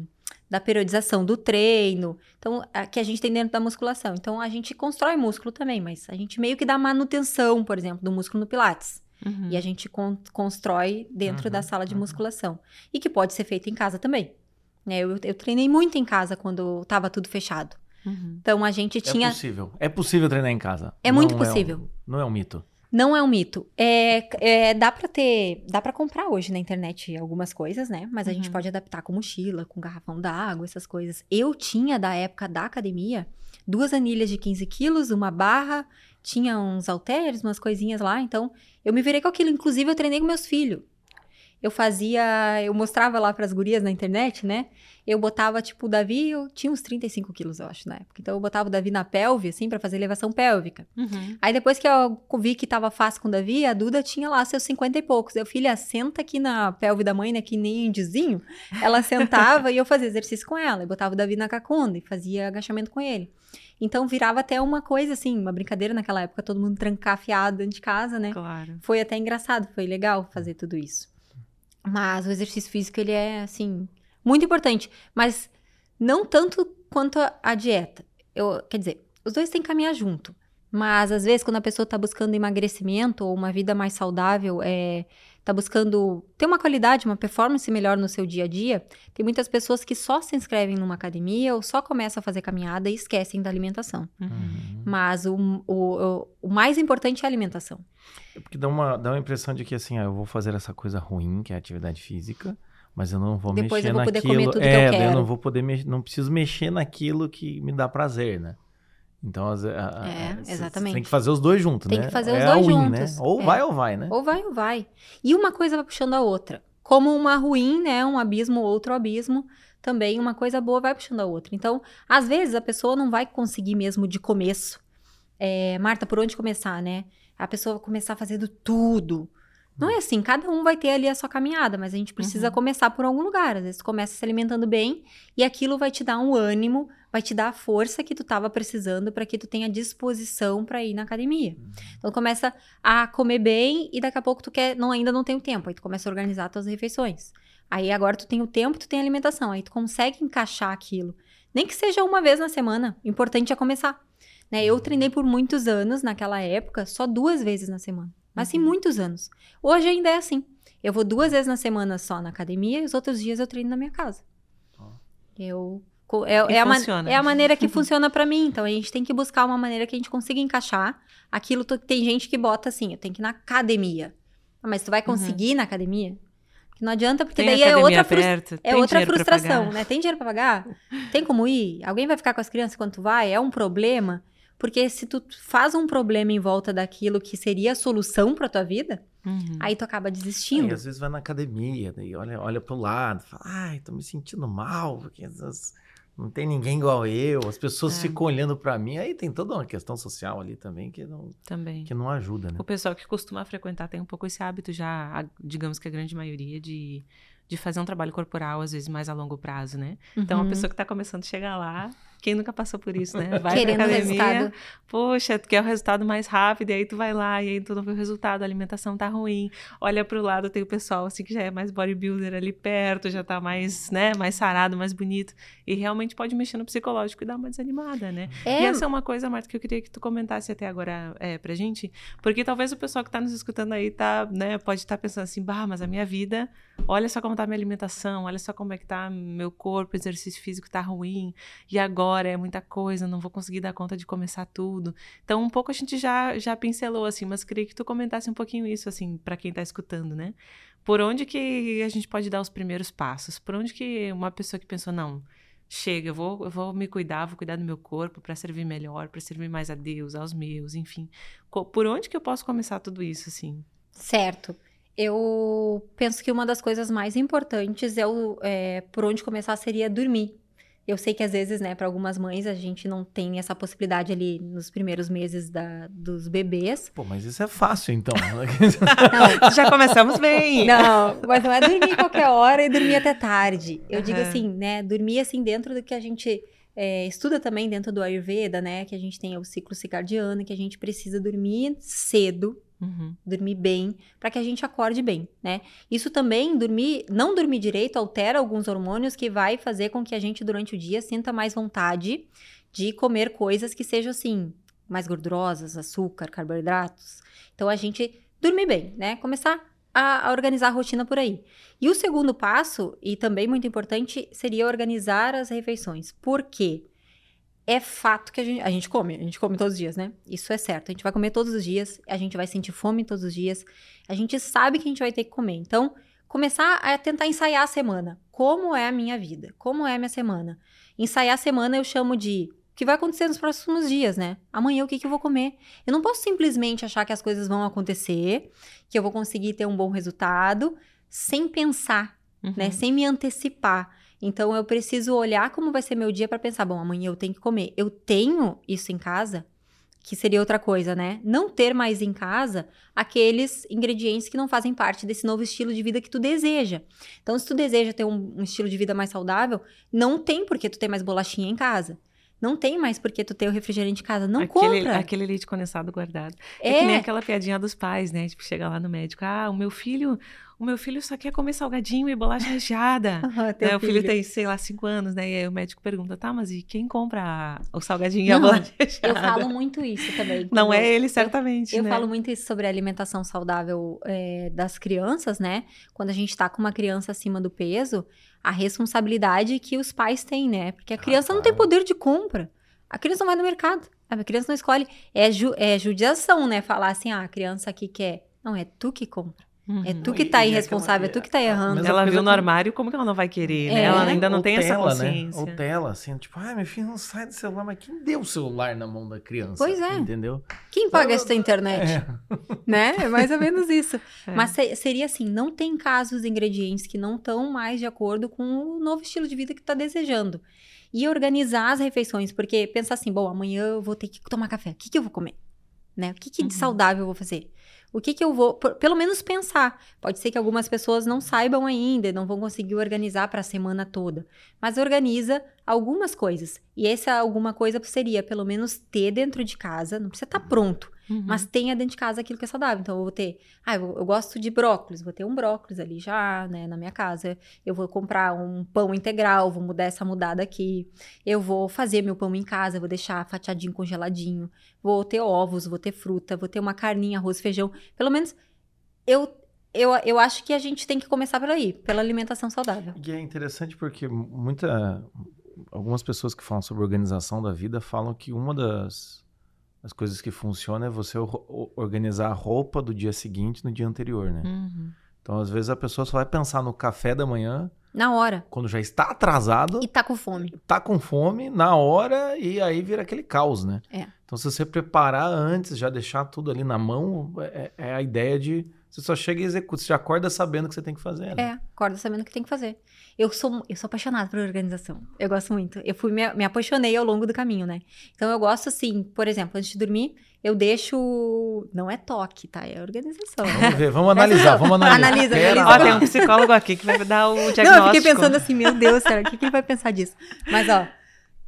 da periodização do treino, então a, que a gente tem dentro da musculação. Então a gente constrói músculo também, mas a gente meio que dá manutenção, por exemplo, do músculo no Pilates Uhum. e a gente con- constrói dentro da Uhum, sala de uhum. musculação e que pode ser feito em casa também. né? eu, eu treinei muito em casa quando estava tudo fechado. Uhum. Então a gente É tinha possível. É possível treinar em casa. É muito Não possível. um- não é um mito. Não é um mito. É, é, dá pra ter, dá para comprar hoje na internet algumas coisas, né? Mas a gente Uhum. pode adaptar com mochila, com garrafão d'água, essas coisas. Eu tinha da época da academia duas anilhas de 15 quilos, uma barra, tinha uns halteres, umas coisinhas lá. Então eu me virei com aquilo. Inclusive eu treinei com meus filhos. Eu fazia, eu mostrava lá pras gurias na internet, né? Eu botava, tipo, o Davi, eu tinha uns 35 quilos, eu acho, na época. Então eu botava o Davi na pelve, assim, pra fazer elevação pélvica. Uhum. Aí depois que eu vi que tava fácil com o Davi, a Duda tinha lá seus 50 e poucos. Eu, filha, senta aqui na pelve da mãe, né, que nem indiozinho. Ela sentava e eu fazia exercício com ela. E botava o Davi na cacunda e fazia agachamento com ele. Então virava até uma coisa assim, uma brincadeira naquela época, todo mundo trancafiado dentro de casa, né? Claro. Foi até engraçado, foi legal fazer tudo isso. Mas o exercício físico, ele é, assim, muito importante. Mas não tanto quanto a, dieta. Eu, quer dizer, os dois têm que caminhar junto. Mas, às vezes, quando a pessoa está buscando emagrecimento ou uma vida mais saudável, é, tá buscando ter uma qualidade, uma performance melhor no seu dia a dia, tem muitas pessoas que só se inscrevem numa academia ou só começam a fazer caminhada e esquecem da alimentação. Uhum. Mas o, o, o, o mais importante é a alimentação. É porque dá uma, dá uma impressão de que assim, ah, eu vou fazer essa coisa ruim, que é a atividade física, mas eu não vou Depois mexer eu vou poder naquilo. comer tudo que é, eu daí quero. não vou poder mexer, não preciso mexer naquilo que me dá prazer, né? Então, a, a- É, exatamente. Tem que fazer os dois juntos, Tem né? que fazer é os a dois win, juntos, Né? Ou é. vai ou vai, né? Ou vai ou vai. E uma coisa vai puxando a outra. Como uma ruim, né? Um abismo, outro abismo. também uma coisa boa vai puxando a outra. Então, às vezes a pessoa não vai conseguir mesmo de começo. É, Marta, por onde começar, né? A pessoa vai começar fazendo tudo. Não é assim, cada um vai ter ali a sua caminhada, mas a gente precisa Uhum. começar por algum lugar. Às vezes tu começa se alimentando bem e aquilo vai te dar um ânimo, vai te dar a força que tu estava precisando para que tu tenha disposição para ir na academia. Então começa a comer bem e daqui a pouco tu quer, não ainda não tem o tempo, aí tu começa a organizar tuas refeições. Aí agora tu tem o tempo, tu tem a alimentação, aí tu consegue encaixar aquilo. Nem que seja uma vez na semana, o importante é começar. Né? Eu treinei por muitos anos naquela época, só duas vezes na semana. Mas sim, Uhum. muitos anos. Hoje ainda é assim. Eu vou duas vezes na semana só na academia e os outros dias eu treino na minha casa. Eu é, é, a é a maneira que funciona pra mim. Então a gente tem que buscar uma maneira que a gente consiga encaixar aquilo. to- Tem gente que bota assim, eu tenho que ir na academia. Ah, mas tu vai conseguir ir na academia? Porque não adianta, porque Uhum. Tem daí é outra, frus- é outra frustração, né? Tem dinheiro pra pagar? Tem como ir? Alguém vai ficar com as crianças quando tu vai? É um problema? Porque se tu faz um problema em volta daquilo que seria a solução pra tua vida, Uhum. aí tu acaba E desistindo. às vezes vai na academia, daí olha, olha pro lado, fala, ai, tô me sentindo mal, porque essas- não tem ninguém igual eu, as pessoas É. ficam olhando pra mim, aí tem toda uma questão social ali também que não, Também. que não ajuda, né? O pessoal que costuma frequentar tem um pouco esse hábito já, a- digamos que a grande maioria, de, de fazer um trabalho corporal, às vezes mais a longo prazo, né? Então, a Uhum. pessoa que tá começando a chegar lá, quem nunca passou por isso, né? Vai Querendo pra academia, resultado. poxa, tu quer o resultado mais rápido, e aí tu vai lá, e aí tu não vê o resultado, a alimentação tá ruim. Olha pro lado, tem o pessoal assim que já é mais bodybuilder ali perto, já tá mais, né, mais sarado, mais bonito. E realmente pode mexer no psicológico e dar uma desanimada, né? É, E essa é uma coisa, Marta, que eu queria que tu comentasse até agora é, pra gente, porque talvez o pessoal que tá nos escutando aí tá, né, pode estar pensando assim, bah, mas a minha vida, olha só como tá a minha alimentação, olha só como é que tá meu corpo, exercício físico tá ruim, e agora é muita coisa, não vou conseguir dar conta de começar tudo. Então, um pouco a gente já, já pincelou, assim, mas queria que tu comentasse um pouquinho isso, assim, pra quem tá escutando, né? Por onde que a gente pode dar os primeiros passos? Por onde que uma pessoa que pensou, não, chega, eu vou, eu vou me cuidar, vou cuidar do meu corpo para servir melhor, para servir mais a Deus, aos meus, enfim. Por onde que eu posso começar tudo isso, assim? Certo. Eu penso que uma das coisas mais importantes é, o, é por onde começar seria dormir. Eu sei que às vezes, né, para algumas mães a gente não tem essa possibilidade ali nos primeiros meses da, dos bebês. Pô, mas isso é fácil, então. Não, Já começamos bem! não, mas não é dormir qualquer hora e dormir até tarde. Eu digo Aham. assim, né, dormir assim dentro do que a gente é, estuda também dentro do Ayurveda, né, que a gente tem o ciclo circadiano, que a gente precisa dormir cedo, Uhum. dormir bem, para que a gente acorde bem, né? Isso também, dormir, não dormir direito, altera alguns hormônios que vai fazer com que a gente durante o dia sinta mais vontade de comer coisas que sejam assim, mais gordurosas, açúcar, carboidratos. Então a gente dormir bem, né? Começar a, a organizar a rotina por aí. E o segundo passo, e também muito importante, seria organizar as refeições. Por quê? É fato que a gente, a gente come, a gente come todos os dias, né? Isso é certo. A gente vai comer todos os dias, a gente vai sentir fome todos os dias, a gente sabe que a gente vai ter que comer. Então, começar a tentar ensaiar a semana. Como é a minha vida? Como é a minha semana? Ensaiar a semana eu chamo de o que vai acontecer nos próximos dias, né? Amanhã o que, que eu vou comer? Eu não posso simplesmente achar que as coisas vão acontecer, que eu vou conseguir ter um bom resultado, sem pensar Uhum. né? Sem me antecipar. Então eu preciso olhar como vai ser meu dia para pensar, bom, amanhã eu tenho que comer. Eu tenho isso em casa, que seria outra coisa, né? Não ter mais em casa aqueles ingredientes que não fazem parte desse novo estilo de vida que tu deseja. Então, se tu deseja ter um, um estilo de vida mais saudável, não tem por que tu ter mais bolachinha em casa. Não tem mais por que tu ter o refrigerante em casa. Não aquele, compra. aquele leite condensado guardado. É. É, que nem aquela piadinha dos pais, né? Tipo, chega lá no médico, ah, o meu filho, o meu filho só quer comer salgadinho e bolacha recheada. Né, O filho tem, sei lá, cinco anos, né? E aí o médico pergunta, tá, mas e quem compra o salgadinho e a Não, bolacha Eu recheada? falo muito isso também. Não é ele, certamente, Eu né? falo muito isso sobre a alimentação saudável é, das crianças, né? Quando a gente tá com uma criança acima do peso, a responsabilidade que os pais têm, né? Porque a Ah, criança não tem poder de compra. A criança não vai no mercado. A criança não escolhe. É, ju é judiação, né? Falar assim, ah, a criança aqui quer. Não, é tu que compra. É Uhum. tu que tá é irresponsável, é tu que tá errando. Ela coisa viu no armário, como que ela não vai querer, né? É. Ela ainda não Ou tem essa tela, né? consciência. Ou tela, assim, tipo, ai, meu filho não sai do celular, mas quem deu o celular na mão da criança? Pois é. Entendeu? Quem paga essa internet? É. Né? É mais ou menos isso. É. Mas se- seria assim, não tem casos, ingredientes que não estão mais de acordo com o novo estilo de vida que tu tá desejando. E organizar as refeições, porque pensar assim, bom, amanhã eu vou ter que tomar café, o que, que eu vou comer? Né? O que, que de Uhum. saudável eu vou fazer? O que, que eu vou, por- pelo menos pensar. Pode ser que algumas pessoas não saibam ainda, não vão conseguir organizar para a semana toda. Mas organiza algumas coisas. E essa alguma coisa seria, pelo menos, ter dentro de casa, não precisa estar pronto, Uhum. mas tenha dentro de casa aquilo que é saudável. Então, eu vou ter. Ah, eu, eu gosto de brócolis, vou ter um brócolis ali já, né, na minha casa. Eu vou comprar um pão integral, vou mudar essa mudada aqui. Eu vou fazer meu pão em casa, vou deixar fatiadinho, congeladinho. Vou ter ovos, vou ter fruta, vou ter uma carninha, arroz, feijão. Pelo menos, eu, eu, eu acho que a gente tem que começar por aí, pela alimentação saudável. E é interessante porque muita, algumas pessoas que falam sobre organização da vida falam que uma das, das coisas que funciona é você organizar a roupa do dia seguinte no dia anterior, né? Uhum. Então, às vezes, a pessoa só vai pensar no café da manhã Na hora. quando já está atrasado, E tá com fome. tá com fome, na hora, e aí vira aquele caos, né? É. Então, se você preparar antes, já deixar tudo ali na mão, é, é a ideia de. Você só chega e executa, você já acorda sabendo o que você tem que fazer. Né? É, acorda sabendo o que tem que fazer. Eu sou, eu sou apaixonada por organização. Eu gosto muito. Eu fui, me, me apaixonei ao longo do caminho, né? Então eu gosto assim, por exemplo, antes de dormir, eu deixo. Não é toque, tá? É organização. Vamos ver, vamos analisar, vamos analisar. Analisa, analisa. Ó, tem um psicólogo aqui que vai dar o diagnóstico. Não, eu fiquei pensando assim, meu Deus, será o que, que ele vai pensar disso? Mas ó,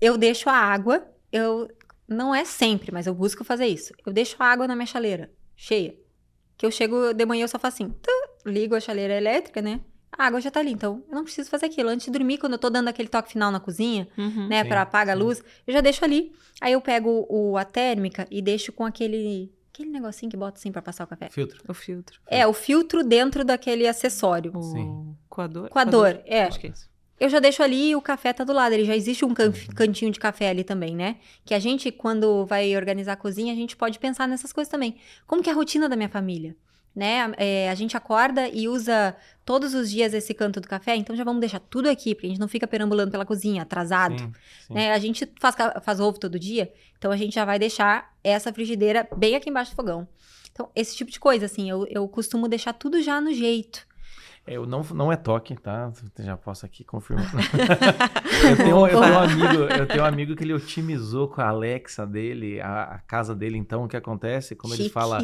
eu deixo a água, eu. Não é sempre, mas eu busco fazer isso. Eu deixo a água na minha chaleira, cheia. Que eu chego de manhã, eu só faço assim, tu, ligo a chaleira elétrica, né? A água já tá ali, então eu não preciso fazer aquilo. Antes de dormir, quando eu tô dando aquele toque final na cozinha, Uhum. né, pra apagar a luz, eu já deixo ali. Aí eu pego o, a térmica e deixo com aquele aquele negocinho que bota assim pra passar o café. Filtro. O filtro. É, o filtro dentro daquele acessório. O Sim. coador. Coador, é. Acho que é isso. Eu já deixo ali e o café tá do lado. Ele já existe um can- cantinho de café ali também, né? Que a gente, quando vai organizar a cozinha, a gente pode pensar nessas coisas também. Como que é a rotina da minha família? Né? É, a gente acorda e usa todos os dias esse canto do café, então já vamos deixar tudo aqui, pra gente não fica perambulando pela cozinha, atrasado. Sim, sim. né? A gente faz, faz ovo todo dia, então a gente já vai deixar essa frigideira bem aqui embaixo do fogão. Então, esse tipo de coisa, assim, eu, eu costumo deixar tudo já no jeito. É, Eu não, não é toque, tá? Já posso aqui confirmar. eu, tenho, eu, tenho um amigo, eu tenho um amigo que ele otimizou com a Alexa dele, a, a casa dele, então, o que acontece? Quando ele Chique. fala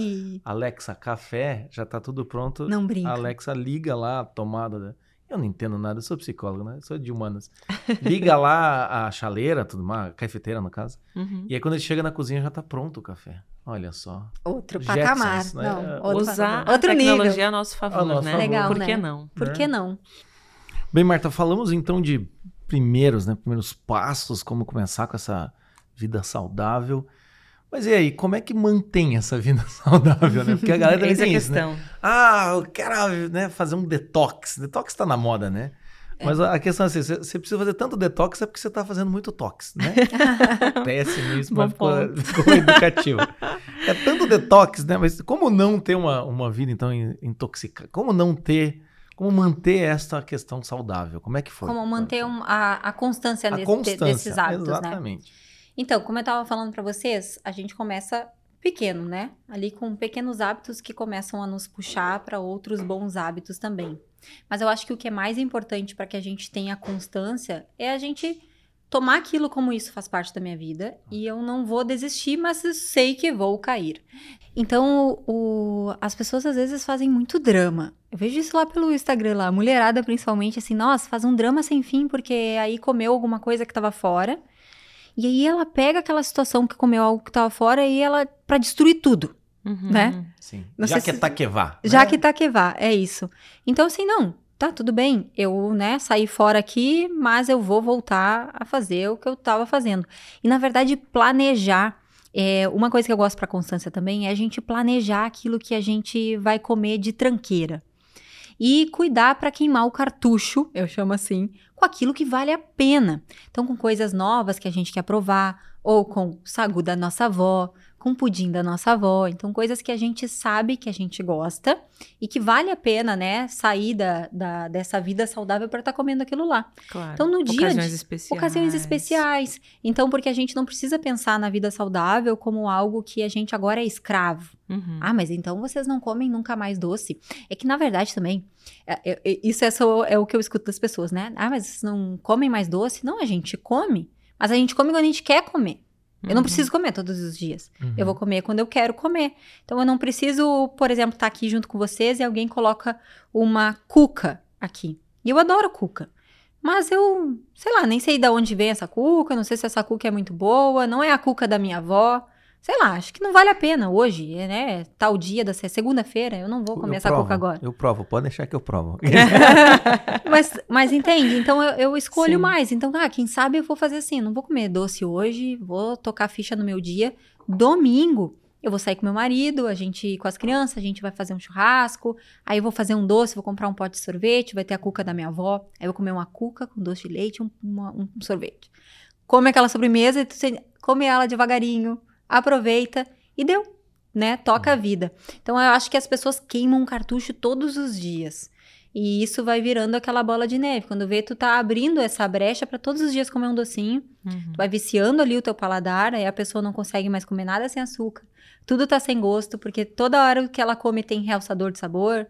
Alexa, café, já tá tudo pronto. Não brinca. A Alexa liga lá a tomada. da- Eu não entendo nada, eu sou psicólogo, né? Eu sou de humanas. Liga lá a chaleira, tudo mais, a cafeteira no caso. Uhum. E aí quando ele chega na cozinha já tá pronto o café. Olha só. Outro Jetsons, patamar. né? Não, outro Usar patamar. a outro tecnologia nível. a nosso favor, A nosso né? favor. Legal, Por né? que não? Por né? que não? Bem, Marta, falamos então de primeiros, né? Primeiros passos, como começar com essa vida saudável. Mas e aí, como é que mantém essa vida saudável, né? Porque a galera também a tem isso, né? questão. Ah, eu quero né, fazer um detox. Detox tá na moda, né? Mas a questão é assim, você precisa fazer tanto detox é porque você tá fazendo muito tox, né? Péssimo isso, mas ficou, ficou educativo. É tanto detox, né? Mas como não ter uma, uma vida, então, in- intoxicada? Como não ter... Como manter essa questão saudável? Como é que foi? Como manter um- a, a constância, a nesse- constância, desses hábitos, né? exatamente. Então, como eu tava falando pra vocês, a gente começa pequeno, né? Ali com pequenos hábitos que começam a nos puxar para outros bons hábitos também. Mas eu acho que o que é mais importante para que a gente tenha constância é a gente tomar aquilo como isso faz parte da minha vida e eu não vou desistir, mas sei que vou cair. Então, o- as pessoas às vezes fazem muito drama. Eu vejo isso lá pelo Instagram, lá, a mulherada principalmente, assim, nossa, faz um drama sem fim porque aí comeu alguma coisa que tava fora. E aí ela pega aquela situação que comeu algo que tava fora e ela para destruir tudo, Uhum. né? Sim. Não Já sei que é se- taquevá. Já né? que tá que vá, é isso. Então assim, não, tá tudo bem. Eu, né, saí fora aqui, mas eu vou voltar a fazer o que eu tava fazendo. E na verdade planejar é, uma coisa que eu gosto pra Constância também é a gente planejar aquilo que a gente vai comer de tranqueira. E cuidar para queimar o cartucho, eu chamo assim, com aquilo que vale a pena. Então, com coisas novas que a gente quer provar, ou com sagu da nossa avó, com pudim da nossa avó. Então, coisas que a gente sabe que a gente gosta e que vale a pena, né, sair da, da dessa vida saudável para estar tá comendo aquilo lá. Claro. Então, no dia. Ocasiões especiais. Ocasiões especiais. Então, porque a gente não precisa pensar na vida saudável como algo que a gente agora é escravo. Uhum. Ah, mas então vocês não comem nunca mais doce. É que, na verdade, também, é, é, é isso é, só, é o que eu escuto das pessoas, né? Ah, mas vocês não comem mais doce? Não, a gente come. Mas a gente come quando a gente quer comer. Eu não Uhum. preciso comer todos os dias. Uhum. Eu vou comer quando eu quero comer. Então eu não preciso, por exemplo, estar aqui junto com vocês e alguém coloca uma cuca aqui. E eu adoro cuca. Mas eu, sei lá, nem sei de onde vem essa cuca, não sei se essa cuca é muito boa, não é a cuca da minha avó. Sei lá, acho que não vale a pena hoje, né? Tal dia da se- segunda-feira, eu não vou comer Eu essa provo, cuca agora. Eu provo, pode deixar que eu provo. Mas, mas entende? Então eu, eu escolho Sim. mais. Então, ah, quem sabe eu vou fazer assim: não vou comer doce hoje, vou tocar ficha no meu dia. Domingo, eu vou sair com meu marido, a gente com as crianças, a gente vai fazer um churrasco. Aí eu vou fazer um doce, vou comprar um pote de sorvete, vai ter a cuca da minha avó. Aí eu vou comer uma cuca com doce de leite e um, uma- um sorvete. Come aquela sobremesa e tu come ela devagarinho, aproveita e deu, né? Toca a vida. Então eu acho que as pessoas queimam um cartucho todos os dias. E isso vai virando aquela bola de neve. Quando vê, tu tá abrindo essa brecha para todos os dias comer um docinho. Uhum. Tu vai viciando ali o teu paladar, aí a pessoa não consegue mais comer nada sem açúcar. Tudo tá sem gosto, porque toda hora que ela come tem realçador de sabor,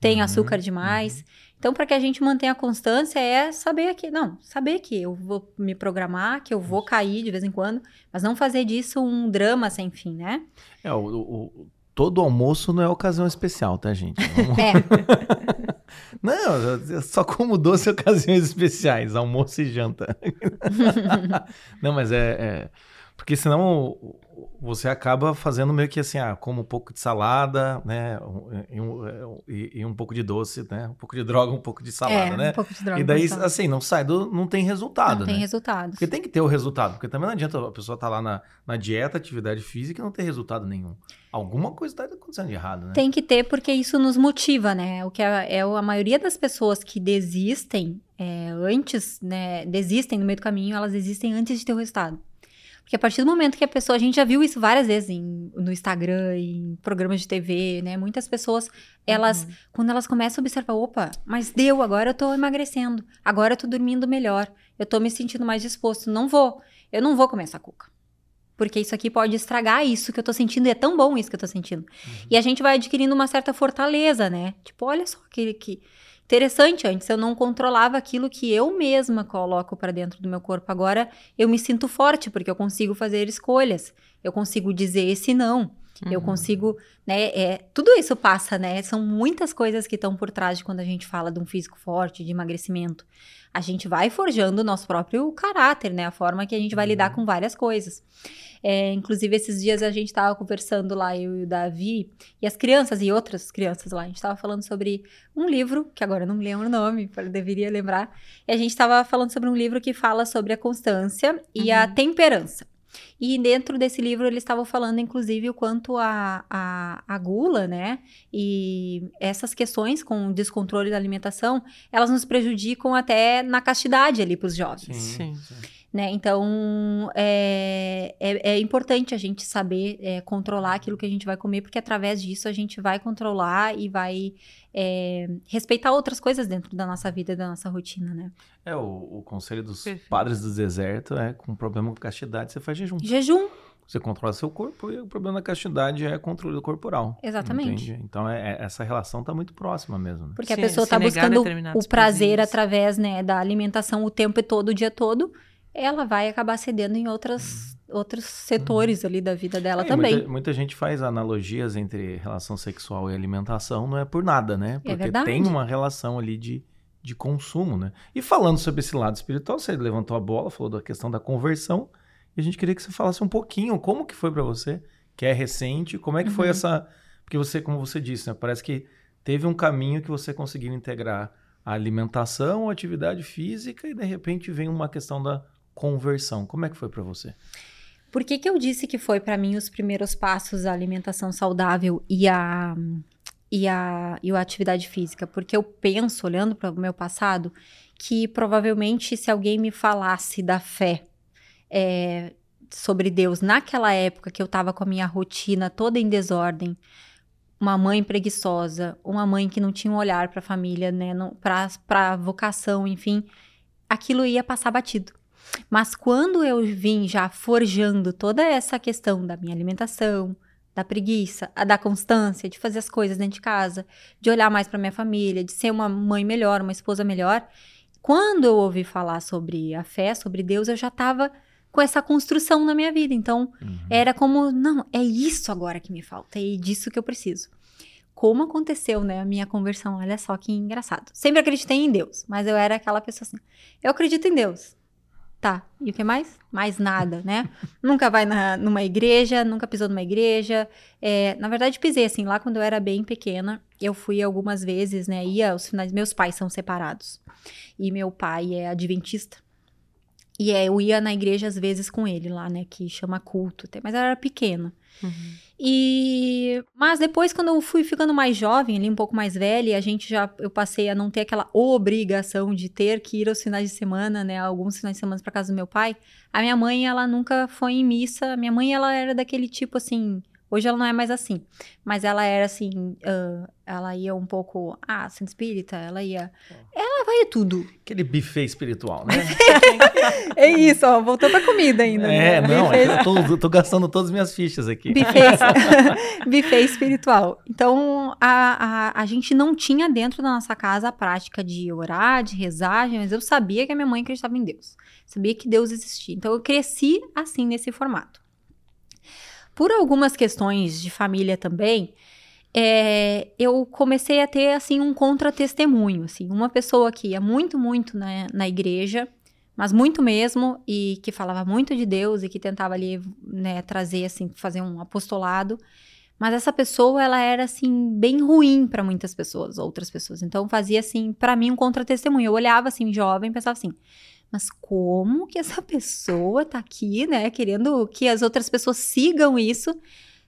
tem Uhum, açúcar demais. Então, para que a gente mantenha a constância, é saber que, não, saber que eu vou me programar, que eu vou cair de vez em quando, mas não fazer disso um drama sem fim, né? É, o, o- todo almoço não é ocasião especial, tá, gente? Vamos- É, Não, só como doce ocasiões especiais, almoço e janta. não, mas é, é- Porque senão você acaba fazendo meio que assim, ah, como um pouco de salada, né? E um, e- e um pouco de doce, né? Um pouco de droga, um pouco de salada, é né? um pouco de droga. e daí, assim, não sai do. Não tem resultado, não tem né? resultados. Porque tem que ter o resultado, porque também não adianta a pessoa estar lá na, na dieta, atividade física e não ter resultado nenhum. Alguma coisa está acontecendo de errado, né? Tem que ter, porque isso nos motiva, né? O que é, é a maioria das pessoas que desistem é, antes, né? Desistem no meio do caminho, elas desistem antes de ter o resultado. Porque a partir do momento que a pessoa, a gente já viu isso várias vezes em- no Instagram, em programas de TV, né? Muitas pessoas, elas, Uhum. quando elas começam a observar, opa, mas deu, agora eu tô emagrecendo, agora eu tô dormindo melhor, eu tô me sentindo mais disposto, não vou, eu não vou comer essa cuca. Porque isso aqui pode estragar isso que eu tô sentindo, e é tão bom isso que eu tô sentindo. E a gente vai adquirindo uma certa fortaleza, né? Tipo, olha só que, que interessante. Antes eu não controlava aquilo que eu mesma coloco para dentro do meu corpo. Agora eu me sinto forte porque eu consigo fazer escolhas. Eu consigo dizer esse não. Eu Uhum. consigo, né? É, tudo isso passa, né? São muitas coisas que estão por trás de quando a gente fala de um físico forte, de emagrecimento. A gente vai forjando o nosso próprio caráter, né? A forma que a gente vai lidar com várias coisas. É, inclusive, esses dias a gente estava conversando lá, eu e o Davi, e as crianças e outras crianças lá. A gente estava falando sobre um livro, que agora eu não me lembro o nome, eu deveria lembrar. E a gente estava falando sobre um livro que fala sobre a constância e a Uhum. temperança. E dentro desse livro eles estavam falando, inclusive, o quanto a, a, a gula, né? E essas questões com o descontrole da alimentação, elas nos prejudicam até na castidade ali para os jovens Sim. Né? Então é, é, é importante a gente saber é, controlar aquilo que a gente vai comer, porque através disso a gente vai controlar e vai é, respeitar outras coisas dentro da nossa vida e da nossa rotina, né? É, o, o conselho dos Perfeito. padres do deserto é com problema com castidade, você faz jejum. Jejum, Você controla seu corpo e o problema da castidade é controle corporal. Exatamente. entende? Então é, é- essa relação tá muito próxima mesmo. Né? porque Sim, a pessoa está buscando o prazer prazeres. através né, da alimentação o tempo todo, o dia todo, ela vai acabar cedendo em outras, outros setores ali da vida dela É, também. Muita, muita gente faz analogias entre relação sexual e alimentação, não é por nada, né? Porque verdade. tem uma relação ali de, de consumo, né? E falando sobre esse lado espiritual, você levantou a bola, falou da questão da conversão, e a gente queria que você falasse um pouquinho como que foi pra você, que é recente, como é que foi Uhum. essa... Porque você, como você disse, né? Parece que teve um caminho que você conseguiu integrar a alimentação, a atividade física, e de repente vem uma questão da conversão. Como é que foi pra você? Por que, que eu disse que foi para mim os primeiros passos a alimentação saudável e a, e a, e a atividade física? Porque eu penso, olhando para o meu passado, que provavelmente se alguém me falasse da fé é, sobre Deus naquela época que eu tava com a minha rotina toda em desordem, uma mãe preguiçosa, uma mãe que não tinha um olhar para a família, né, para a vocação, enfim, aquilo ia passar batido. Mas quando eu vim já forjando toda essa questão da minha alimentação, da preguiça, a da constância, de fazer as coisas dentro de casa, de olhar mais para minha família, de ser uma mãe melhor, uma esposa melhor, quando eu ouvi falar sobre a fé, sobre Deus, eu já estava com essa construção na minha vida. Então, uhum. era como, não, é isso agora que me falta, é disso que eu preciso. Como aconteceu, né, a minha conversão, olha só que engraçado. Sempre acreditei em Deus, mas eu era aquela pessoa assim, eu acredito em Deus. Tá, e o que mais? Mais nada, né? nunca vai na, numa igreja, nunca pisou numa igreja. É, na verdade, pisei, assim, lá quando eu era bem pequena, eu fui algumas vezes, né, ia os finais, meus pais são separados. E meu pai é adventista, e é, eu ia na igreja às vezes com ele lá, né? Que chama culto, mas ela era pequena. Uhum. E mas depois quando eu fui ficando mais jovem, ali um pouco mais velha, a gente já eu passei a não ter aquela obrigação de ter que ir aos finais de semana, né, alguns finais de semana para casa do meu pai. A minha mãe, ela nunca foi em missa. Minha mãe ela era daquele tipo assim, Hoje ela não é mais assim. Mas ela era assim, uh, ela ia um pouco. Ah, sendo espírita, ela ia. Ela vai tudo. Aquele buffet espiritual, né? é isso, ó. Voltou pra comida ainda. É, né? não, é eu tô, tô, gastando todas as minhas fichas aqui. Buffet, buffet espiritual. Então, a, a, a gente não tinha dentro da nossa casa a prática de orar, de rezar, mas eu sabia que a minha mãe acreditava em Deus. Sabia que Deus existia. Então, eu cresci assim, nesse formato. Por algumas questões de família também, é, eu comecei a ter, assim, um contra-testemunho, assim. Uma pessoa que ia muito, muito na, na igreja, mas muito mesmo, e que falava muito de Deus e que tentava ali, né, trazer, assim, fazer um apostolado. Mas essa pessoa, ela era, assim, bem ruim para muitas pessoas, outras pessoas. Então, fazia, assim, para mim, um contra-testemunho. Eu olhava, assim, jovem, pensava assim, mas como que essa pessoa tá aqui, né, querendo que as outras pessoas sigam isso,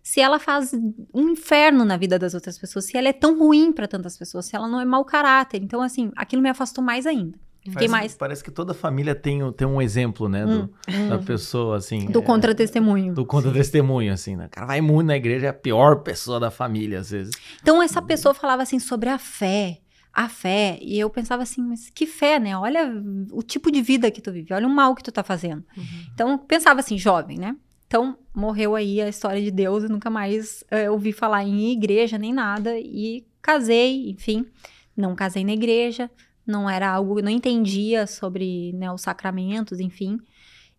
se ela faz um inferno na vida das outras pessoas, se ela é tão ruim para tantas pessoas, se ela não é mau caráter. Então, assim, aquilo me afastou mais ainda. Fiquei mais... Parece que toda família tem, tem um exemplo, né? Do, hum, da hum. pessoa, assim. Do é, contra-testemunho. Do contra-testemunho, assim, né? O cara vai muito na igreja, é a pior pessoa da família, às vezes. Então, essa pessoa falava, assim, sobre a fé a fé. E eu pensava assim, mas que fé, né? Olha o tipo de vida que tu vive, olha o mal que tu tá fazendo. Uhum. Então, pensava assim, jovem, né? Então, morreu aí a história de Deus, eu nunca mais uh, ouvi falar em igreja nem nada. E casei, enfim, não casei na igreja, não era algo, não entendia sobre né, os sacramentos, enfim.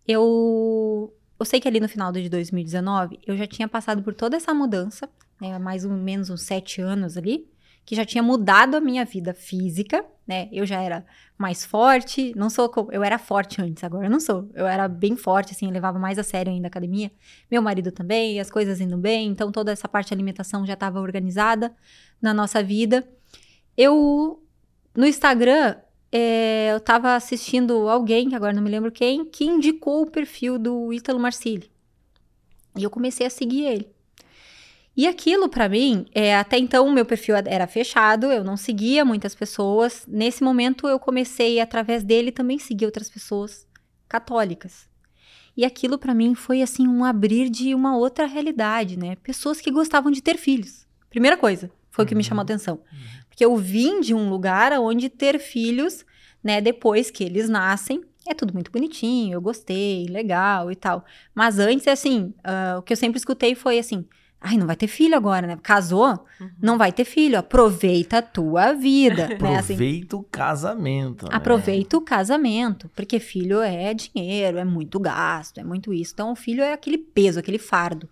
Eu, eu sei que ali no final de 2019 eu já tinha passado por toda essa mudança, né, mais ou menos uns sete anos ali que já tinha mudado a minha vida física, né? Eu já era mais forte, não sou eu era forte antes, agora eu não sou. Eu era bem forte assim, eu levava mais a sério ainda a academia. Meu marido também, as coisas indo bem, então toda essa parte de alimentação já estava organizada na nossa vida. Eu no Instagram é, eu estava assistindo alguém, que agora não me lembro quem, que indicou o perfil do Ítalo Marcilli. E eu comecei a seguir ele. E aquilo, para mim, é, até então o meu perfil era fechado, eu não seguia muitas pessoas. Nesse momento, eu comecei, através dele, também seguir outras pessoas católicas. E aquilo, para mim, foi assim um abrir de uma outra realidade, né? Pessoas que gostavam de ter filhos. Primeira coisa, foi o que me chamou a uhum. atenção. Uhum. Porque eu vim de um lugar onde ter filhos, né, depois que eles nascem, é tudo muito bonitinho, eu gostei, legal e tal. Mas antes, assim, uh, o que eu sempre escutei foi assim: Ai, não vai ter filho agora, né? Casou? Uhum. Não vai ter filho. Aproveita a tua vida. Aproveita né? assim, o casamento. Né? Aproveita o casamento. Porque filho é dinheiro, é muito gasto, é muito isso. Então, o filho é aquele peso, aquele fardo.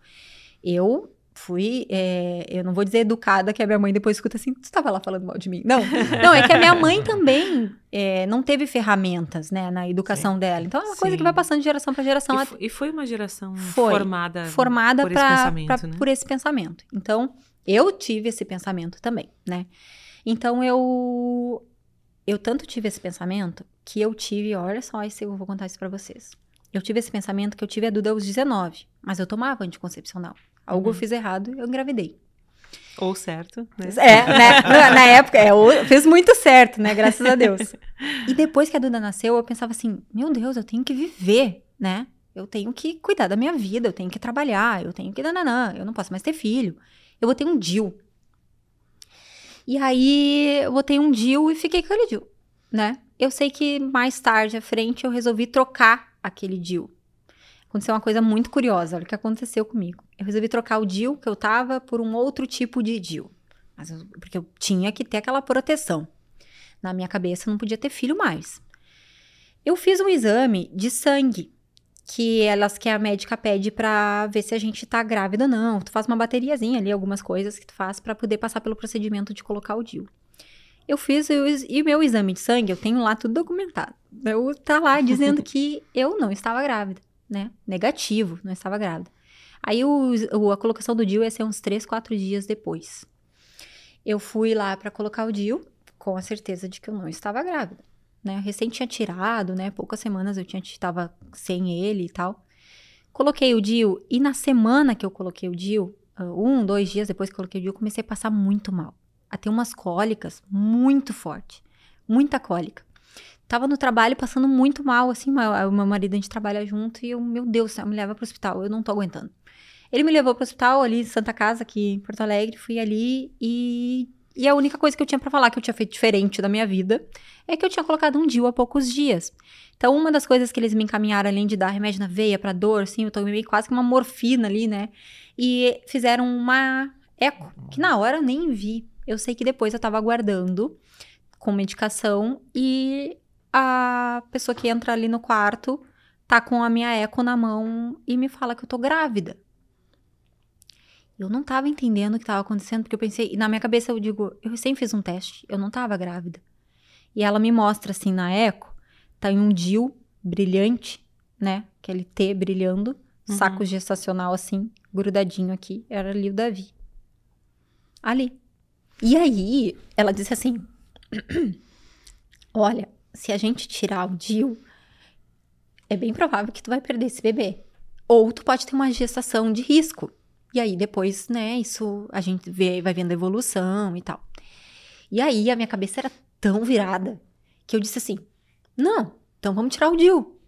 Eu fui, é, eu não vou dizer educada, que a minha mãe depois escuta assim, tu estava lá falando mal de mim. Não, não, é que a minha mãe também é, não teve ferramentas, né, na educação Sim. dela. Então é uma Sim. coisa que vai passando de geração para geração. E, e, foi uma geração foi, formada, formada por pra, esse pensamento, pra, né? por esse pensamento. Então, eu tive esse pensamento também, né? Então eu eu tanto tive esse pensamento que eu tive, olha só, eu vou contar isso para vocês. Eu tive esse pensamento que eu tive a Duda aos 19, mas eu tomava anticoncepcional. Algo uhum. eu fiz errado, eu engravidei. Ou certo, né? É, né? na, época, é, eu fiz muito certo, né? Graças a Deus. E depois que a Duda nasceu, eu pensava assim, meu Deus, eu tenho que viver, né? eu tenho que cuidar da minha vida, eu tenho que trabalhar, eu tenho que. Nananã, eu não posso mais ter filho. Eu vou ter um DIL. E aí eu botei um DIL e fiquei com aquele DIL, né? Eu sei que mais tarde à frente eu resolvi trocar aquele DIL. Aconteceu uma coisa muito curiosa, olha o que aconteceu comigo. Eu resolvi trocar o DIL que eu tava por um outro tipo de DIL. Mas eu, porque eu tinha que ter aquela proteção. Na minha cabeça não podia ter filho mais. Eu fiz um exame de sangue que elas que a médica pede para ver se a gente tá grávida ou não. Tu faz uma bateriazinha ali, algumas coisas que tu faz para poder passar pelo procedimento de colocar o DIU. Eu fiz e o meu exame de sangue, eu tenho lá tudo documentado. Eu tá lá dizendo que eu não estava grávida, né? Negativo, não estava grávida. Aí o, o, a colocação do DIU ia ser uns 3, 4 dias depois. Eu fui lá para colocar o DIU com a certeza de que eu não estava grávida né? Recém tinha tirado, né? Poucas semanas eu tinha estava sem ele e tal. Coloquei o DIU e na semana que eu coloquei o DIU, ah, um, dois dias depois que eu coloquei o DIU, comecei a passar muito mal. A ter umas cólicas muito forte, muita cólica. Tava no trabalho passando muito mal, assim, o meu marido a gente trabalha junto e eu, meu Deus, me leva pro hospital, eu não tô aguentando. Ele me levou pro hospital ali em Santa Casa, aqui em Porto Alegre, fui ali e e a única coisa que eu tinha para falar que eu tinha feito diferente da minha vida é que eu tinha colocado um DIU há poucos dias. Então, uma das coisas que eles me encaminharam, além de dar remédio na veia para dor, assim, eu tomei quase que uma morfina ali, né? E fizeram uma eco, que na hora eu nem vi. Eu sei que depois eu tava aguardando com medicação e a pessoa que entra ali no quarto tá com a minha eco na mão e me fala que eu tô grávida. Eu não tava entendendo o que tava acontecendo, porque eu pensei, na minha cabeça eu digo, eu recém fiz um teste, eu não tava grávida. E ela me mostra assim na eco, tá em um DIL brilhante, né? Aquele T brilhando, uhum. saco gestacional assim, grudadinho aqui, era ali o Davi. Ali. E aí, ela disse assim: Olha, se a gente tirar o DIL, é bem provável que tu vai perder esse bebê. Ou tu pode ter uma gestação de risco. E aí depois, né, isso a gente vê, vai vendo a evolução e tal. E aí a minha cabeça era tão virada que eu disse assim: não, então vamos tirar o Dil.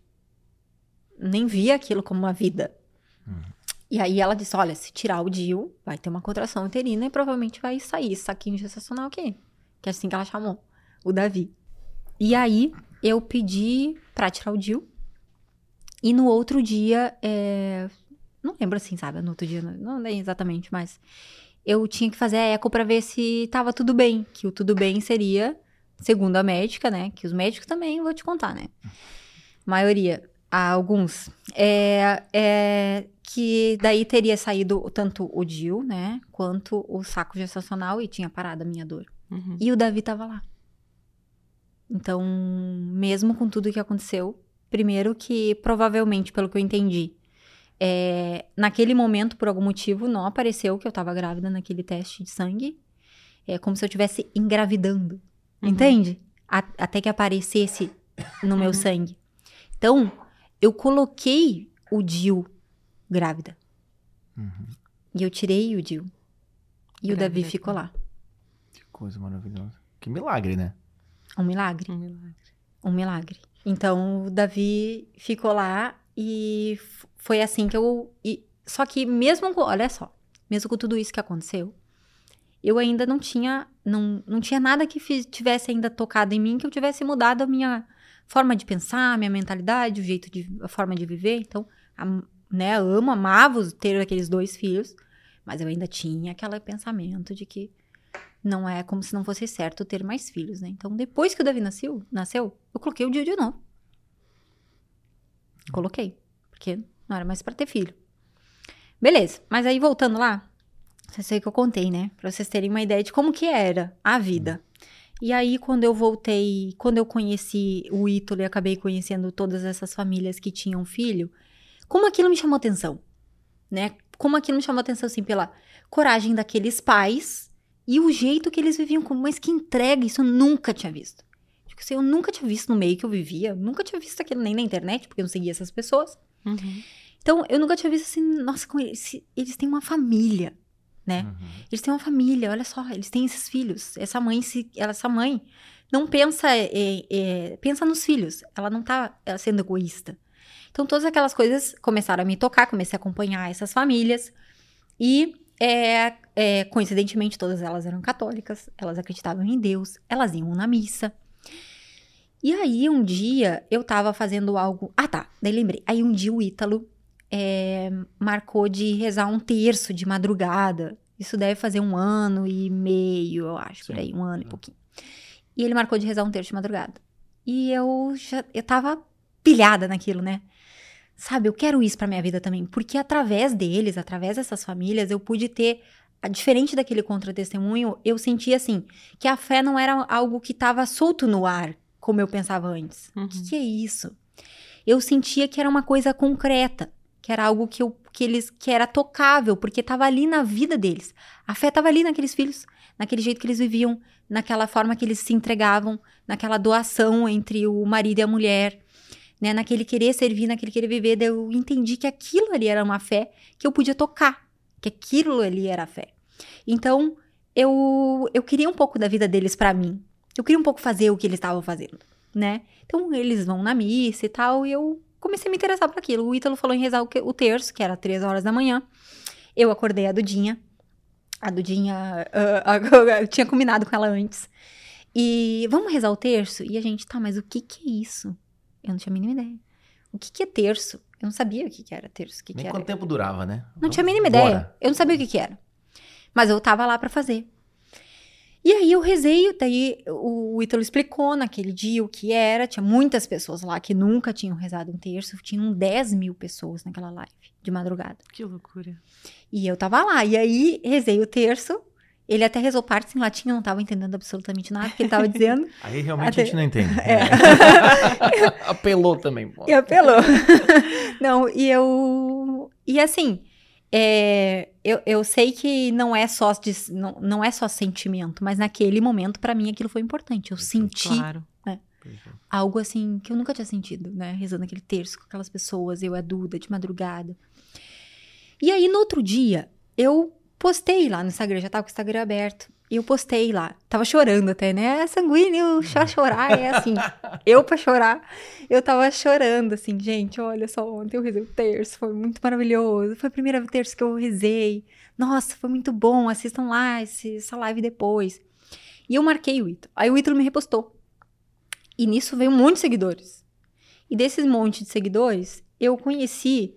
Nem via aquilo como uma vida. Uhum. E aí ela disse: olha, se tirar o Dil, vai ter uma contração uterina e provavelmente vai sair saquinho gestacional aqui. Que é assim que ela chamou, o Davi. E aí eu pedi pra tirar o Dil. E no outro dia, é, não lembro assim, sabe? No outro dia, não lembro exatamente, mas eu tinha que fazer a eco para ver se tava tudo bem. Que o tudo bem seria, segundo a médica, né? Que os médicos também vou te contar, né? Maioria, alguns, é, é que daí teria saído tanto o DIU, né? Quanto o saco gestacional e tinha parado a minha dor. Uhum. E o Davi tava lá. Então, mesmo com tudo que aconteceu, primeiro que provavelmente, pelo que eu entendi, é, naquele momento, por algum motivo, não apareceu que eu tava grávida naquele teste de sangue. É como se eu estivesse engravidando. Uhum. Entende? A, até que aparecesse no meu uhum. sangue. Então, eu coloquei o DIU grávida. Uhum. E eu tirei o DIU. E grávida o Davi ficou lá. Que coisa maravilhosa. Que milagre, né? Um milagre. Um milagre. Um milagre. Então, o Davi ficou lá e foi assim que eu. E, só que mesmo com. Olha só. Mesmo com tudo isso que aconteceu, eu ainda não tinha. Não, não tinha nada que fiz, tivesse ainda tocado em mim que eu tivesse mudado a minha forma de pensar, a minha mentalidade, o jeito de. a forma de viver. Então, a, né, amo, amava ter aqueles dois filhos, mas eu ainda tinha aquele pensamento de que não é como se não fosse certo ter mais filhos, né? Então, depois que o Davi nasceu, nasceu eu coloquei o dia de novo. Coloquei, porque não era mais para ter filho. Beleza, mas aí voltando lá, vocês sei que eu contei, né? Pra vocês terem uma ideia de como que era a vida. E aí, quando eu voltei, quando eu conheci o Ítalo e acabei conhecendo todas essas famílias que tinham filho, como aquilo me chamou atenção, né? Como aquilo me chamou atenção, assim, pela coragem daqueles pais e o jeito que eles viviam, como, mas que entrega, isso eu nunca tinha visto. Tipo assim, eu nunca tinha visto no meio que eu vivia, nunca tinha visto aquilo nem na internet, porque eu não seguia essas pessoas. Uhum. Então, eu nunca tinha visto assim, nossa, com eles, eles têm uma família, né? Uhum. Eles têm uma família, olha só, eles têm esses filhos. Essa mãe, se, essa mãe não pensa, é, é, pensa nos filhos. Ela não tá sendo egoísta. Então, todas aquelas coisas começaram a me tocar, comecei a acompanhar essas famílias. E, é, é, coincidentemente, todas elas eram católicas, elas acreditavam em Deus, elas iam na missa. E aí, um dia, eu tava fazendo algo. Ah, tá, daí lembrei. Aí, um dia, o Ítalo é, marcou de rezar um terço de madrugada. Isso deve fazer um ano e meio, eu acho, Sim. por aí, um ano e é. pouquinho. E ele marcou de rezar um terço de madrugada. E eu já eu tava pilhada naquilo, né? Sabe, eu quero isso pra minha vida também, porque através deles, através dessas famílias, eu pude ter diferente daquele contra-testemunho, eu senti assim, que a fé não era algo que estava solto no ar, como eu pensava antes. O uhum. que, que, é isso? Eu sentia que era uma coisa concreta, que era algo que, eu, que eles que era tocável, porque estava ali na vida deles. A fé estava ali naqueles filhos, naquele jeito que eles viviam, naquela forma que eles se entregavam, naquela doação entre o marido e a mulher, né, naquele querer servir, naquele querer viver. Eu entendi que aquilo ali era uma fé que eu podia tocar, que aquilo ali era fé. Então, eu, eu queria um pouco da vida deles para mim. Eu queria um pouco fazer o que eles estavam fazendo, né? Então, eles vão na missa e tal, e eu comecei a me interessar por aquilo. O Ítalo falou em rezar o, o terço, que era três horas da manhã. Eu acordei a Dudinha. A Dudinha, uh, eu tinha combinado com ela antes. E vamos rezar o terço? E a gente, tá, mas o que que é isso? Eu não tinha a mínima ideia. O que que é terço? Eu não sabia o que que era terço. Que Nem que quanto tempo durava, né? Não vamos tinha a mínima ideia. Eu não sabia o que que era. Mas eu tava lá para fazer. E aí eu rezei, daí o Ítalo explicou naquele dia o que era. Tinha muitas pessoas lá que nunca tinham rezado um terço. Tinham 10 mil pessoas naquela live de madrugada. Que loucura. E eu tava lá. E aí rezei o terço. Ele até rezou partes em latim, eu não tava entendendo absolutamente nada que ele tava dizendo. Aí realmente até... a gente não entende. É. apelou também. E apelou. não, e eu... E assim, é, eu, eu sei que não é só de, não, não é só sentimento, mas naquele momento, para mim, aquilo foi importante. Eu senti claro. né, algo assim que eu nunca tinha sentido, né? Rezando aquele terço com aquelas pessoas, eu a Duda, de madrugada. E aí, no outro dia, eu postei lá no Instagram, já tava com o Instagram aberto. E eu postei lá. Tava chorando até, né? É sanguíneo, chá chorar é assim. eu pra chorar, eu tava chorando, assim, gente, olha só, ontem eu rezei o terço, foi muito maravilhoso. Foi a primeira terço que eu rezei. Nossa, foi muito bom, assistam lá esse, essa live depois. E eu marquei o Ítalo. Aí o Ítalo me repostou. E nisso veio um monte de seguidores. E desses monte de seguidores, eu conheci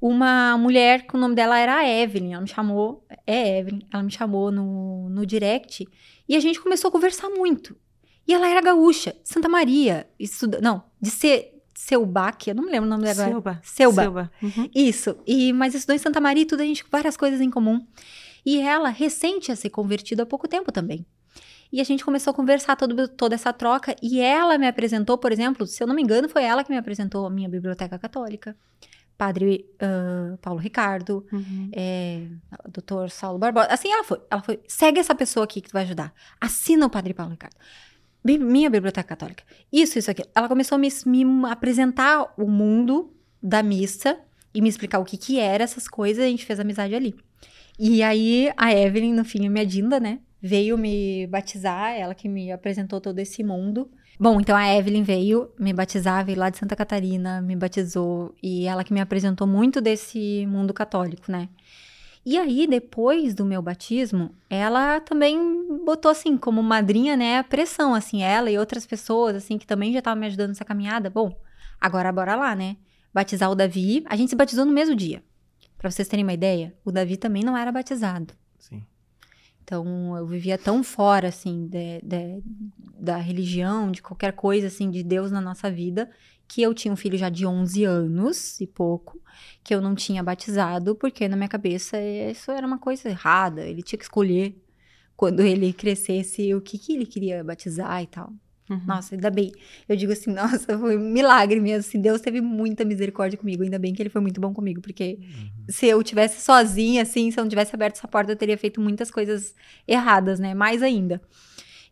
uma mulher que o nome dela era Evelyn. Ela me chamou, é Evelyn, ela me chamou no, no direct e a gente começou a conversar muito. E ela era gaúcha, de Santa Maria, estuda, não, de ser Seubac, eu não me lembro o nome dela. Seuba. Seuba. Seuba. Uhum. Isso. E, mas estudou em Santa Maria e tudo, a gente várias coisas em comum. E ela, recente a ser convertida há pouco tempo também. E a gente começou a conversar todo, toda essa troca. E ela me apresentou, por exemplo, se eu não me engano, foi ela que me apresentou a minha biblioteca católica. Padre uh, Paulo Ricardo, uhum. é, doutor Saulo Barbosa. Assim ela foi. Ela foi, segue essa pessoa aqui que tu vai ajudar. Assina o Padre Paulo Ricardo. Minha biblioteca católica. Isso, isso aqui. Ela começou a me, me apresentar o mundo da missa e me explicar o que que era essas coisas. A gente fez amizade ali. E aí a Evelyn, no fim, a minha Dinda, né? Veio me batizar, ela que me apresentou todo esse mundo. Bom, então a Evelyn veio me batizar, veio lá de Santa Catarina, me batizou e ela que me apresentou muito desse mundo católico, né? E aí, depois do meu batismo, ela também botou assim, como madrinha, né, a pressão, assim, ela e outras pessoas, assim, que também já estavam me ajudando nessa caminhada. Bom, agora bora lá, né? Batizar o Davi. A gente se batizou no mesmo dia. Para vocês terem uma ideia, o Davi também não era batizado. Sim. Então, eu vivia tão fora, assim, de, de, da religião, de qualquer coisa, assim, de Deus na nossa vida, que eu tinha um filho já de 11 anos e pouco, que eu não tinha batizado, porque na minha cabeça isso era uma coisa errada. Ele tinha que escolher, quando ele crescesse, o que, que ele queria batizar e tal. Uhum. Nossa, ainda bem. Eu digo assim, nossa, foi um milagre mesmo. Assim, Deus teve muita misericórdia comigo. Ainda bem que ele foi muito bom comigo, porque uhum. se eu tivesse sozinha, assim, se eu não tivesse aberto essa porta, eu teria feito muitas coisas erradas, né? Mais ainda.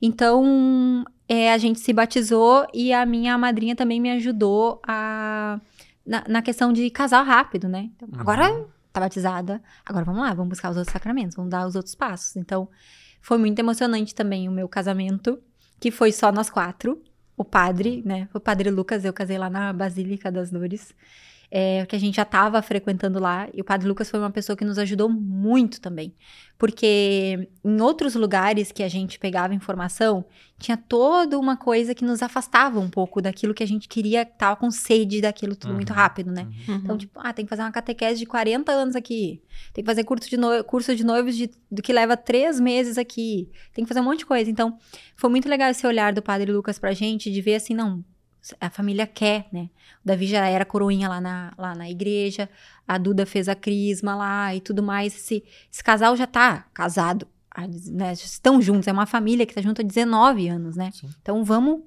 Então, é, a gente se batizou e a minha madrinha também me ajudou a, na, na questão de casar rápido, né? Então, uhum. Agora tá batizada, agora vamos lá, vamos buscar os outros sacramentos, vamos dar os outros passos. Então, foi muito emocionante também o meu casamento que foi só nós quatro. O padre, né? O padre Lucas, eu casei lá na Basílica das Dores. É, que a gente já estava frequentando lá. E o Padre Lucas foi uma pessoa que nos ajudou muito também. Porque em outros lugares que a gente pegava informação, tinha toda uma coisa que nos afastava um pouco daquilo que a gente queria, tava com sede daquilo tudo uhum, muito rápido, né? Uhum. Então, tipo, ah, tem que fazer uma catequese de 40 anos aqui. Tem que fazer curso de, no... curso de noivos de... do que leva três meses aqui. Tem que fazer um monte de coisa. Então, foi muito legal esse olhar do Padre Lucas pra gente, de ver assim, não, a família quer, né? O Davi já era coroinha lá na, lá na igreja, a Duda fez a crisma lá e tudo mais. Esse, esse casal já tá casado, né? Estão juntos, é uma família que tá junto há 19 anos, né? Sim. Então vamos,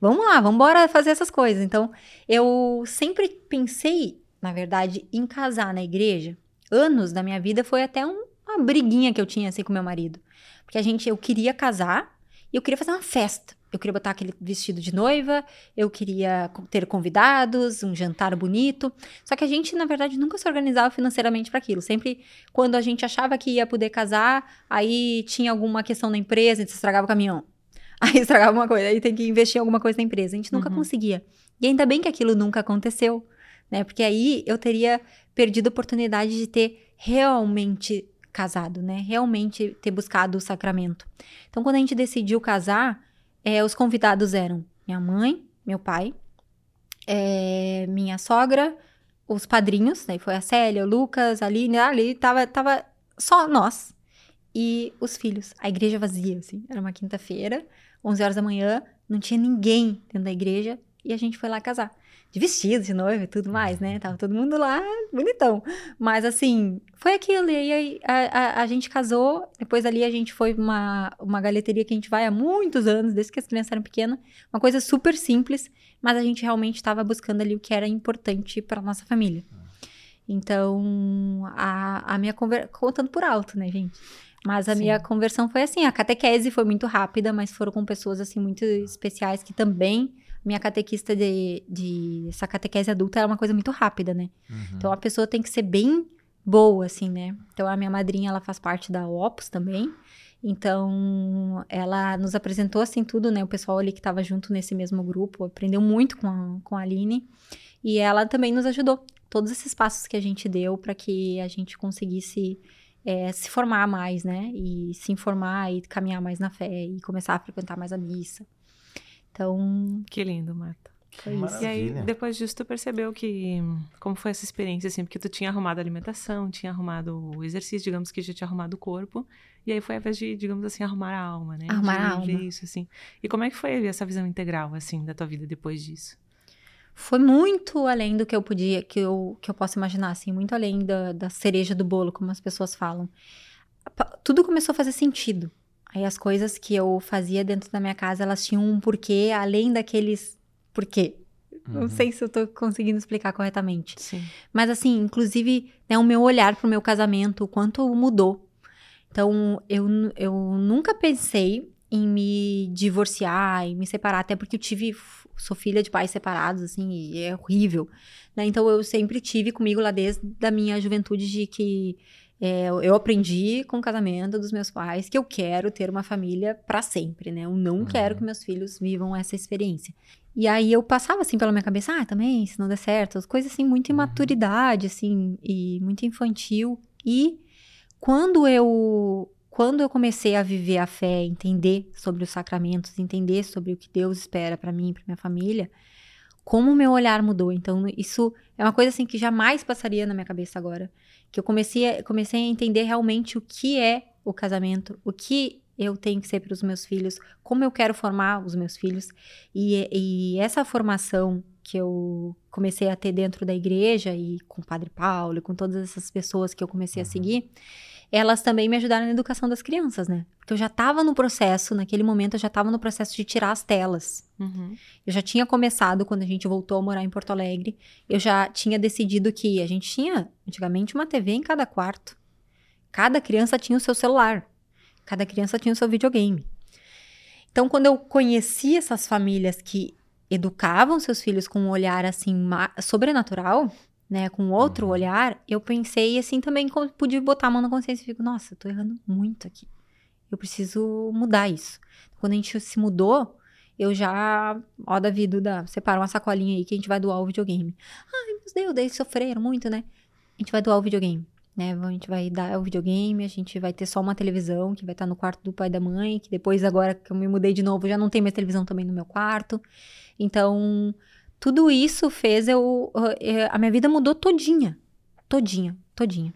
vamos lá, vamos embora fazer essas coisas. Então, eu sempre pensei, na verdade, em casar na igreja. Anos da minha vida foi até um, uma briguinha que eu tinha assim com meu marido. Porque a gente, eu queria casar e eu queria fazer uma festa. Eu queria botar aquele vestido de noiva, eu queria ter convidados, um jantar bonito. Só que a gente, na verdade, nunca se organizava financeiramente para aquilo. Sempre quando a gente achava que ia poder casar, aí tinha alguma questão na empresa, a gente estragava o caminhão. Aí estragava uma coisa, aí tem que investir em alguma coisa na empresa. A gente nunca uhum. conseguia. E ainda bem que aquilo nunca aconteceu, né? Porque aí eu teria perdido a oportunidade de ter realmente casado, né? Realmente ter buscado o sacramento. Então, quando a gente decidiu casar, é, os convidados eram minha mãe, meu pai, é, minha sogra, os padrinhos, daí foi a Célia, o Lucas, a Aline, ali tava, tava só nós e os filhos. A igreja vazia, assim. Era uma quinta-feira, 11 horas da manhã, não tinha ninguém dentro da igreja e a gente foi lá casar de vestido, de noiva e tudo mais, né? Tava todo mundo lá bonitão. Mas assim, foi aquilo. E aí a, a, a, gente casou. Depois ali a gente foi uma, uma galeteria que a gente vai há muitos anos, desde que as crianças eram pequenas. Uma coisa super simples, mas a gente realmente estava buscando ali o que era importante para nossa família. Então, a, a minha conversão. Contando por alto, né, gente? Mas a Sim. minha conversão foi assim, a catequese foi muito rápida, mas foram com pessoas assim muito especiais que também minha catequista de, de essa catequese adulta era uma coisa muito rápida, né? Uhum. Então a pessoa tem que ser bem boa, assim, né? Então a minha madrinha, ela faz parte da Opus também. Então, ela nos apresentou assim tudo, né? O pessoal ali que estava junto nesse mesmo grupo aprendeu muito com a, com a Aline. E ela também nos ajudou. Todos esses passos que a gente deu para que a gente conseguisse é, se formar mais, né? E se informar e caminhar mais na fé e começar a frequentar mais a missa. Então. Que lindo, Marta. Foi isso. E aí, depois disso, tu percebeu que. Como foi essa experiência, assim? Porque tu tinha arrumado a alimentação, tinha arrumado o exercício, digamos que já tinha arrumado o corpo. E aí foi a vez de, digamos assim, arrumar a alma, né? Arrumar de a alma. Isso, assim. E como é que foi essa visão integral, assim, da tua vida depois disso? Foi muito além do que eu podia, que eu, que eu posso imaginar, assim, muito além da, da cereja do bolo, como as pessoas falam. Tudo começou a fazer sentido. Aí as coisas que eu fazia dentro da minha casa, elas tinham um porquê, além daqueles porquê. Uhum. Não sei se eu tô conseguindo explicar corretamente. Sim. Mas assim, inclusive, né, o meu olhar pro meu casamento, o quanto mudou. Então, eu, eu nunca pensei em me divorciar, em me separar, até porque eu tive, sou filha de pais separados, assim, e é horrível. Né? Então, eu sempre tive comigo lá desde a minha juventude de que é, eu aprendi com o casamento dos meus pais que eu quero ter uma família para sempre, né? Eu não uhum. quero que meus filhos vivam essa experiência. E aí eu passava assim pela minha cabeça, ah, também, se não der certo, as coisas assim, muita uhum. imaturidade, assim, e muito infantil. E quando eu quando eu comecei a viver a fé, entender sobre os sacramentos, entender sobre o que Deus espera para mim e para minha família, como o meu olhar mudou. Então, isso é uma coisa assim que jamais passaria na minha cabeça agora que eu comecei a, comecei a entender realmente o que é o casamento, o que eu tenho que ser para os meus filhos, como eu quero formar os meus filhos. E, e, essa formação que eu comecei a ter dentro da igreja e com o Padre Paulo e com todas essas pessoas que eu comecei a uhum. seguir, elas também me ajudaram na educação das crianças, né? Porque eu já estava no processo, naquele momento eu já estava no processo de tirar as telas. Uhum. Eu já tinha começado, quando a gente voltou a morar em Porto Alegre, eu já tinha decidido que a gente tinha, antigamente, uma TV em cada quarto. Cada criança tinha o seu celular. Cada criança tinha o seu videogame. Então, quando eu conheci essas famílias que educavam seus filhos com um olhar assim sobrenatural, né, com outro uhum. olhar, eu pensei assim também pude botar a mão na consciência e fico, nossa, tô errando muito aqui. Eu preciso mudar isso. Quando a gente se mudou, eu já, ó, Davi, Duda, separa uma sacolinha aí que a gente vai doar o videogame. Ai, Deus deu, daí sofreram muito, né? A gente vai doar o videogame, né? A gente vai dar o videogame, a gente vai ter só uma televisão que vai estar no quarto do pai e da mãe, que depois, agora que eu me mudei de novo, já não tem mais televisão também no meu quarto. Então, tudo isso fez eu. eh, A minha vida mudou todinha. Todinha, todinha.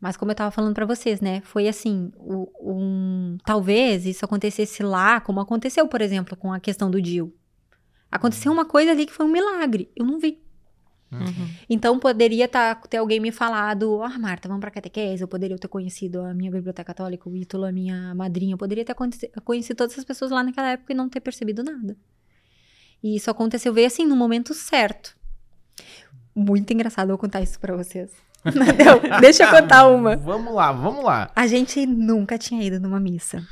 Mas como eu tava falando pra vocês, né? Foi assim, um, talvez isso acontecesse lá, como aconteceu, por exemplo, com a questão do Dil. Aconteceu uma coisa ali que foi um milagre. Eu não vi. Uhum. Então poderia tá, ter alguém me falado, ah, Marta, vamos pra catequese. Eu poderia ter conhecido a minha biblioteca católica, o Ítalo, a minha madrinha. Eu poderia ter conhecido todas essas pessoas lá naquela época e não ter percebido nada. E isso aconteceu, veio assim, no momento certo. Muito engraçado eu contar isso pra vocês. Não, deixa eu contar uma. Vamos lá, vamos lá. A gente nunca tinha ido numa missa.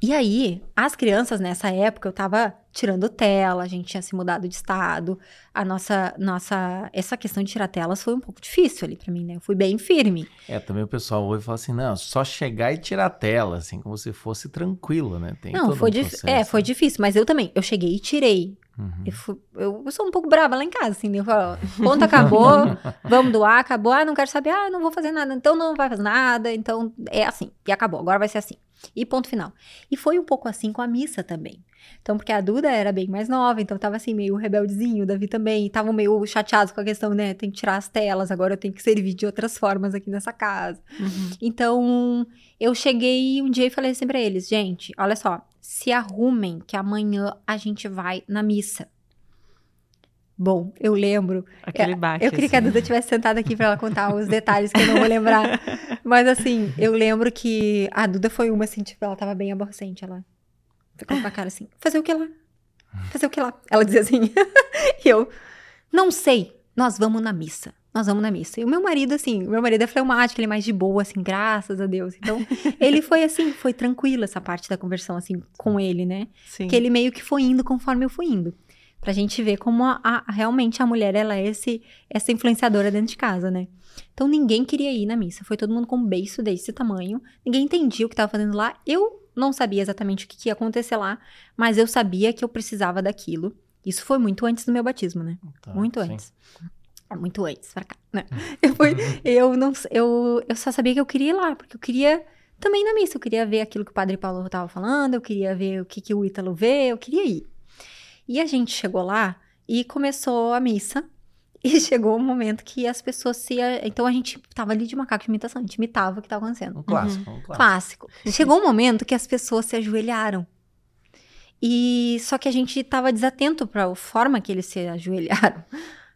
E aí, as crianças nessa época, eu tava tirando tela, a gente tinha se mudado de estado. A nossa, nossa, essa questão de tirar telas foi um pouco difícil ali pra mim, né? Eu fui bem firme. É, também o pessoal ouve e fala assim, não, só chegar e tirar a tela, assim, como se fosse tranquilo, né? Tem Não, foi um processo, É, foi né? difícil, mas eu também. Eu cheguei e tirei. Uhum. Eu, fui- eu- eu sou um pouco brava lá em casa, assim, né? Eu falo, ó, ponto acabou, vamos doar, acabou, ah, não quero saber, ah, não vou fazer nada, então não vai fazer nada, então é assim, e acabou, agora vai ser assim. E ponto final. E foi um pouco assim com a missa também. Então, porque a Duda era bem mais nova, então tava assim, meio rebeldezinho, o Davi também, e tava meio chateado com a questão, né, tem que tirar as telas, agora eu tenho que servir de outras formas aqui nessa casa. Uhum. Então, eu cheguei um dia e falei assim pra eles, gente, olha só, se arrumem que amanhã a gente vai na missa. Bom, eu lembro. Aquele baque. Eu queria que a assim. Duda tivesse sentada aqui pra ela contar os detalhes que eu não vou lembrar. Mas assim, eu lembro que a Duda foi uma assim, tipo, ela tava bem aborrecente, ela ficou com a cara assim, fazer o que lá? Fazer o que lá? Ela dizia assim. e eu, não sei, nós vamos na missa. Nós vamos na missa. E o meu marido, assim, o meu marido é fleumático, ele é mais de boa, assim, graças a Deus. Então, ele foi assim, foi tranquilo essa parte da conversão, assim, com ele, né? Sim. que ele meio que foi indo conforme eu fui indo. Pra gente ver como a, a- realmente a mulher, ela é esse, essa influenciadora dentro de casa, né? Então ninguém queria ir na missa. Foi todo mundo com um beiço desse tamanho. Ninguém entendia o que tava fazendo lá. Eu não sabia exatamente o que, que ia acontecer lá, mas eu sabia que eu precisava daquilo. Isso foi muito antes do meu batismo, né? Tá, muito sim. antes. É Muito antes, pra cá, né? Eu, fui, eu, não, eu, eu só sabia que eu queria ir lá, porque eu queria também ir na missa. Eu queria ver aquilo que o Padre Paulo estava falando, eu queria ver o que, que o Ítalo vê, eu queria ir. E a gente chegou lá e começou a missa. E chegou o momento que as pessoas se. Então a gente tava ali de macaco de imitação, a gente imitava o que estava acontecendo. Um clássico, um clássico. Clássico. Chegou um momento que as pessoas se ajoelharam. E só que a gente estava desatento para a forma que eles se ajoelharam.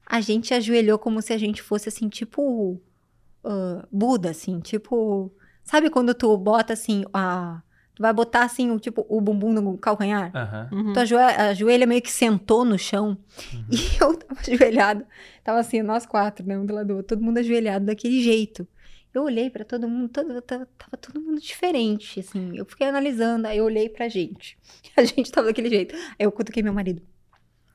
A gente ajoelhou como se a gente fosse assim, tipo ah, Buda, assim, tipo, sabe quando tu bota assim, a tu vai botar assim, o tipo o bumbum no calcanhar? Uhum. Tu ajoelha, a joelha meio que sentou no chão. E eu tava ajoelhada. Tava assim, nós quatro, né? Um do lado do outro. Todo mundo ajoelhado daquele jeito. Eu olhei pra todo mundo, todo, tava, tava todo mundo diferente, assim. Eu fiquei analisando, aí eu olhei pra gente. A gente tava daquele jeito. Aí eu cutuquei meu marido.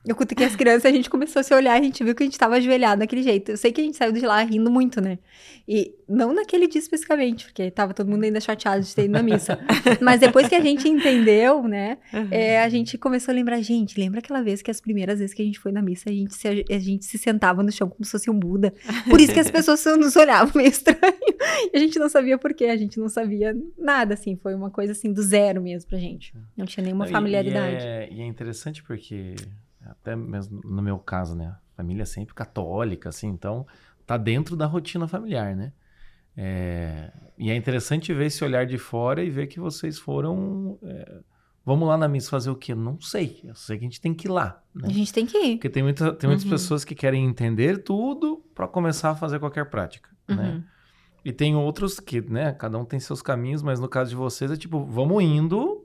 Eu cutuquei as crianças, a gente começou a se olhar, a gente viu que a gente tava ajoelhado daquele jeito. Eu sei que a gente saiu de lá rindo muito, né? E não naquele dia especificamente, porque tava todo mundo ainda chateado de ter ido na missa. Mas depois que a gente entendeu, né? Uhum. É, a gente começou a lembrar, gente, lembra aquela vez que as primeiras vezes que a gente foi na missa, a gente se, a gente se sentava no chão como se fosse um Buda. Por isso que as pessoas nos olhavam meio estranho. E a gente não sabia por quê, a gente não sabia nada, assim. Foi uma coisa, assim, do zero mesmo pra gente. Não tinha nenhuma e- familiaridade. E é, e é interessante porque, até mesmo no meu caso, né? Família é sempre católica, assim, então tá dentro da rotina familiar, né? É, e é interessante ver esse olhar de fora e ver que vocês foram. é, vamos lá na missa fazer o quê? Não sei. Eu sei que a gente tem que ir lá. Né? A gente tem que ir. Porque tem, muita, tem muitas Uhum. pessoas que querem entender tudo para começar a fazer qualquer prática, né? Uhum. E tem outros que, né, cada um tem seus caminhos, mas no caso de vocês é tipo, vamos indo,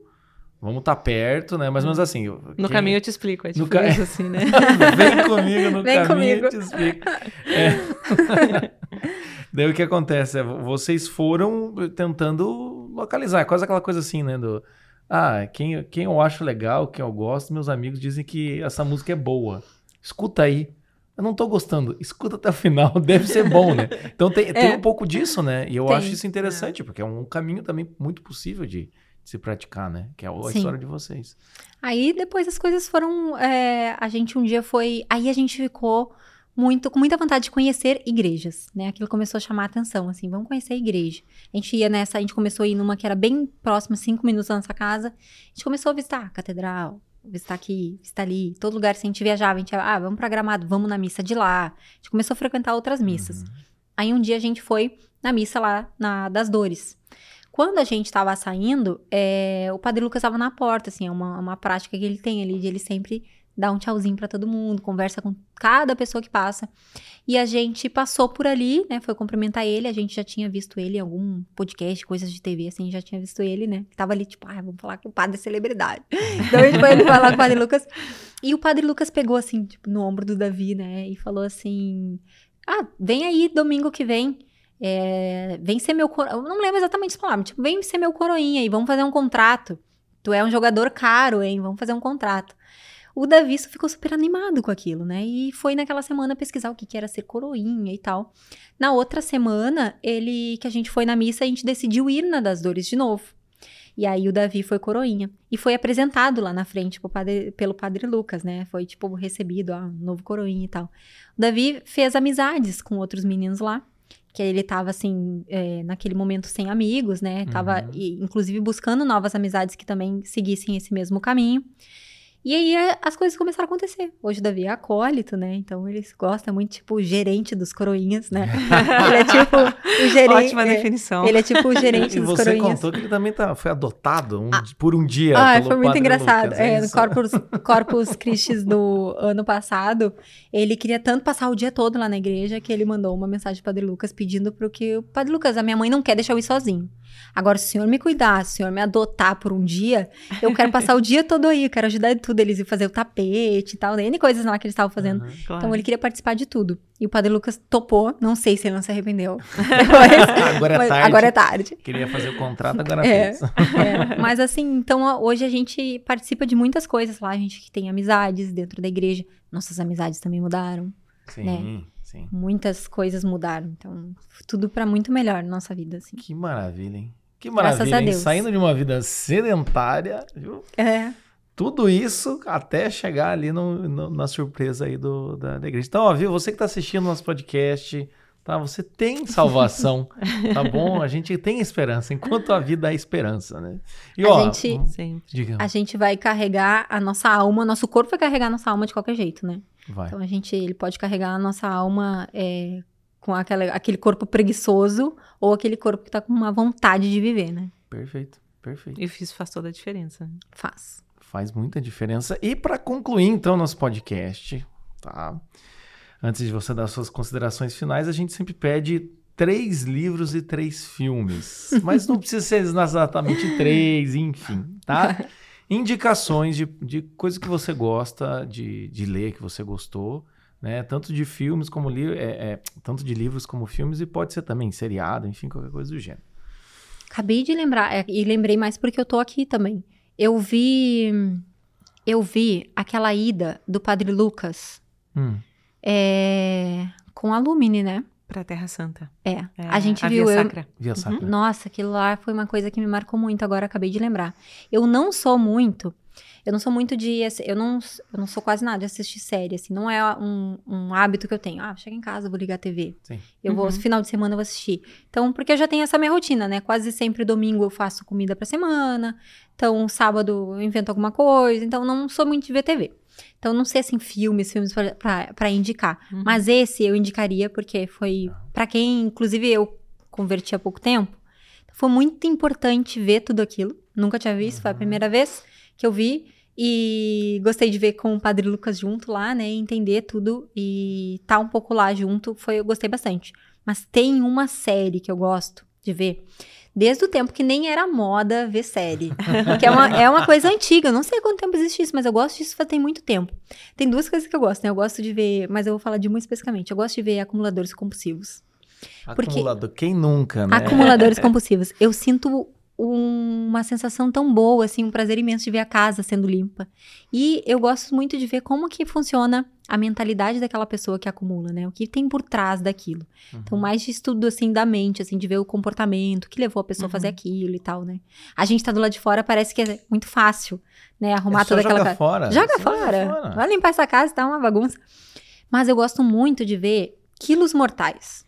vamos estar perto, né? Mais ou menos assim. eu- No quem- caminho eu te explico, é tipo ca- isso, assim, né? Vem comigo no Vem caminho, comigo. eu te explico. É. Daí o que acontece? É, vocês foram tentando localizar, é quase aquela coisa assim, né? Do, ah, quem, quem eu acho legal, quem eu gosto, meus amigos dizem que essa música é boa. Escuta aí. Eu não tô gostando. Escuta até o final, deve ser bom, né? Então tem, tem É. um pouco disso, né? E eu Tem. acho isso interessante, porque é um caminho também muito possível de se praticar, né? Que é a Sim. história de vocês. Aí depois as coisas foram. é, a gente um dia foi. Aí a gente ficou muito, com muita vontade de conhecer igrejas, né? Aquilo começou a chamar a atenção, assim, vamos conhecer a igreja. A gente ia nessa, a gente começou a ir numa que era bem próxima, cinco minutos da nossa casa. A gente começou a visitar a catedral, visitar aqui, visitar ali, todo lugar, se a gente viajava, a gente ia, ah, vamos pra Gramado, vamos na missa de lá. A gente começou a frequentar outras missas. Uhum. Aí um dia a gente foi na missa lá, na das Dores. Quando a gente tava saindo, é, o Padre Lucas tava na porta, assim, é uma, uma prática que ele tem ali, de ele sempre dá um tchauzinho pra todo mundo, conversa com cada pessoa que passa. E a gente passou por ali, né? Foi cumprimentar ele. A gente já tinha visto ele em algum podcast, coisas de TV, assim, já tinha visto ele, né? Tava ali, tipo, ah, vamos falar com o padre celebridade. então a gente foi falar com o padre Lucas. E o padre Lucas pegou, assim, tipo, no ombro do Davi, né? E falou assim: Ah, vem aí domingo que vem. É, vem ser meu coro... Eu não lembro exatamente as palavras, tipo, vem ser meu coroinha e vamos fazer um contrato. Tu é um jogador caro, hein? Vamos fazer um contrato. O Davi ficou super animado com aquilo, né? E foi naquela semana pesquisar o que, que era ser coroinha e tal. Na outra semana, ele que a gente foi na missa, a gente decidiu ir na das dores de novo. E aí o Davi foi coroinha. E foi apresentado lá na frente padre, pelo padre Lucas, né? Foi, tipo, recebido, ó, novo coroinha e tal. O Davi fez amizades com outros meninos lá. Que ele tava, assim, é, naquele momento sem amigos, né? Tava, Uhum. e, inclusive, buscando novas amizades que também seguissem esse mesmo caminho. E aí é, as coisas começaram a acontecer. Hoje o Davi é acólito, né? Então ele gosta muito, tipo, o gerente dos coroinhas, né? ele é tipo o gerente. Ótima é, definição. Ele é tipo o gerente E dos você coroinhas. contou que ele também tá, foi adotado um- por um dia. Ah, pelo foi muito engraçado. Lucas, é, no isso? Corpus, Corpus Christi do ano passado, ele queria tanto passar o dia todo lá na igreja que ele mandou uma mensagem pro Padre Lucas pedindo pro que o Padre Lucas, a minha mãe não quer deixar eu ir sozinho. Agora, se o senhor me cuidar, se o senhor me adotar por um dia, eu quero passar o dia todo aí, eu quero ajudar em tudo. Eles iam fazer o tapete e tal, N coisas lá que eles estavam fazendo. Uhum. Claro. Então ele queria participar de tudo. E o Padre Lucas topou, não sei se ele não se arrependeu. Depois, Agora é mas tarde. Agora é tarde. Queria fazer o contrato, agora É. fez. É, mas assim, então hoje a gente participa de muitas coisas lá, a gente que tem amizades dentro da igreja. Nossas amizades também mudaram, Sim, Né? Sim. muitas coisas mudaram. Então, tudo pra muito melhor na nossa vida, assim. Que maravilha, hein? Que maravilha, hein? Saindo de uma vida sedentária, viu? É. Tudo isso até chegar ali no- no- na surpresa aí do, da, da igreja. Então, ó, viu? Você que tá assistindo nosso podcast, tá? Você tem salvação, tá bom? A gente tem esperança, enquanto a vida é esperança, né? E, A ó, gente- diga, A gente vai carregar a nossa alma, nosso corpo vai carregar a nossa alma de qualquer jeito, né? Vai. Então a gente, ele pode carregar a nossa alma é, com aquela, aquele corpo preguiçoso ou aquele corpo que tá com uma vontade de viver, né? Perfeito, perfeito. E isso faz toda a diferença. Faz. Faz muita diferença. E para concluir, então, nosso podcast, tá? Antes de você dar suas considerações finais, a gente sempre pede três livros e três filmes. Mas não precisa ser exatamente três, enfim, tá? Indicações de, de coisas que você gosta de, de ler, que você gostou, né? Tanto de filmes como livros, tanto de livros como filmes, e pode ser também seriado, enfim, qualquer coisa do gênero. Acabei de lembrar, é, e lembrei mais porque eu tô aqui também. Eu vi. Eu vi aquela ida do Padre Lucas Hum, é, com a Lumine, né? Pra Terra Santa. É. É, a gente a viu. Via eu- Sacra. via sacra. Nossa, aquilo lá foi uma coisa que me marcou muito, agora acabei de lembrar. Eu não sou muito. Eu não sou muito de. Eu não, eu não sou quase nada de assistir série, assim. Não é um, um hábito que eu tenho. Ah, chega em casa, vou ligar a TV. Sim. Eu vou, Uhum. final de semana eu vou assistir. Então, porque eu já tenho essa minha rotina, né? Quase sempre domingo eu faço comida pra semana. Então, sábado eu invento alguma coisa. Então, não sou muito de ver TV. Então, não sei, assim, filmes, filmes pra indicar. Uhum. Mas esse eu indicaria porque foi pra quem, inclusive eu converti há pouco tempo, foi muito importante ver tudo aquilo. Nunca tinha visto, foi a Uhum. primeira vez que eu vi e gostei de ver com o Padre Lucas junto lá, né, entender tudo e tá um pouco lá junto, foi eu gostei bastante. Mas tem uma série que eu gosto de ver. Desde o tempo que nem era moda ver série. que é uma, é uma coisa antiga. Eu não sei quanto tempo existe isso, mas eu gosto disso faz tem muito tempo. Tem duas coisas que eu gosto, né? Eu gosto de ver, mas eu vou falar de uma especificamente. Eu gosto de ver acumuladores compulsivos. Porque- Acumulador, quem nunca, né? Acumuladores compulsivos. Eu sinto uma sensação tão boa, assim, um prazer imenso de ver a casa sendo limpa. E eu gosto muito de ver como que funciona a mentalidade daquela pessoa que acumula, né? O que tem por trás daquilo. Então, mais de estudo, assim, da mente, assim, de ver o comportamento, o que levou a pessoa a fazer Uhum. aquilo e tal, né? A gente tá do lado de fora, parece que é muito fácil, né? Arrumar É toda aquela joga fora. Joga Só fora. Vai limpar essa casa, tá uma bagunça. Mas eu gosto muito de ver Quilos Mortais.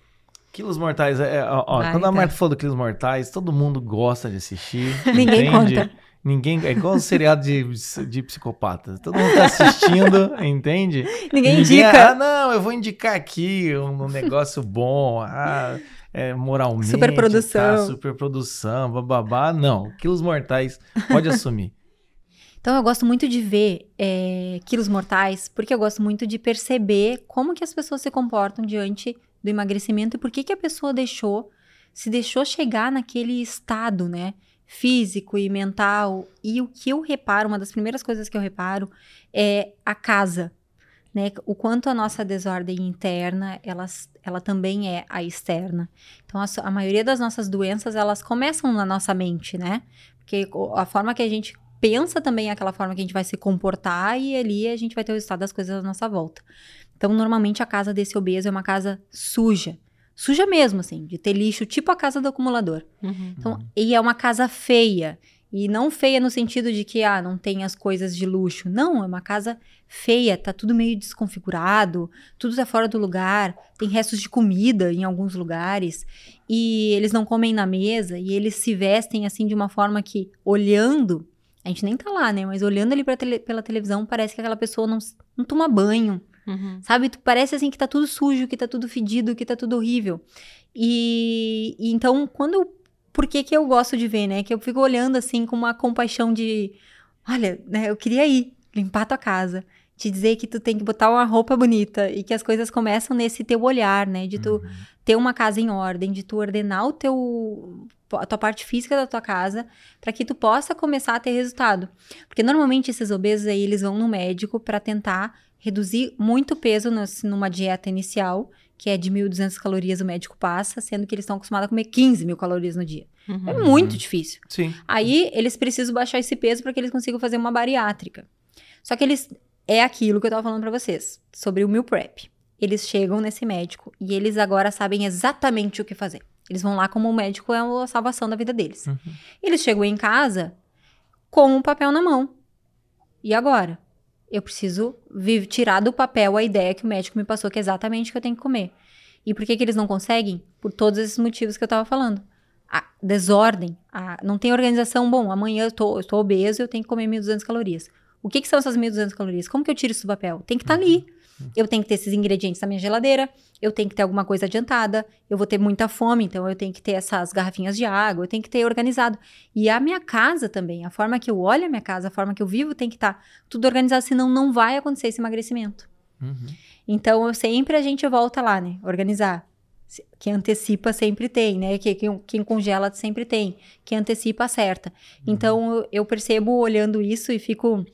Quilos Mortais, é, ó, ó, Vai, quando a tá. Marta falou do Quilos Mortais, todo mundo gosta de assistir. Ninguém entende? conta. Ninguém, é igual o seriado de, de psicopata. Todo mundo tá assistindo, entende? Ninguém E indica. Ah, não, eu vou indicar aqui um, um negócio bom, ah, é, moralmente. Superprodução. Tá, superprodução, bababá. Não, Quilos Mortais, pode assumir. Então eu gosto muito de ver é, Quilos Mortais, porque eu gosto muito de perceber como que as pessoas se comportam diante do emagrecimento e por que, que a pessoa deixou, se deixou chegar naquele estado, né? Físico e mental. E o que eu reparo, uma das primeiras coisas que eu reparo é a casa. Né? O quanto a nossa desordem interna, ela, ela também é a externa. Então, a, a maioria das nossas doenças, elas começam na nossa mente, né? Porque a forma que a gente pensa também é aquela forma que a gente vai se comportar e ali a gente vai ter o resultado das coisas à nossa volta. Então, normalmente a casa desse obeso é uma casa suja. Suja mesmo, assim, de ter lixo, tipo a casa do acumulador. Uhum. Então, e é uma casa feia. E não feia no sentido de que, ah, não tem as coisas de luxo. Não, é uma casa feia, tá tudo meio desconfigurado, tudo tá fora do lugar, tem restos de comida em alguns lugares, e eles não comem na mesa, e eles se vestem assim de uma forma que, olhando, a gente nem tá lá, né? Mas olhando ali tele- pela televisão, parece que aquela pessoa não, não toma banho, Uhum. Sabe? Tu parece assim que tá tudo sujo, que tá tudo fedido, que tá tudo horrível. E, e então, quando. Por que, que eu gosto de ver, né? Que eu fico olhando assim com uma compaixão de. Olha, né? Eu queria ir limpar tua casa. Te dizer que tu tem que botar uma roupa bonita e que as coisas começam nesse teu olhar, né? De tu Uhum. ter uma casa em ordem, de tu ordenar o teu a tua parte física da tua casa para que tu possa começar a ter resultado. Porque normalmente esses obesos aí eles vão no médico para tentar reduzir muito peso nas- numa dieta inicial, que é de 1.200 calorias o médico passa, sendo que eles estão acostumados a comer 15 mil calorias no dia. Uhum. É muito difícil. Sim. Aí eles precisam baixar esse peso para que eles consigam fazer uma bariátrica. Só que eles é aquilo que eu tava falando para vocês sobre o meal prep. Eles chegam nesse médico e eles agora sabem exatamente o que fazer. Eles vão lá como o médico é a salvação da vida deles. Uhum. Eles chegam em casa com o papel na mão. E agora? Eu preciso tirar do papel a ideia que o médico me passou que é exatamente o que eu tenho que comer. E por que, que eles não conseguem? Por todos esses motivos que eu tava falando. A desordem, a- não tem organização. Bom, amanhã eu tô, tô obeso, eu tenho que comer 1.200 calorias. O que, que são essas 1.200 calorias? Como que eu tiro isso do papel? Tem que estar ali. Eu tenho que ter esses ingredientes na minha geladeira, eu tenho que ter alguma coisa adiantada, eu vou ter muita fome, então eu tenho que ter essas garrafinhas de água, eu tenho que ter organizado. E a minha casa também, a forma que eu olho a minha casa, a forma que eu vivo tem que estar tudo organizado, senão não vai acontecer esse emagrecimento. Uhum. Então, eu sempre a gente volta lá, né? Organizar. Quem antecipa sempre tem, né? Que- Quem, quem congela sempre tem. Quem antecipa acerta. Então, eu- eu percebo olhando isso e fico.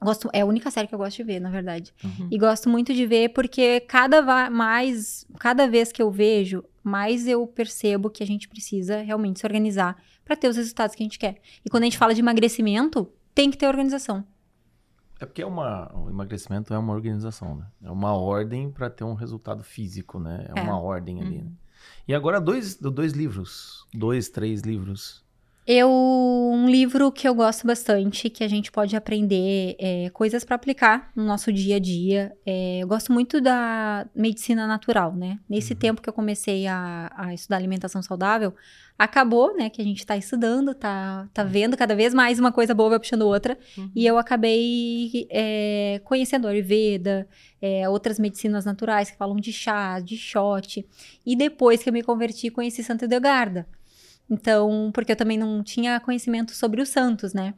Gosto, é a única série que eu gosto de ver, na verdade. Uhum. E gosto muito de ver porque cada mais, cada vez que eu vejo, mais eu percebo que a gente precisa realmente se organizar para ter os resultados que a gente quer. E quando a gente fala de emagrecimento, tem que ter organização. É porque é uma, o emagrecimento é uma organização, né? É uma ordem para ter um resultado físico, né? É, É. uma ordem ali. Uhum. Né? E agora dois, dois livros, dois, três livros. Eu um livro que eu gosto bastante, que a gente pode aprender é, coisas para aplicar no nosso dia a dia. É, eu gosto muito da medicina natural, né? Nesse Uhum. tempo que eu comecei a, a estudar alimentação saudável, acabou, né? Que a gente tá estudando, tá, tá vendo cada vez mais uma coisa boa vai puxando outra. Uhum. E eu acabei é, conhecendo a Ayurveda, é, outras medicinas naturais que falam de chá, de shot. E depois que eu me converti, conheci Santa Edelgarda. Então, porque eu também não tinha conhecimento sobre os santos, né?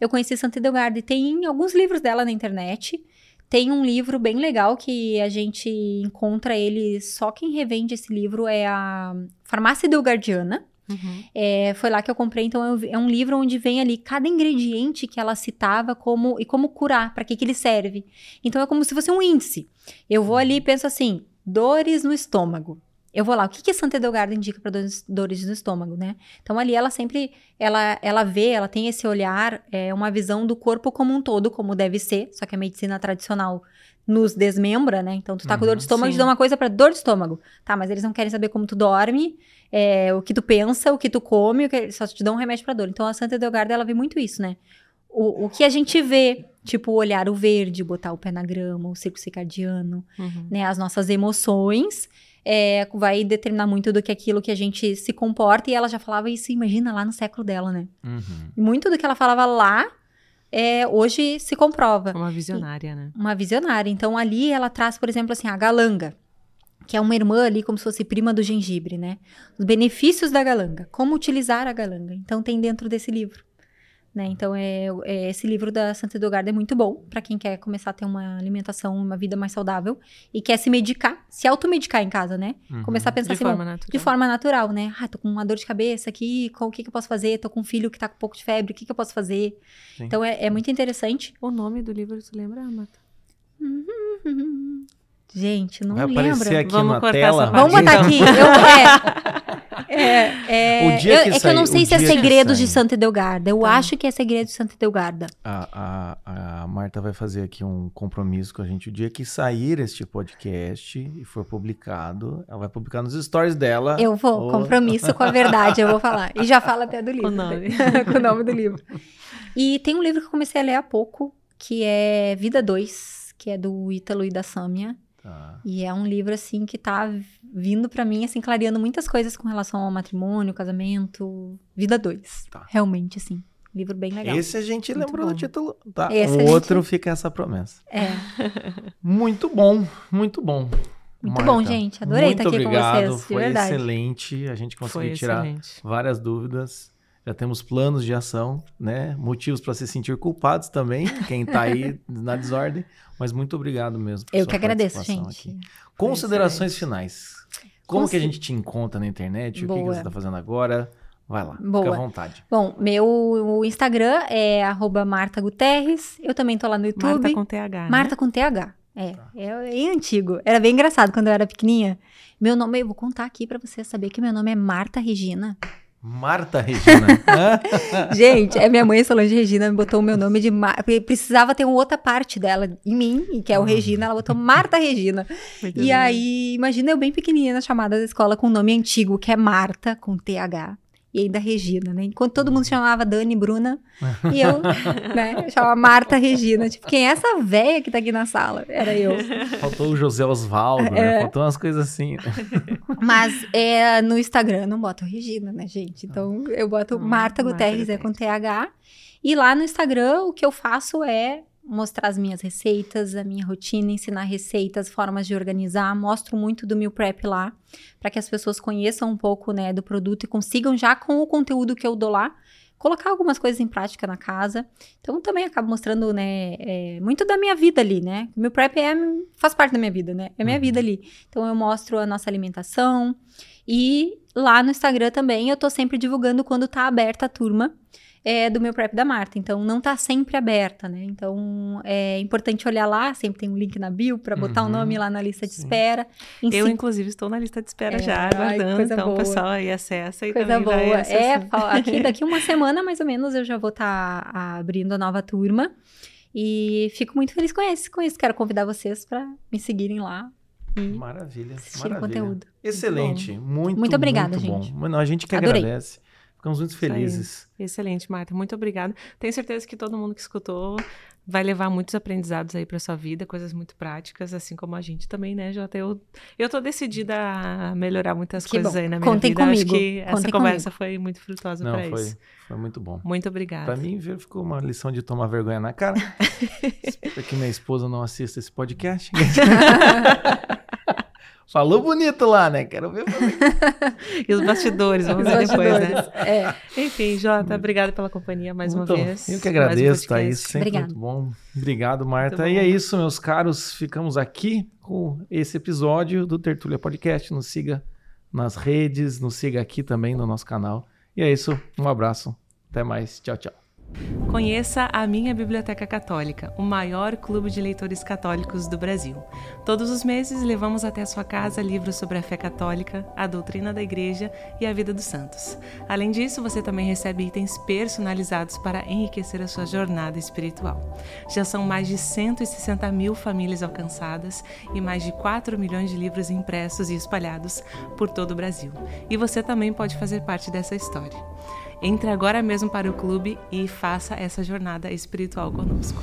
Eu conheci Santa Edelgarda e tem alguns livros dela na internet. Tem um livro bem legal que a gente encontra ele, só quem revende esse livro é a Farmácia Edelgardiana. Uhum. É, foi lá que eu comprei, então é um livro onde vem ali cada ingrediente que ela citava como e como curar, para que que ele serve. Então é como se fosse um índice. Eu vou ali e penso assim, dores no estômago. Eu vou lá, o que que Santa Edelgarda indica para dores, no estômago, né? Então ali ela sempre, ela, ela vê, ela tem esse olhar, é uma visão do corpo como um todo, como deve ser, só que a medicina tradicional nos desmembra, né? Então tu tá com dor Uhum, de estômago, sim. te dá uma coisa para dor de estômago. Tá, mas eles não querem saber como tu dorme, é, o que tu pensa, o que tu come, o que, só te dão um remédio pra dor. Então a Santa Edelgarda, ela vê muito isso, né? O, o que a gente vê, Tipo, olhar o verde, botar o pé na grama, o ciclo circadiano, Uhum. né? As nossas emoções é, vai determinar muito do que aquilo que a gente se comporta. E ela já falava isso, imagina, lá no século dela, né? Uhum. E muito do que ela falava lá, é, hoje se comprova. Uma visionária, né? Uma visionária. Então, ali ela traz, por exemplo, assim, a galanga, que é uma irmã ali, como se fosse prima do gengibre, né? Os benefícios da galanga. Como utilizar a galanga. Então, tem dentro desse livro. Né? Então, é, é- esse livro da Santa Edogarda é muito bom para quem quer começar a ter uma alimentação, uma vida mais saudável e quer se medicar, se automedicar em casa, né? Uhum. Começar a pensar De assim, forma bom, natural. de forma natural, né? Ah, tô com uma dor de cabeça aqui, qual- o que, que eu posso fazer? Tô com um filho que tá com um pouco de febre, o que, que eu posso fazer? Sim. Então, é, é muito interessante. O nome do livro, tu lembra, Marta? Gente, não Vai lembro. aqui Vamos na cortar tela. essa Vamos botar aqui. Eu, é, é, é, O dia eu- que é que eu sair- não sei se é segredos de. Santa Edelgarda. Eu Tá. acho que é segredo de Santa Edelgarda. A, a, a Marta vai fazer aqui um compromisso com a gente. O dia que sair este podcast e for publicado, ela vai publicar nos stories dela. Eu vou, Oh. compromisso com a verdade, eu vou falar. E já fala até do livro. O nome. com o nome do livro. E tem um livro que eu comecei a ler há pouco, que é Vida 2, que é do Ítalo e da Sâmia. Tá. E é um livro, assim, que tá vindo pra mim, assim, clareando muitas coisas com relação ao matrimônio, casamento. Vida 2. Tá. Realmente, assim. Livro bem legal. Esse a gente Muito lembrou bom. do título. Tá. Esse o gente- outro fica essa promessa. É. Muito bom, muito bom. Muito bom, gente. Adorei muito estar aqui com obrigado. vocês, de Foi verdade. excelente. A gente Foi conseguiu tirar excelente. várias dúvidas. Já temos planos de ação, né? Motivos para se sentir culpados também, quem tá aí na desordem. Mas muito obrigado mesmo. por Eu sua que agradeço, gente. aqui. Considerações finais. Como Consi- que a gente te encontra na internet? O que, que Boa. você tá fazendo agora? Vai lá, fica à Boa. vontade. Bom, meu Instagram é arroba Marta Guterres. Eu também tô lá no YouTube. Marta com TH, né? Marta com TH. É, é, é antigo. Era bem engraçado quando eu era pequenininha. Meu nome, eu vou contar aqui pra você saber que meu nome é Marta Regina. Marta Regina. Gente, é minha mãe Solange Regina me botou o meu nome de Mar... porque Precisava ter uma outra parte dela em mim, que é o Regina, ela botou Marta Regina. E aí, imagina eu bem pequenininha na chamada da escola com um nome antigo, que é Marta, com TH. E ainda Regina, né? Enquanto todo mundo chamava Dani Bruna, e eu, né, eu chamava Marta Regina. Tipo, quem é essa véia que tá aqui na sala? Era eu. Faltou o José Osvaldo, É. né? Faltou umas coisas assim. Mas é, no Instagram eu não boto Regina, né, gente? Então eu boto Hum, Marta Marta Guterres, é com TH. E lá no Instagram o que eu faço é mostrar as minhas receitas, a minha rotina, ensinar receitas, formas de organizar. Mostro muito do meal prep lá, para que as pessoas conheçam um pouco, né, do produto e consigam já com o conteúdo que eu dou lá colocar algumas coisas em prática na casa. Então também acabo mostrando, né, é, muito da minha vida ali, né? O meal prep é, faz parte da minha vida, né? É minha Uhum. vida ali. Então eu mostro a nossa alimentação e lá no Instagram também eu tô sempre divulgando quando tá aberta a turma é, do meu prep da Marta. Então não tá sempre aberta, né? Então é importante olhar lá, sempre tem um link na bio para botar o Uhum. nome lá na lista de Sim. espera. Em Eu, si- inclusive, estou na lista de espera É, já, ai, aguardando. coisa então, o boa. pessoal aí acessa e Coisa também vai boa. É, aqui daqui uma semana mais ou menos eu já vou estar abrindo a nova turma. E fico muito feliz com isso, com isso. Quero convidar vocês para me seguirem lá Maravilha. maravilha. conteúdo. Excelente. Muito, Muito obrigada, muito bom. gente. Mano, a gente que Adorei. agradece. Ficamos muito felizes. Excelente, Marta. Muito obrigada. Tenho certeza que todo mundo que escutou vai levar muitos aprendizados aí para sua vida, coisas muito práticas, assim como a gente também, né, Jota? Eu, eu tô decidida a melhorar muitas Que coisas bom. aí na minha Contem vida. Acho comigo. que essa Contem conversa foi muito frutuosa para isso. foi muito bom. Muito obrigada. Pra mim, ficou uma lição de tomar vergonha na cara. Espero que minha esposa não assista esse podcast. Falou bonito lá, né? Quero ver. E os bastidores, vamos Os ver depois, né? bastidores. É. Enfim, Jota, obrigada pela companhia mais Muito- uma vez. Eu que um agradeço, podcast. Thaís. Sempre Obrigada. muito bom. Obrigado, Marta. Muito E é bom. isso, meus caros. Ficamos aqui com esse episódio do Tertúlia Podcast. Nos siga nas redes, nos siga aqui também no nosso canal. E é isso. Um abraço. Até mais. Tchau, tchau. Conheça a Minha Biblioteca Católica, o maior clube de leitores católicos do Brasil. Todos os meses levamos até a sua casa livros sobre a fé católica, a doutrina da Igreja e a vida dos santos. Além disso, você também recebe itens personalizados para enriquecer a sua jornada espiritual. Já são mais de 160 mil famílias alcançadas e mais de 4 milhões de livros impressos e espalhados por todo o Brasil. E você também pode fazer parte dessa história. Entre agora mesmo para o clube e faça essa jornada espiritual conosco.